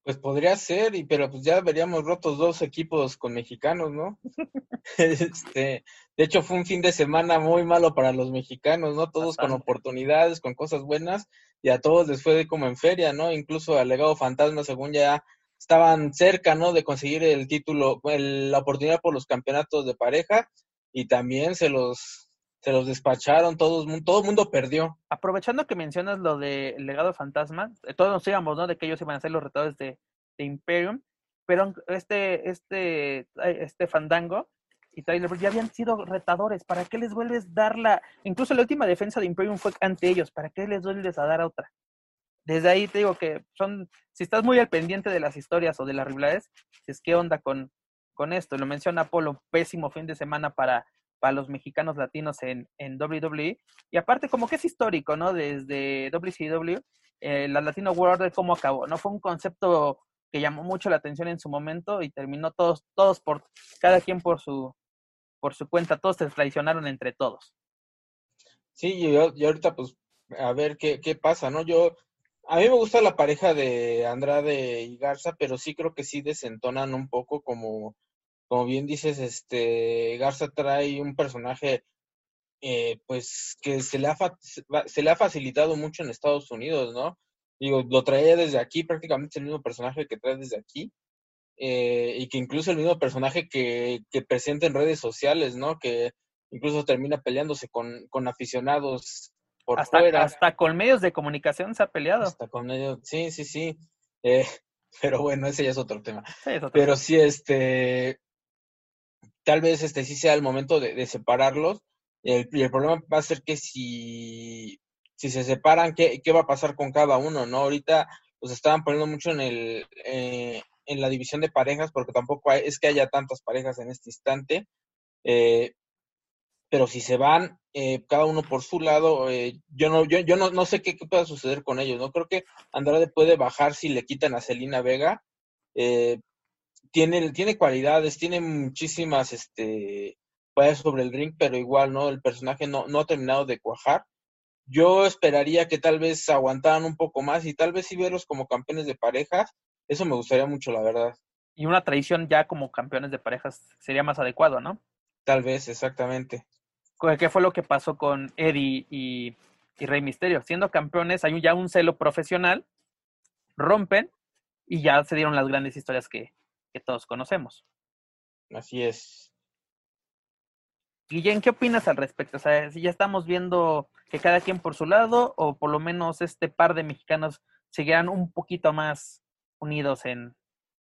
Pues podría ser, y pero pues ya veríamos rotos dos equipos con mexicanos, ¿no? este, de hecho fue un fin de semana muy malo para los mexicanos, ¿no? Todos con oportunidades, con cosas buenas, y a todos les fue como en feria, ¿no? Incluso al legado fantasma, según ya estaban cerca, ¿no? De conseguir el título, la oportunidad por los campeonatos de pareja, y también se los se los despacharon, todo, todo el mundo perdió. Aprovechando que mencionas lo del legado fantasma, eh, todos nos íbamos, ¿no? De que ellos iban a ser los retadores de, de Imperium, pero este, este, este Fandango y Tyler ya habían sido retadores. ¿Para qué les vuelves a dar la... Incluso la última defensa de Imperium fue ante ellos. ¿Para qué les vuelves a dar otra? Desde ahí te digo que son... Si estás muy al pendiente de las historias o de las rivalidades, es qué onda con, con esto. Lo menciona Apolo, pésimo fin de semana para, para los mexicanos latinos en, en WWE. Y aparte, como que es histórico, ¿no? Desde WCW, eh, la Latino World ¿cómo acabó? ¿No? Fue un concepto que llamó mucho la atención en su momento y terminó todos, todos por, cada quien por su, por su cuenta, todos se traicionaron entre todos. Sí, y, y ahorita pues a ver qué, qué pasa, ¿no? Yo, a mí me gusta la pareja de Andrade y Garza, pero sí creo que sí desentonan un poco como como bien dices, este Garza trae un personaje eh, pues que se le, ha se le ha facilitado mucho en Estados Unidos, ¿no? Digo, lo traía desde aquí, prácticamente el mismo personaje que trae desde aquí, eh, y que incluso el mismo personaje que, que presenta en redes sociales, ¿no? Que incluso termina peleándose con, con aficionados por hasta, fuera. Hasta con medios de comunicación se ha peleado. Hasta con medios, sí, sí, sí. Eh, pero bueno, ese ya es otro tema. Sí, es otro pero tema. sí, este, tal vez este sí sea el momento de, separarlos. El, el problema va a ser que si, se separan, ¿qué, ¿qué va a pasar con cada uno? ¿no? Ahorita los estaban poniendo mucho en el eh, en la división de parejas, porque tampoco es que haya tantas parejas en este instante. Eh, pero si se van eh, cada uno por su lado, yo no, yo, no, no sé qué, pueda suceder con ellos, ¿no? Creo que Andrade puede bajar si le quitan a Celina Vega. Tiene, tiene cualidades, tiene muchísimas este cualidades sobre el ring, pero igual, ¿no? El personaje no, no ha terminado de cuajar. Yo esperaría que tal vez aguantaran un poco más y tal vez sí verlos como campeones de parejas. Eso me gustaría mucho, la verdad. Y una tradición ya como campeones de parejas sería más adecuado, ¿no? Tal vez, exactamente. ¿Qué fue lo que pasó con Eddie y, y Rey Misterio? Siendo campeones, hay ya un celo profesional, rompen y ya se dieron las grandes historias que, que todos conocemos. Así es. Guillén, ¿qué opinas al respecto? O sea, si ya estamos viendo que cada quien por su lado, o por lo menos este par de mexicanos seguirán un poquito más unidos en,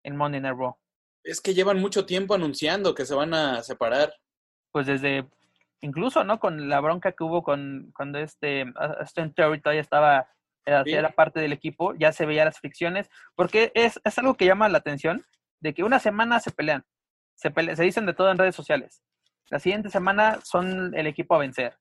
en Monday Night Raw. Es que llevan mucho tiempo anunciando que se van a separar. Pues desde, incluso, ¿no? Con la bronca que hubo con cuando este Austin Theory todavía estaba, era, Sí. era parte del equipo, ya se veía las fricciones, porque es, es algo que llama la atención, de que una semana se pelean, se, pele- se dicen de todo en redes sociales. La siguiente semana son el equipo a vencer.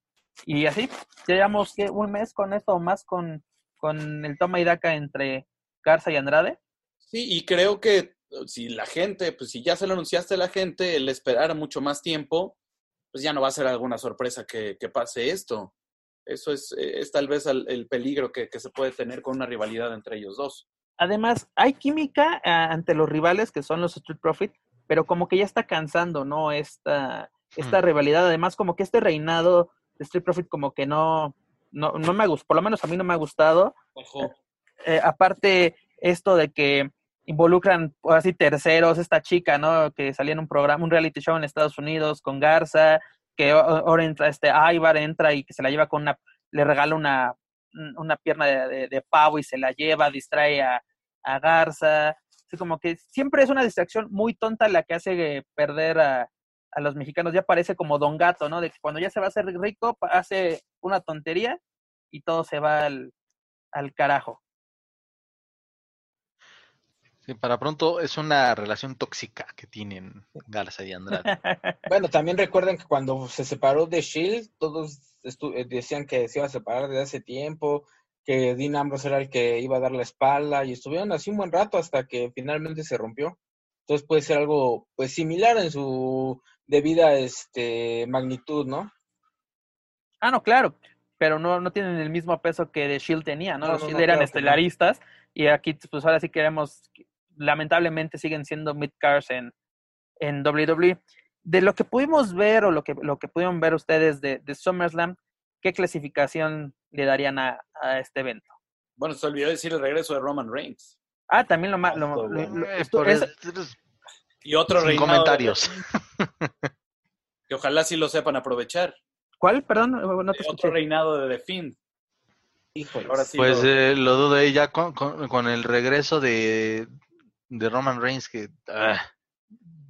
Y así, ya llevamos un mes con esto o más con, con el toma y daca entre Garza y Andrade. Sí, y creo que uh, si la gente, pues si ya se lo anunciaste a la gente, el esperar mucho más tiempo, pues ya no va a ser alguna sorpresa que, que pase esto. Eso es, eh, es tal vez el, el peligro que, que se puede tener con una rivalidad entre ellos dos. Además, hay química ah, ante los rivales que son los Street Profit, pero como que ya está cansando, ¿no? Esta, esta Hmm. rivalidad. Además, como que este reinado de Street Profit como que no, no, no me ha gustado, por lo menos a mí no me ha gustado. Ojo. Eh, aparte, esto de que involucran así terceros, esta chica, ¿no? Que salía en un programa, un reality show en Estados Unidos con Garza, que ahora entra este Ivar, entra y que se la lleva con una, le regala una, una pierna de, de- de pavo y se la lleva, distrae a, a Garza. Así como que siempre es una distracción muy tonta la que hace perder a, a los mexicanos. Ya parece como Don Gato, ¿no? De que cuando ya se va a hacer rico, hace una tontería y todo se va al, al carajo. Sí, para pronto es una relación tóxica que tienen Garza y Andrade. Bueno, también recuerden que cuando se separó de Shield, todos eh, decían que se iba a separar desde hace tiempo, que Dean Ambrose era el que iba a dar la espalda, y estuvieron así un buen rato hasta que finalmente se rompió. Entonces puede ser algo pues similar en su debida este magnitud, ¿no? Ah, no, claro, pero no, no tienen el mismo peso que The Shield tenía, ¿no? No, Los no, Shield eran claro estelaristas y aquí, pues ahora sí queremos, lamentablemente siguen siendo mid-cars en, en WWE. De lo que pudimos ver o lo que, lo que pudieron ver ustedes de, de SummerSlam, ¿qué clasificación le darían a, a este evento? Bueno, se olvidó decir el regreso de Roman Reigns. Ah, también lo más... Lo, Estuvo lo- bueno. lo- Eh, es- Y otro sin reinado de- comentarios. que ojalá sí lo sepan aprovechar. ¿Cuál? Perdón, no te escuché. Otro reinado de The Fiend. Híjole. Ahora sí. Pues lo- eh, lo dudo eh, ya con, con- con el regreso de, de Roman Reigns, que ah,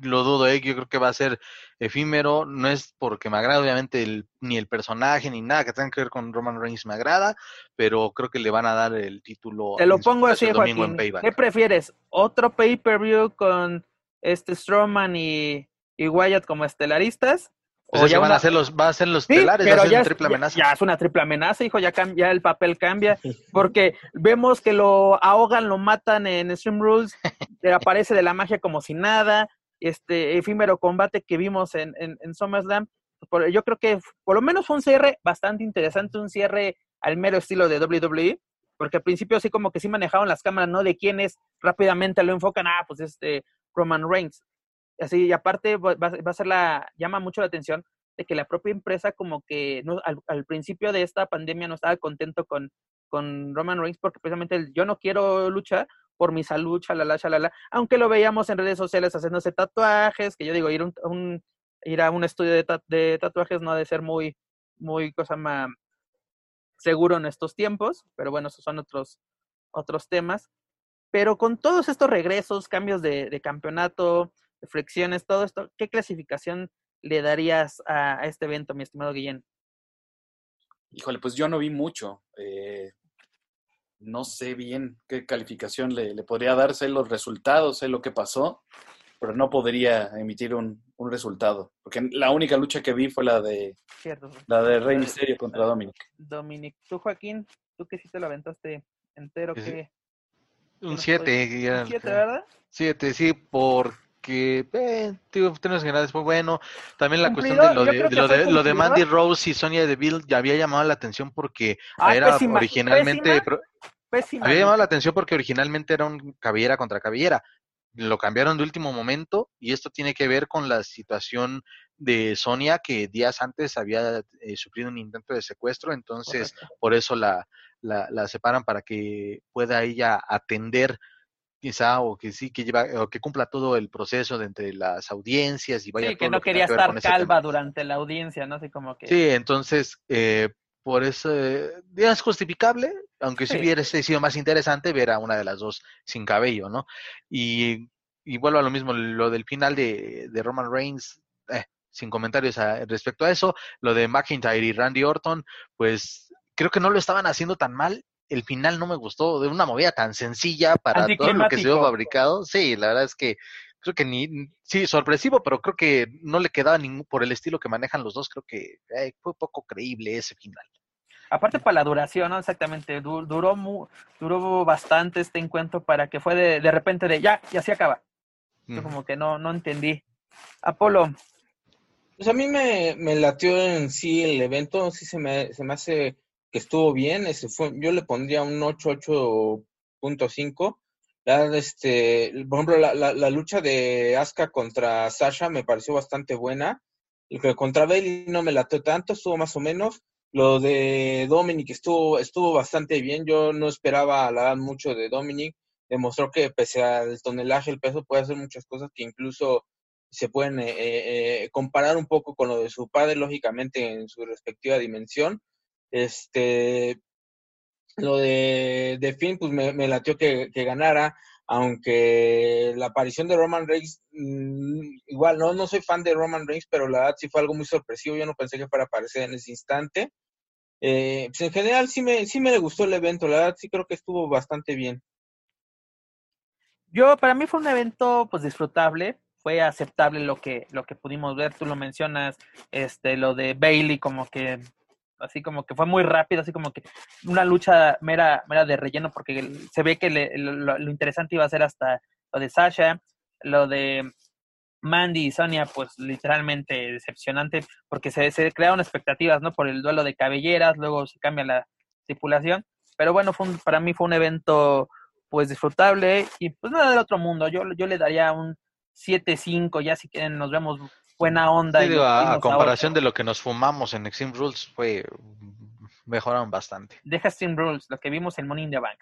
lo dudo, eh, yo creo que va a ser efímero, no es porque me agrada obviamente el- ni el personaje ni nada que tenga que ver con Roman Reigns me agrada, pero creo que le van a dar el título Te lo pongo así, Joaquín. ¿Qué prefieres? ¿Otro pay-per-view con este Strowman y, y Wyatt como estelaristas? Pues es que van a ser los, va a ser los Sí, telares, va pero a ser ya, una es- triple ya- amenaza. ya es una triple amenaza, hijo, ya, cam- ya el papel cambia, porque vemos que lo ahogan, lo matan en Stream Rules, aparece de la magia como si nada, este efímero combate que vimos en, en, en SummerSlam, por- yo creo que por lo menos fue un cierre bastante interesante, un cierre al mero estilo de WWE, porque al principio sí como que sí manejaron las cámaras, ¿no? De quiénes rápidamente lo enfocan, ah, pues este Roman Reigns. Así, y aparte va, va a ser la, llama mucho la atención de que la propia empresa como que no, al, al principio de esta pandemia no estaba contento con, con Roman Reigns porque precisamente el, yo no quiero luchar por mi salud, chalala, chalala, aunque lo veíamos en redes sociales haciéndose tatuajes, que yo digo, ir, a un estudio de, ta- de tatuajes no ha de ser muy, muy cosa más seguro en estos tiempos, pero bueno, esos son otros, otros temas. Pero con todos estos regresos, cambios de, de campeonato, flexiones, todo esto, ¿qué clasificación le darías a, a este evento, mi estimado Guillén? Híjole, pues yo no vi mucho. eh, no sé bien qué calificación le, le podría dar, sé los resultados, sé lo que pasó, pero no podría emitir un, un resultado. Porque la única lucha que vi fue la de Cierto. la de Rey Misterio contra Dominic. Dominic, tú Joaquín, tú que sí te lo aventaste entero, Que sí. que Un estoy- 7. un siete, ¿verdad? Siete, sí, porque eh, digo, términos generales fue bueno. También la cuestión de lo de, de que lo de, lo de Mandy. Rose y Sonia Deville ya había llamado la atención porque Ah, era pésima, originalmente pésima, pro- Pésima. había llamado la atención porque originalmente era un cabellera contra cabellera. Lo cambiaron de último momento y esto tiene que ver con la situación de Sonia que días antes había eh, sufrido un intento de secuestro, entonces Correcto. por eso la, la, la separan para que pueda ella atender quizá o que sí que lleva o que cumpla todo el proceso de entre las audiencias y vaya Sí, todo que lo no quería que estar calva durante la audiencia, ¿no? Así como que... Sí, entonces eh, por eso eh, ya es justificable, aunque si Sí. hubiera sido más interesante ver a una de las dos sin cabello, ¿no? Y, y vuelvo a lo mismo, lo del final de, de Roman Reigns, eh, sin comentarios a- respecto a eso, lo de McIntyre y Randy Orton, pues creo que no lo estaban haciendo tan mal. El final no me gustó, de una movida tan sencilla para todo lo que se vio fabricado. Sí, la verdad es que creo que ni, sí, sorpresivo, pero creo que no le quedaba ningún, por el estilo que manejan los dos, creo que eh, fue poco creíble ese final. Aparte para la duración, ¿no? Exactamente, du- duró mu- duró bastante este encuentro para que fue de, de repente de ya, y así acaba. Yo como que no, no entendí. Apolo, Pues a mí me, me latió en sí el evento, sí se me, se me hace que estuvo bien, ese fue, yo le pondría un 8, 8.5. Verdad, Este, por ejemplo, la, la, la lucha de Asuka contra Sasha me pareció bastante buena. Que contra Bailey no me latió tanto, estuvo más o menos. Lo de Dominic estuvo, estuvo bastante bien. Yo no esperaba la verdad mucho de Dominic. Demostró que pese al tonelaje, el peso puede hacer muchas cosas que incluso se pueden eh, eh, eh, comparar un poco con lo de su padre, lógicamente en su respectiva dimensión. Este, lo de, de Finn, pues me, me latió que, que ganara, aunque la aparición de Roman Reigns, mm, igual no, no soy fan de Roman Reigns, pero la verdad sí fue algo muy sorpresivo, yo no pensé que fuera a aparecer en ese instante. Eh, pues en general sí me, sí me gustó el evento, la verdad sí creo que estuvo bastante bien. yo para mí fue un evento pues disfrutable, fue aceptable lo que lo que pudimos ver, tú lo mencionas, este lo de Bailey como que así como que fue muy rápido, así como que una lucha mera mera de relleno porque se ve que le- lo, lo interesante iba a ser hasta lo de Sasha, lo de Mandy y Sonia, pues literalmente decepcionante, porque se, se crearon expectativas, ¿no? Por el duelo de cabelleras, luego se cambia la estipulación, pero bueno, fue un- para mí fue un evento pues disfrutable y pues nada del otro mundo, yo, yo le daría un 7-5, ya si quieren nos vemos buena onda. Sí, digo, a, a comparación de lo que nos fumamos en Extreme Rules, fue mejoraron bastante. Deja Steam Rules, lo que vimos en Money in the Bank.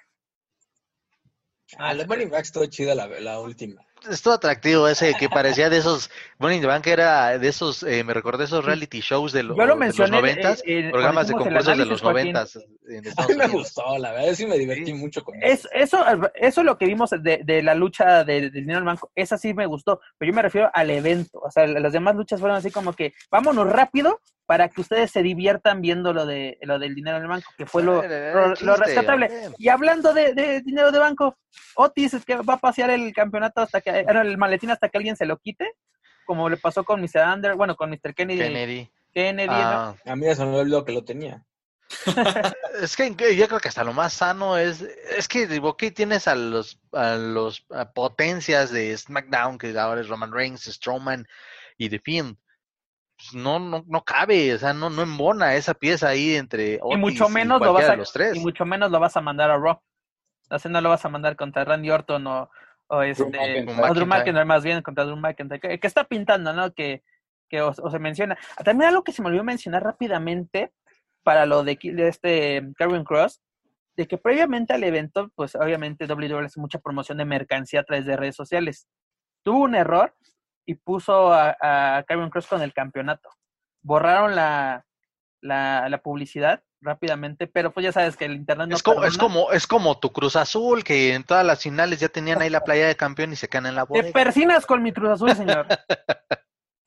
Ah, la Money Back estuvo chida la, la última. Estuvo atractivo ese que parecía de esos, Money in the Bank era de esos, eh, me recordé esos reality shows de, lo- Yo lo de los noventas, programas de el concursos de los noventas en A Estados mí me gustó, la verdad, sí me divertí mucho con Es, eso. eso, eso es lo que vimos de, de la lucha de- del dinero al banco, esa sí me gustó, pero yo me refiero al evento, o sea, las demás luchas fueron así como que vámonos rápido para que ustedes se diviertan viendo lo de lo del dinero del banco, que fue lo, lo, el rescatable. Y hablando de, de dinero de banco, Otis es que va a pasear el campeonato hasta que, ah, no, el maletín hasta que alguien se lo quite, como le pasó con Mr. Under, bueno, con Mr. Kennedy, Kennedy. Kennedy, ¿no? Ah, A mí ya se me olvidó que lo tenía. es que que yo creo que hasta lo más sano es, es que digo, ¿qué tienes a los, a los a potencias de SmackDown, que ahora es Roman Reigns, Strowman y The Fiend? Pues no, no, no cabe, o sea, no, no embona esa pieza ahí entre y Otis mucho menos lo vas a los tres. y mucho menos lo vas a mandar a Raw. O sea, no lo vas a mandar contra Randy Orton o, o este o Drew McIntyre. Más bien contra Drew McIntyre que, que está pintando, ¿no? Que, que o, o se menciona. También algo que se me olvidó mencionar rápidamente para lo de, este Karen Cross, de que previamente al evento, pues obviamente WWE hace mucha promoción de mercancía a través de redes sociales. Tuvo un error y puso a, a Cross con el campeonato. Borraron la, la, la publicidad rápidamente, pero pues ya sabes que el internet no es, como, es, como, es como tu Cruz Azul, que en todas las finales ya tenían ahí la playa de campeón y se caen en la Te bodega. persinas con mi Cruz Azul, señor.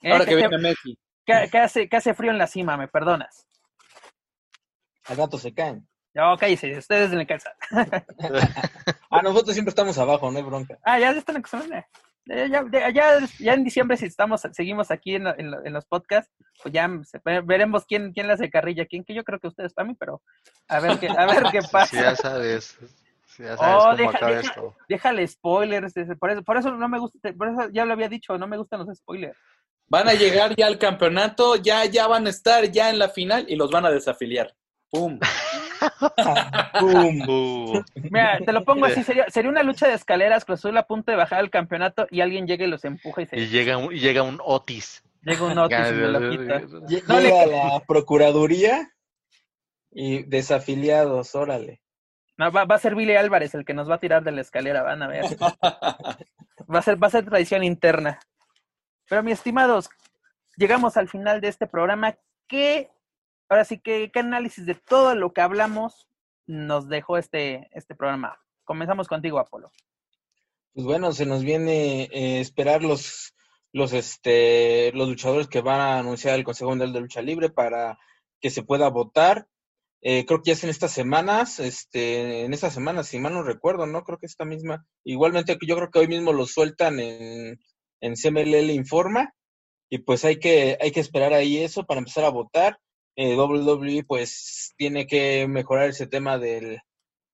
Eh, Ahora que que, viene Messi. que- que hace, que hace frío en la cima, me perdonas. Al rato se caen. No, cállese, ustedes en el calza. Ah, nosotros siempre estamos abajo, no hay bronca. Ah, ya están excelentes. Ya, ya, ya, ya, en diciembre, si estamos, seguimos aquí en, lo- en lo- en los podcasts, pues ya se- veremos quién, quién le hace carrilla, quién, que yo creo que ustedes para mí, pero a ver qué, a ver qué pasa. Sí, ya sabes. sí, ya sabes Oh, cómo deja- acaba deja- esto. Déjale spoilers, por eso, por eso no me gusta, por eso ya lo había dicho, no me gustan los spoilers. Van a llegar ya al campeonato, ya, ya van a estar ya en la final y los van a desafiliar. ¡Pum! Uh, Mira, te lo pongo así, sería, sería una lucha de escaleras, Cruz Azul a punto de bajar al campeonato y alguien llega y los empuja y se y llega un, y llega un Otis. llega un Otis y me lo quita. Lle- No le- Llega la Procuraduría y desafiliados, órale. No, va, va a ser Billy Álvarez el que nos va a tirar de la escalera, van a ver. Va a ser, va a ser tradición interna. Pero, mis estimados, llegamos al final de este programa. ¿Qué, ahora sí, que qué análisis de todo lo que hablamos nos dejó este, este programa? Comenzamos contigo, Apolo. Pues bueno, se nos viene eh, esperar los, los, este, los luchadores que van a anunciar el Consejo Mundial de Lucha Libre para que se pueda votar. Eh, creo que ya es en estas semanas, este, en estas semanas, si mal no recuerdo, ¿no? Creo que esta misma. Igualmente, yo creo que hoy mismo lo sueltan en, en CMLL Informa. Y pues hay que, hay que esperar ahí eso para empezar a votar. Eh, WWE pues tiene que mejorar ese tema del,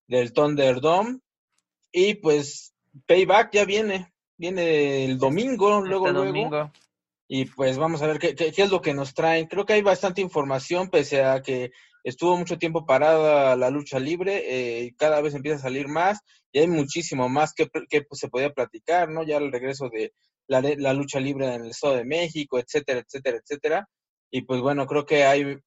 del Thunderdome. Y pues Payback ya viene, viene el domingo, luego, este luego. domingo. Y pues vamos a ver qué, qué, qué es lo que nos traen. Creo que hay bastante información, pese a que estuvo mucho tiempo parada la lucha libre, eh, y cada vez empieza a salir más, y hay muchísimo más que, que pues, se podía platicar, ¿no? Ya el regreso de la, la lucha libre en el Estado de México, etcétera, etcétera, etcétera. Y pues bueno, creo que hay,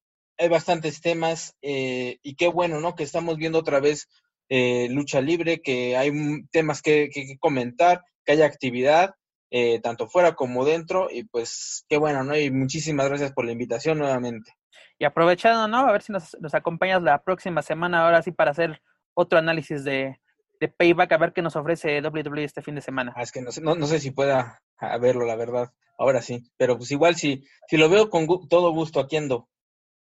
hay bastantes temas, eh, y qué bueno, ¿no? Que estamos viendo otra vez eh, lucha libre, que hay temas que, que, que comentar, que haya actividad, eh, tanto fuera como dentro, y pues qué bueno, ¿no? Y muchísimas gracias por la invitación nuevamente. Y aprovechando, ¿no? A ver si nos, nos acompañas la próxima semana, ahora sí, para hacer otro análisis de, de Payback, a ver qué nos ofrece WWE este fin de semana. Ah, es que no sé, no, no sé si pueda ah, verlo, la verdad. Ahora sí. Pero pues igual si, si lo veo con todo gusto, aquí ando.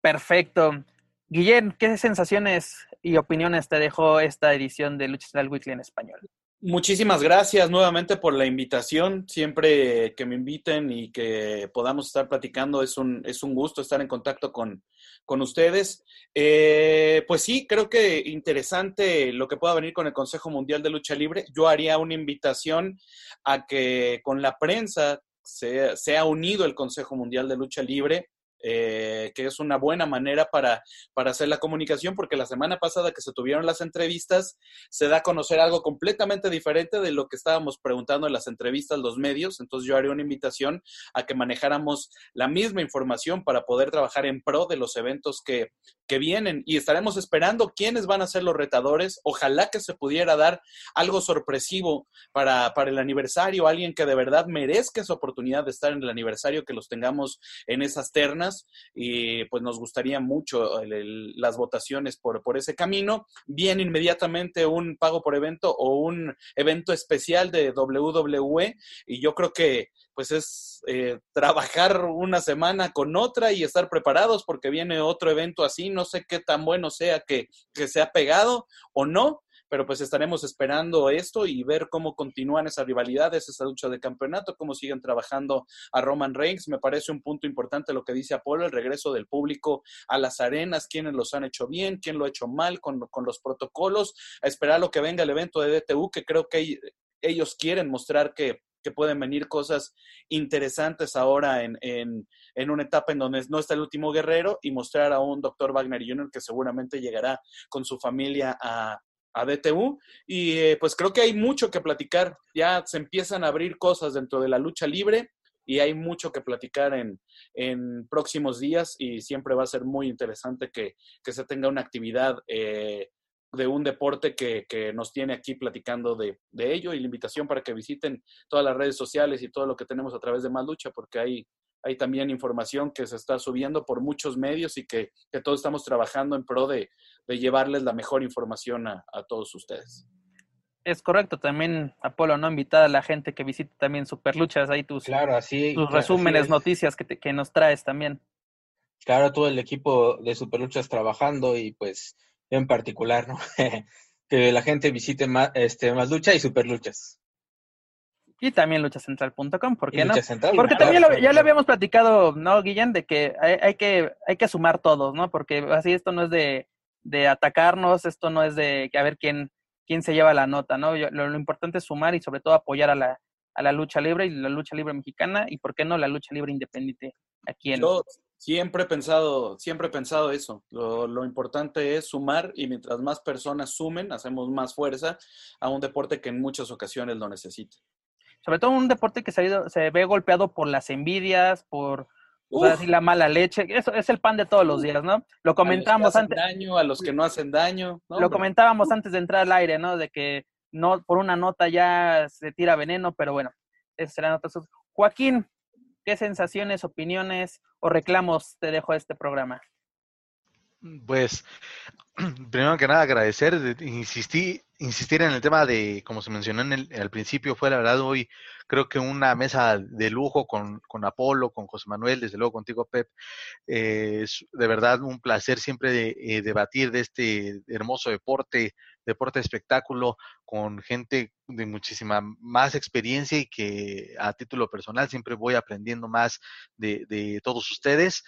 Perfecto. Guillén, ¿qué sensaciones y opiniones te dejó esta edición de Lucha Central Weekly en español? Muchísimas gracias nuevamente por la invitación. Siempre que me inviten y que podamos estar platicando, es un, es un gusto estar en contacto con, con ustedes. Eh, pues sí, creo que interesante lo que pueda venir con el Consejo Mundial de Lucha Libre. Yo haría una invitación a que con la prensa se, se ha unido el Consejo Mundial de Lucha Libre. Eh, que es una buena manera para, para hacer la comunicación, porque la semana pasada que se tuvieron las entrevistas, se da a conocer algo completamente diferente de lo que estábamos preguntando en las entrevistas los medios. Entonces yo haré una invitación a que manejáramos la misma información para poder trabajar en pro de los eventos que, que vienen y estaremos esperando quiénes van a ser los retadores. Ojalá que se pudiera dar algo sorpresivo para, para el aniversario, alguien que de verdad merezca esa oportunidad de estar en el aniversario, que los tengamos en esas ternas y pues nos gustaría mucho las votaciones por, por ese camino. Viene inmediatamente un pago por evento o un evento especial de WWE y yo creo que pues es eh, trabajar una semana con otra y estar preparados porque viene otro evento así. No sé qué tan bueno sea que, que sea pegado o no, pero pues estaremos esperando esto y ver cómo continúan esas rivalidades, esa lucha de campeonato, cómo siguen trabajando a Roman Reigns. Me parece un punto importante lo que dice Apolo, el regreso del público a las arenas, quiénes los han hecho bien, quién lo ha hecho mal con, con los protocolos, a esperar lo que venga el evento de DTU, que creo que ellos quieren mostrar que que pueden venir cosas interesantes ahora en, en, en, una etapa en donde no está el último guerrero y mostrar a un Dr. Wagner Jr. que seguramente llegará con su familia a, a DTU. Y eh, pues creo que hay mucho que platicar. Ya se empiezan a abrir cosas dentro de la lucha libre y hay mucho que platicar en, en próximos días y siempre va a ser muy interesante que, que se tenga una actividad eh, de un deporte que, que, nos tiene aquí platicando de, de, ello y la invitación para que visiten todas las redes sociales y todo lo que tenemos a través de Más Lucha, porque hay, hay también información que se está subiendo por muchos medios y que, que todos estamos trabajando en pro de, de llevarles la mejor información a, a, todos ustedes. Es correcto, también Apolo, ¿no? Invitar a la gente que visite también Superluchas, ahí tus, claro, así, tus resúmenes, así noticias que, te, que nos traes también. Claro, todo el equipo de Superluchas trabajando y pues en particular, ¿no? que la gente visite más, este, más lucha y superluchas. Y también luchacentral.com, ¿por qué no? Porque también lo, ya lo habíamos platicado, ¿no, Guillén? De que hay, hay, que hay que sumar todos, ¿no? Porque así esto no es de, de atacarnos, esto no es de a ver quién, quién se lleva la nota, ¿no? Yo, lo, lo, importante es sumar y sobre todo apoyar a la, a la lucha libre y la lucha libre mexicana y, ¿por qué no, la lucha libre independiente aquí en... Yo siempre he pensado, siempre he pensado eso. Lo, lo, importante es sumar y mientras más personas sumen, hacemos más fuerza a un deporte que en muchas ocasiones lo necesita. Sobre todo un deporte que se, ha ido, se ve golpeado por las envidias, por o sea, así la mala leche, eso es el pan de todos los días, ¿no? Lo comentábamos antes. Daño, a los que no hacen daño. No, lo comentábamos antes de entrar al aire, ¿no? De que no por una nota ya se tira veneno, pero bueno, esa será nota. Joaquín, ¿qué sensaciones, opiniones o reclamos te dejo a este programa? Pues, primero que nada, agradecer, insistí, insistir en el tema de, como se mencionó en el, al principio, fue la verdad hoy creo que una mesa de lujo con, con Apolo, con José Manuel, desde luego contigo, Pep. Eh, es de verdad un placer siempre de, eh, debatir de este hermoso deporte, deporte espectáculo, con gente de muchísima más experiencia y que a título personal siempre voy aprendiendo más de, de todos ustedes.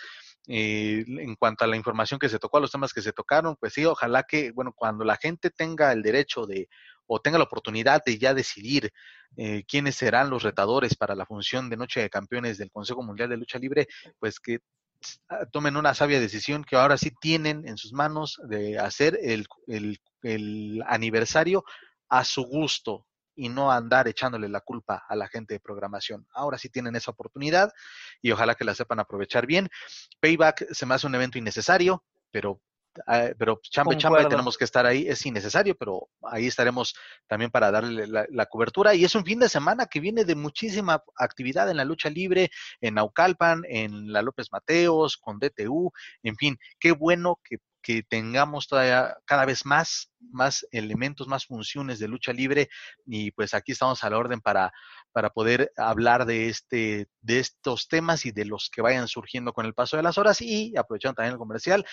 Eh, en cuanto a la información que se tocó, a los temas que se tocaron, pues sí, ojalá que, bueno, cuando la gente tenga el derecho de o tenga la oportunidad de ya decidir eh, quiénes serán los retadores para la función de Noche de Campeones del Consejo Mundial de Lucha Libre, pues que ah, tomen una sabia decisión que ahora sí tienen en sus manos de hacer el, el, el aniversario a su gusto y no andar echándole la culpa a la gente de programación. Ahora sí tienen esa oportunidad y ojalá que la sepan aprovechar bien. Payback se me hace un evento innecesario, pero Uh, pero chamba chamba y tenemos que estar ahí, es innecesario, pero ahí estaremos también para darle la, la, cobertura. Y es un fin de semana que viene de muchísima actividad en la lucha libre, en Naucalpan, en la López Mateos, con DTU, en fin, qué bueno que, que tengamos todavía cada vez más, más elementos, más funciones de lucha libre y pues aquí estamos a la orden para, para poder hablar de, este, de estos temas y de los que vayan surgiendo con el paso de las horas y aprovechando también el comercial,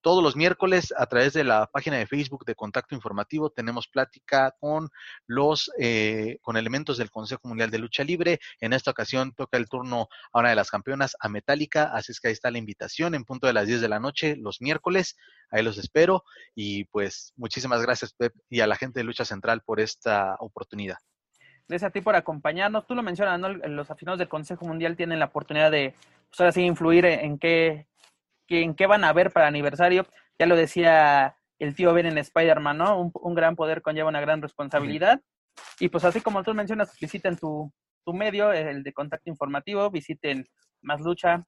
todos los miércoles a través de la página de Facebook de Contacto Informativo tenemos plática con los eh, con elementos del Consejo Mundial de Lucha Libre. En esta ocasión toca el turno a una de las campeonas, a Metallica, así es que ahí está la invitación en punto de las 10 de la noche los miércoles. Ahí los espero y pues muchísimas gracias Pep y a la gente de Lucha Central por esta oportunidad. Gracias a ti por acompañarnos. Tú lo mencionas, ¿no? Los afinados del Consejo Mundial tienen la oportunidad de pues ahora sí influir en qué, en qué van a ver para aniversario. Ya lo decía el tío Ben en Spider-Man, ¿no? Un, gran poder conlleva una gran responsabilidad. Y pues así como tú mencionas, visiten tu, tu medio, el de contacto informativo, visiten Más Lucha,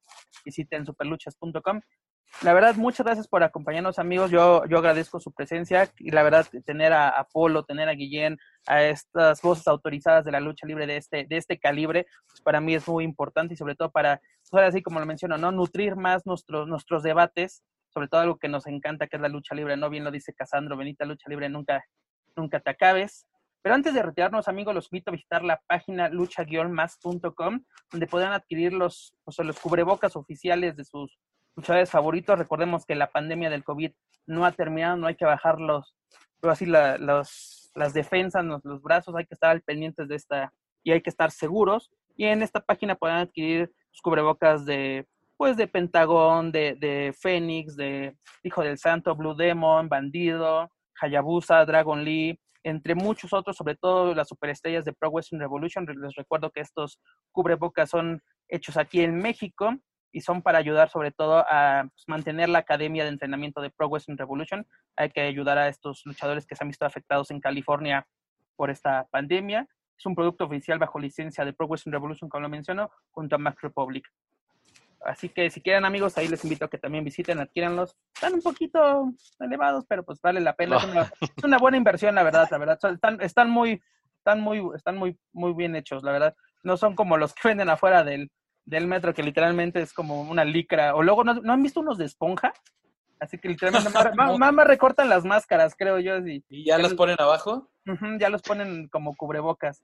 visiten superluchas.com la verdad, muchas gracias por acompañarnos, amigos. Yo, yo agradezco su presencia y la verdad, tener a Apolo, tener a Guillén, a estas voces autorizadas de la lucha libre de este, de este calibre, pues para mí es muy importante y sobre todo para, pues así como lo menciono, ¿no? Nutrir más nuestros, nuestros debates, sobre todo algo que nos encanta, que es la lucha libre, ¿no? Bien lo dice Casandro, Benita, lucha libre, nunca, nunca te acabes. Pero antes de retirarnos, amigos, los invito a visitar la página lucha-más.com, donde podrán adquirir los, los cubrebocas oficiales de sus luchadores favoritos. Recordemos que la pandemia del COVID no ha terminado, no hay que bajar los, así las defensas, los, brazos, hay que estar al pendientes de esta y hay que estar seguros. Y en esta página pueden adquirir sus cubrebocas de pues de Pentagón, de, de Fénix, de Hijo del Santo, Blue Demon, Bandido, Hayabusa, Dragon Lee, entre muchos otros, sobre todo las superestrellas de Pro Wrestling Revolution. Les recuerdo que estos cubrebocas son hechos aquí en México y son para ayudar sobre todo a pues, mantener la academia de entrenamiento de Pro Wrestling Revolution. Hay que ayudar a estos luchadores que se han visto afectados en California por esta pandemia. Es un producto oficial bajo licencia de Pro Wrestling Revolution, como lo menciono, junto a Mac Republic. Así que si quieren amigos, ahí les invito a que también visiten, adquiéranlos. Están un poquito elevados, pero pues vale la pena. Es, una, buena inversión, la verdad, la verdad. Están, están muy, están muy, están muy, muy bien hechos, la verdad. No son como los que venden afuera del, del metro, que literalmente es como una licra. O luego, ¿no, han visto unos de esponja? Así que literalmente más, recortan las máscaras, creo yo. ¿Y ya las ponen abajo? ya los ponen como cubrebocas.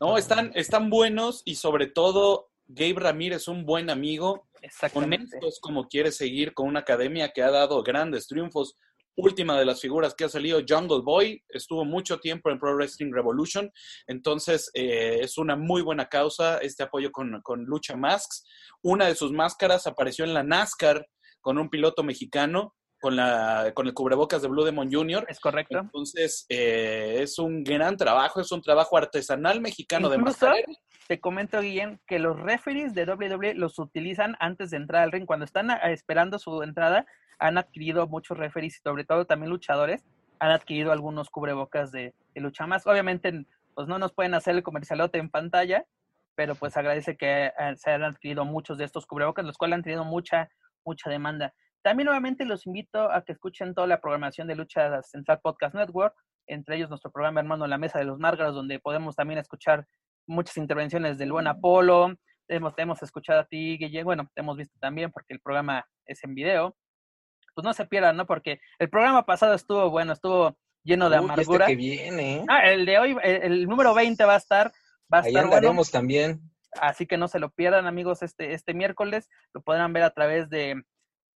No, están, están buenos y sobre todo Gabe Ramírez, un buen amigo. Exactamente. Con como quiere seguir con una academia que ha dado grandes triunfos última de las figuras que ha salido, Jungle Boy, estuvo mucho tiempo en Pro Wrestling Revolution, entonces eh, es una muy buena causa este apoyo con, con, Lucha Masks. Una de sus máscaras apareció en la NASCAR con un piloto mexicano. Con, la, con el cubrebocas de Blue Demon Jr. Es correcto. Entonces, eh, es un gran trabajo, es un trabajo artesanal mexicano de máscara. Te comento, Guillén, que los referees de WWE los utilizan antes de entrar al ring. Cuando están esperando su entrada, han adquirido muchos referees y sobre todo también luchadores, han adquirido algunos cubrebocas de, lucha más. Obviamente, pues no nos pueden hacer el comercialote en pantalla, pero pues agradece que eh, se han adquirido muchos de estos cubrebocas, los cuales han tenido mucha, mucha demanda. También nuevamente los invito a que escuchen toda la programación de Lucha Central Podcast Network, entre ellos nuestro programa hermano La Mesa de los Márgaros, donde podemos también escuchar muchas intervenciones del buen Apolo, hemos, hemos escuchado a ti, Guille, bueno, te hemos visto también porque el programa es en video pues no se pierdan, ¿no? Porque el programa pasado estuvo bueno, estuvo lleno de este amargura. que viene. Ah, el de hoy, el, número 20 va a estar, va a Ahí andaremos también. Así que no se lo pierdan, amigos, este, este miércoles. Lo podrán ver a través de,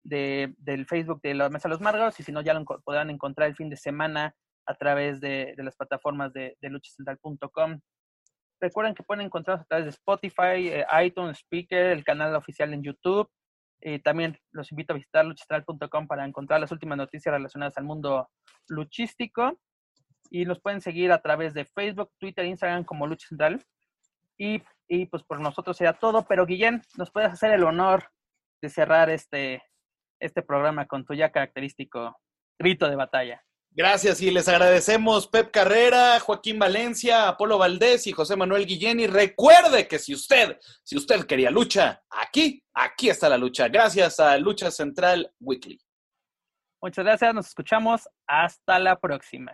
de del Facebook de la Mesa de los Márgaros y si no, ya lo podrán encontrar el fin de semana a través de, de las plataformas de, de luchacentral.com. Recuerden que pueden encontrarnos a través de Spotify, eh, iTunes, Speaker, el canal oficial en YouTube eh, también los invito a visitar luchistral.com para encontrar las últimas noticias relacionadas al mundo luchístico. Y nos pueden seguir a través de Facebook, Twitter, Instagram como Lucha Central. Y, y pues por nosotros será todo. Pero Guillén, ¿nos puedes hacer el honor de cerrar este, este programa con tu ya característico grito de batalla? Gracias y les agradecemos Pep Carrera, Joaquín Valencia, Apolo Valdés y José Manuel Guillén. Y recuerde que si usted, si usted quería lucha, aquí, aquí está la lucha. Gracias a Lucha Central Weekly. Muchas gracias, nos escuchamos. Hasta la próxima.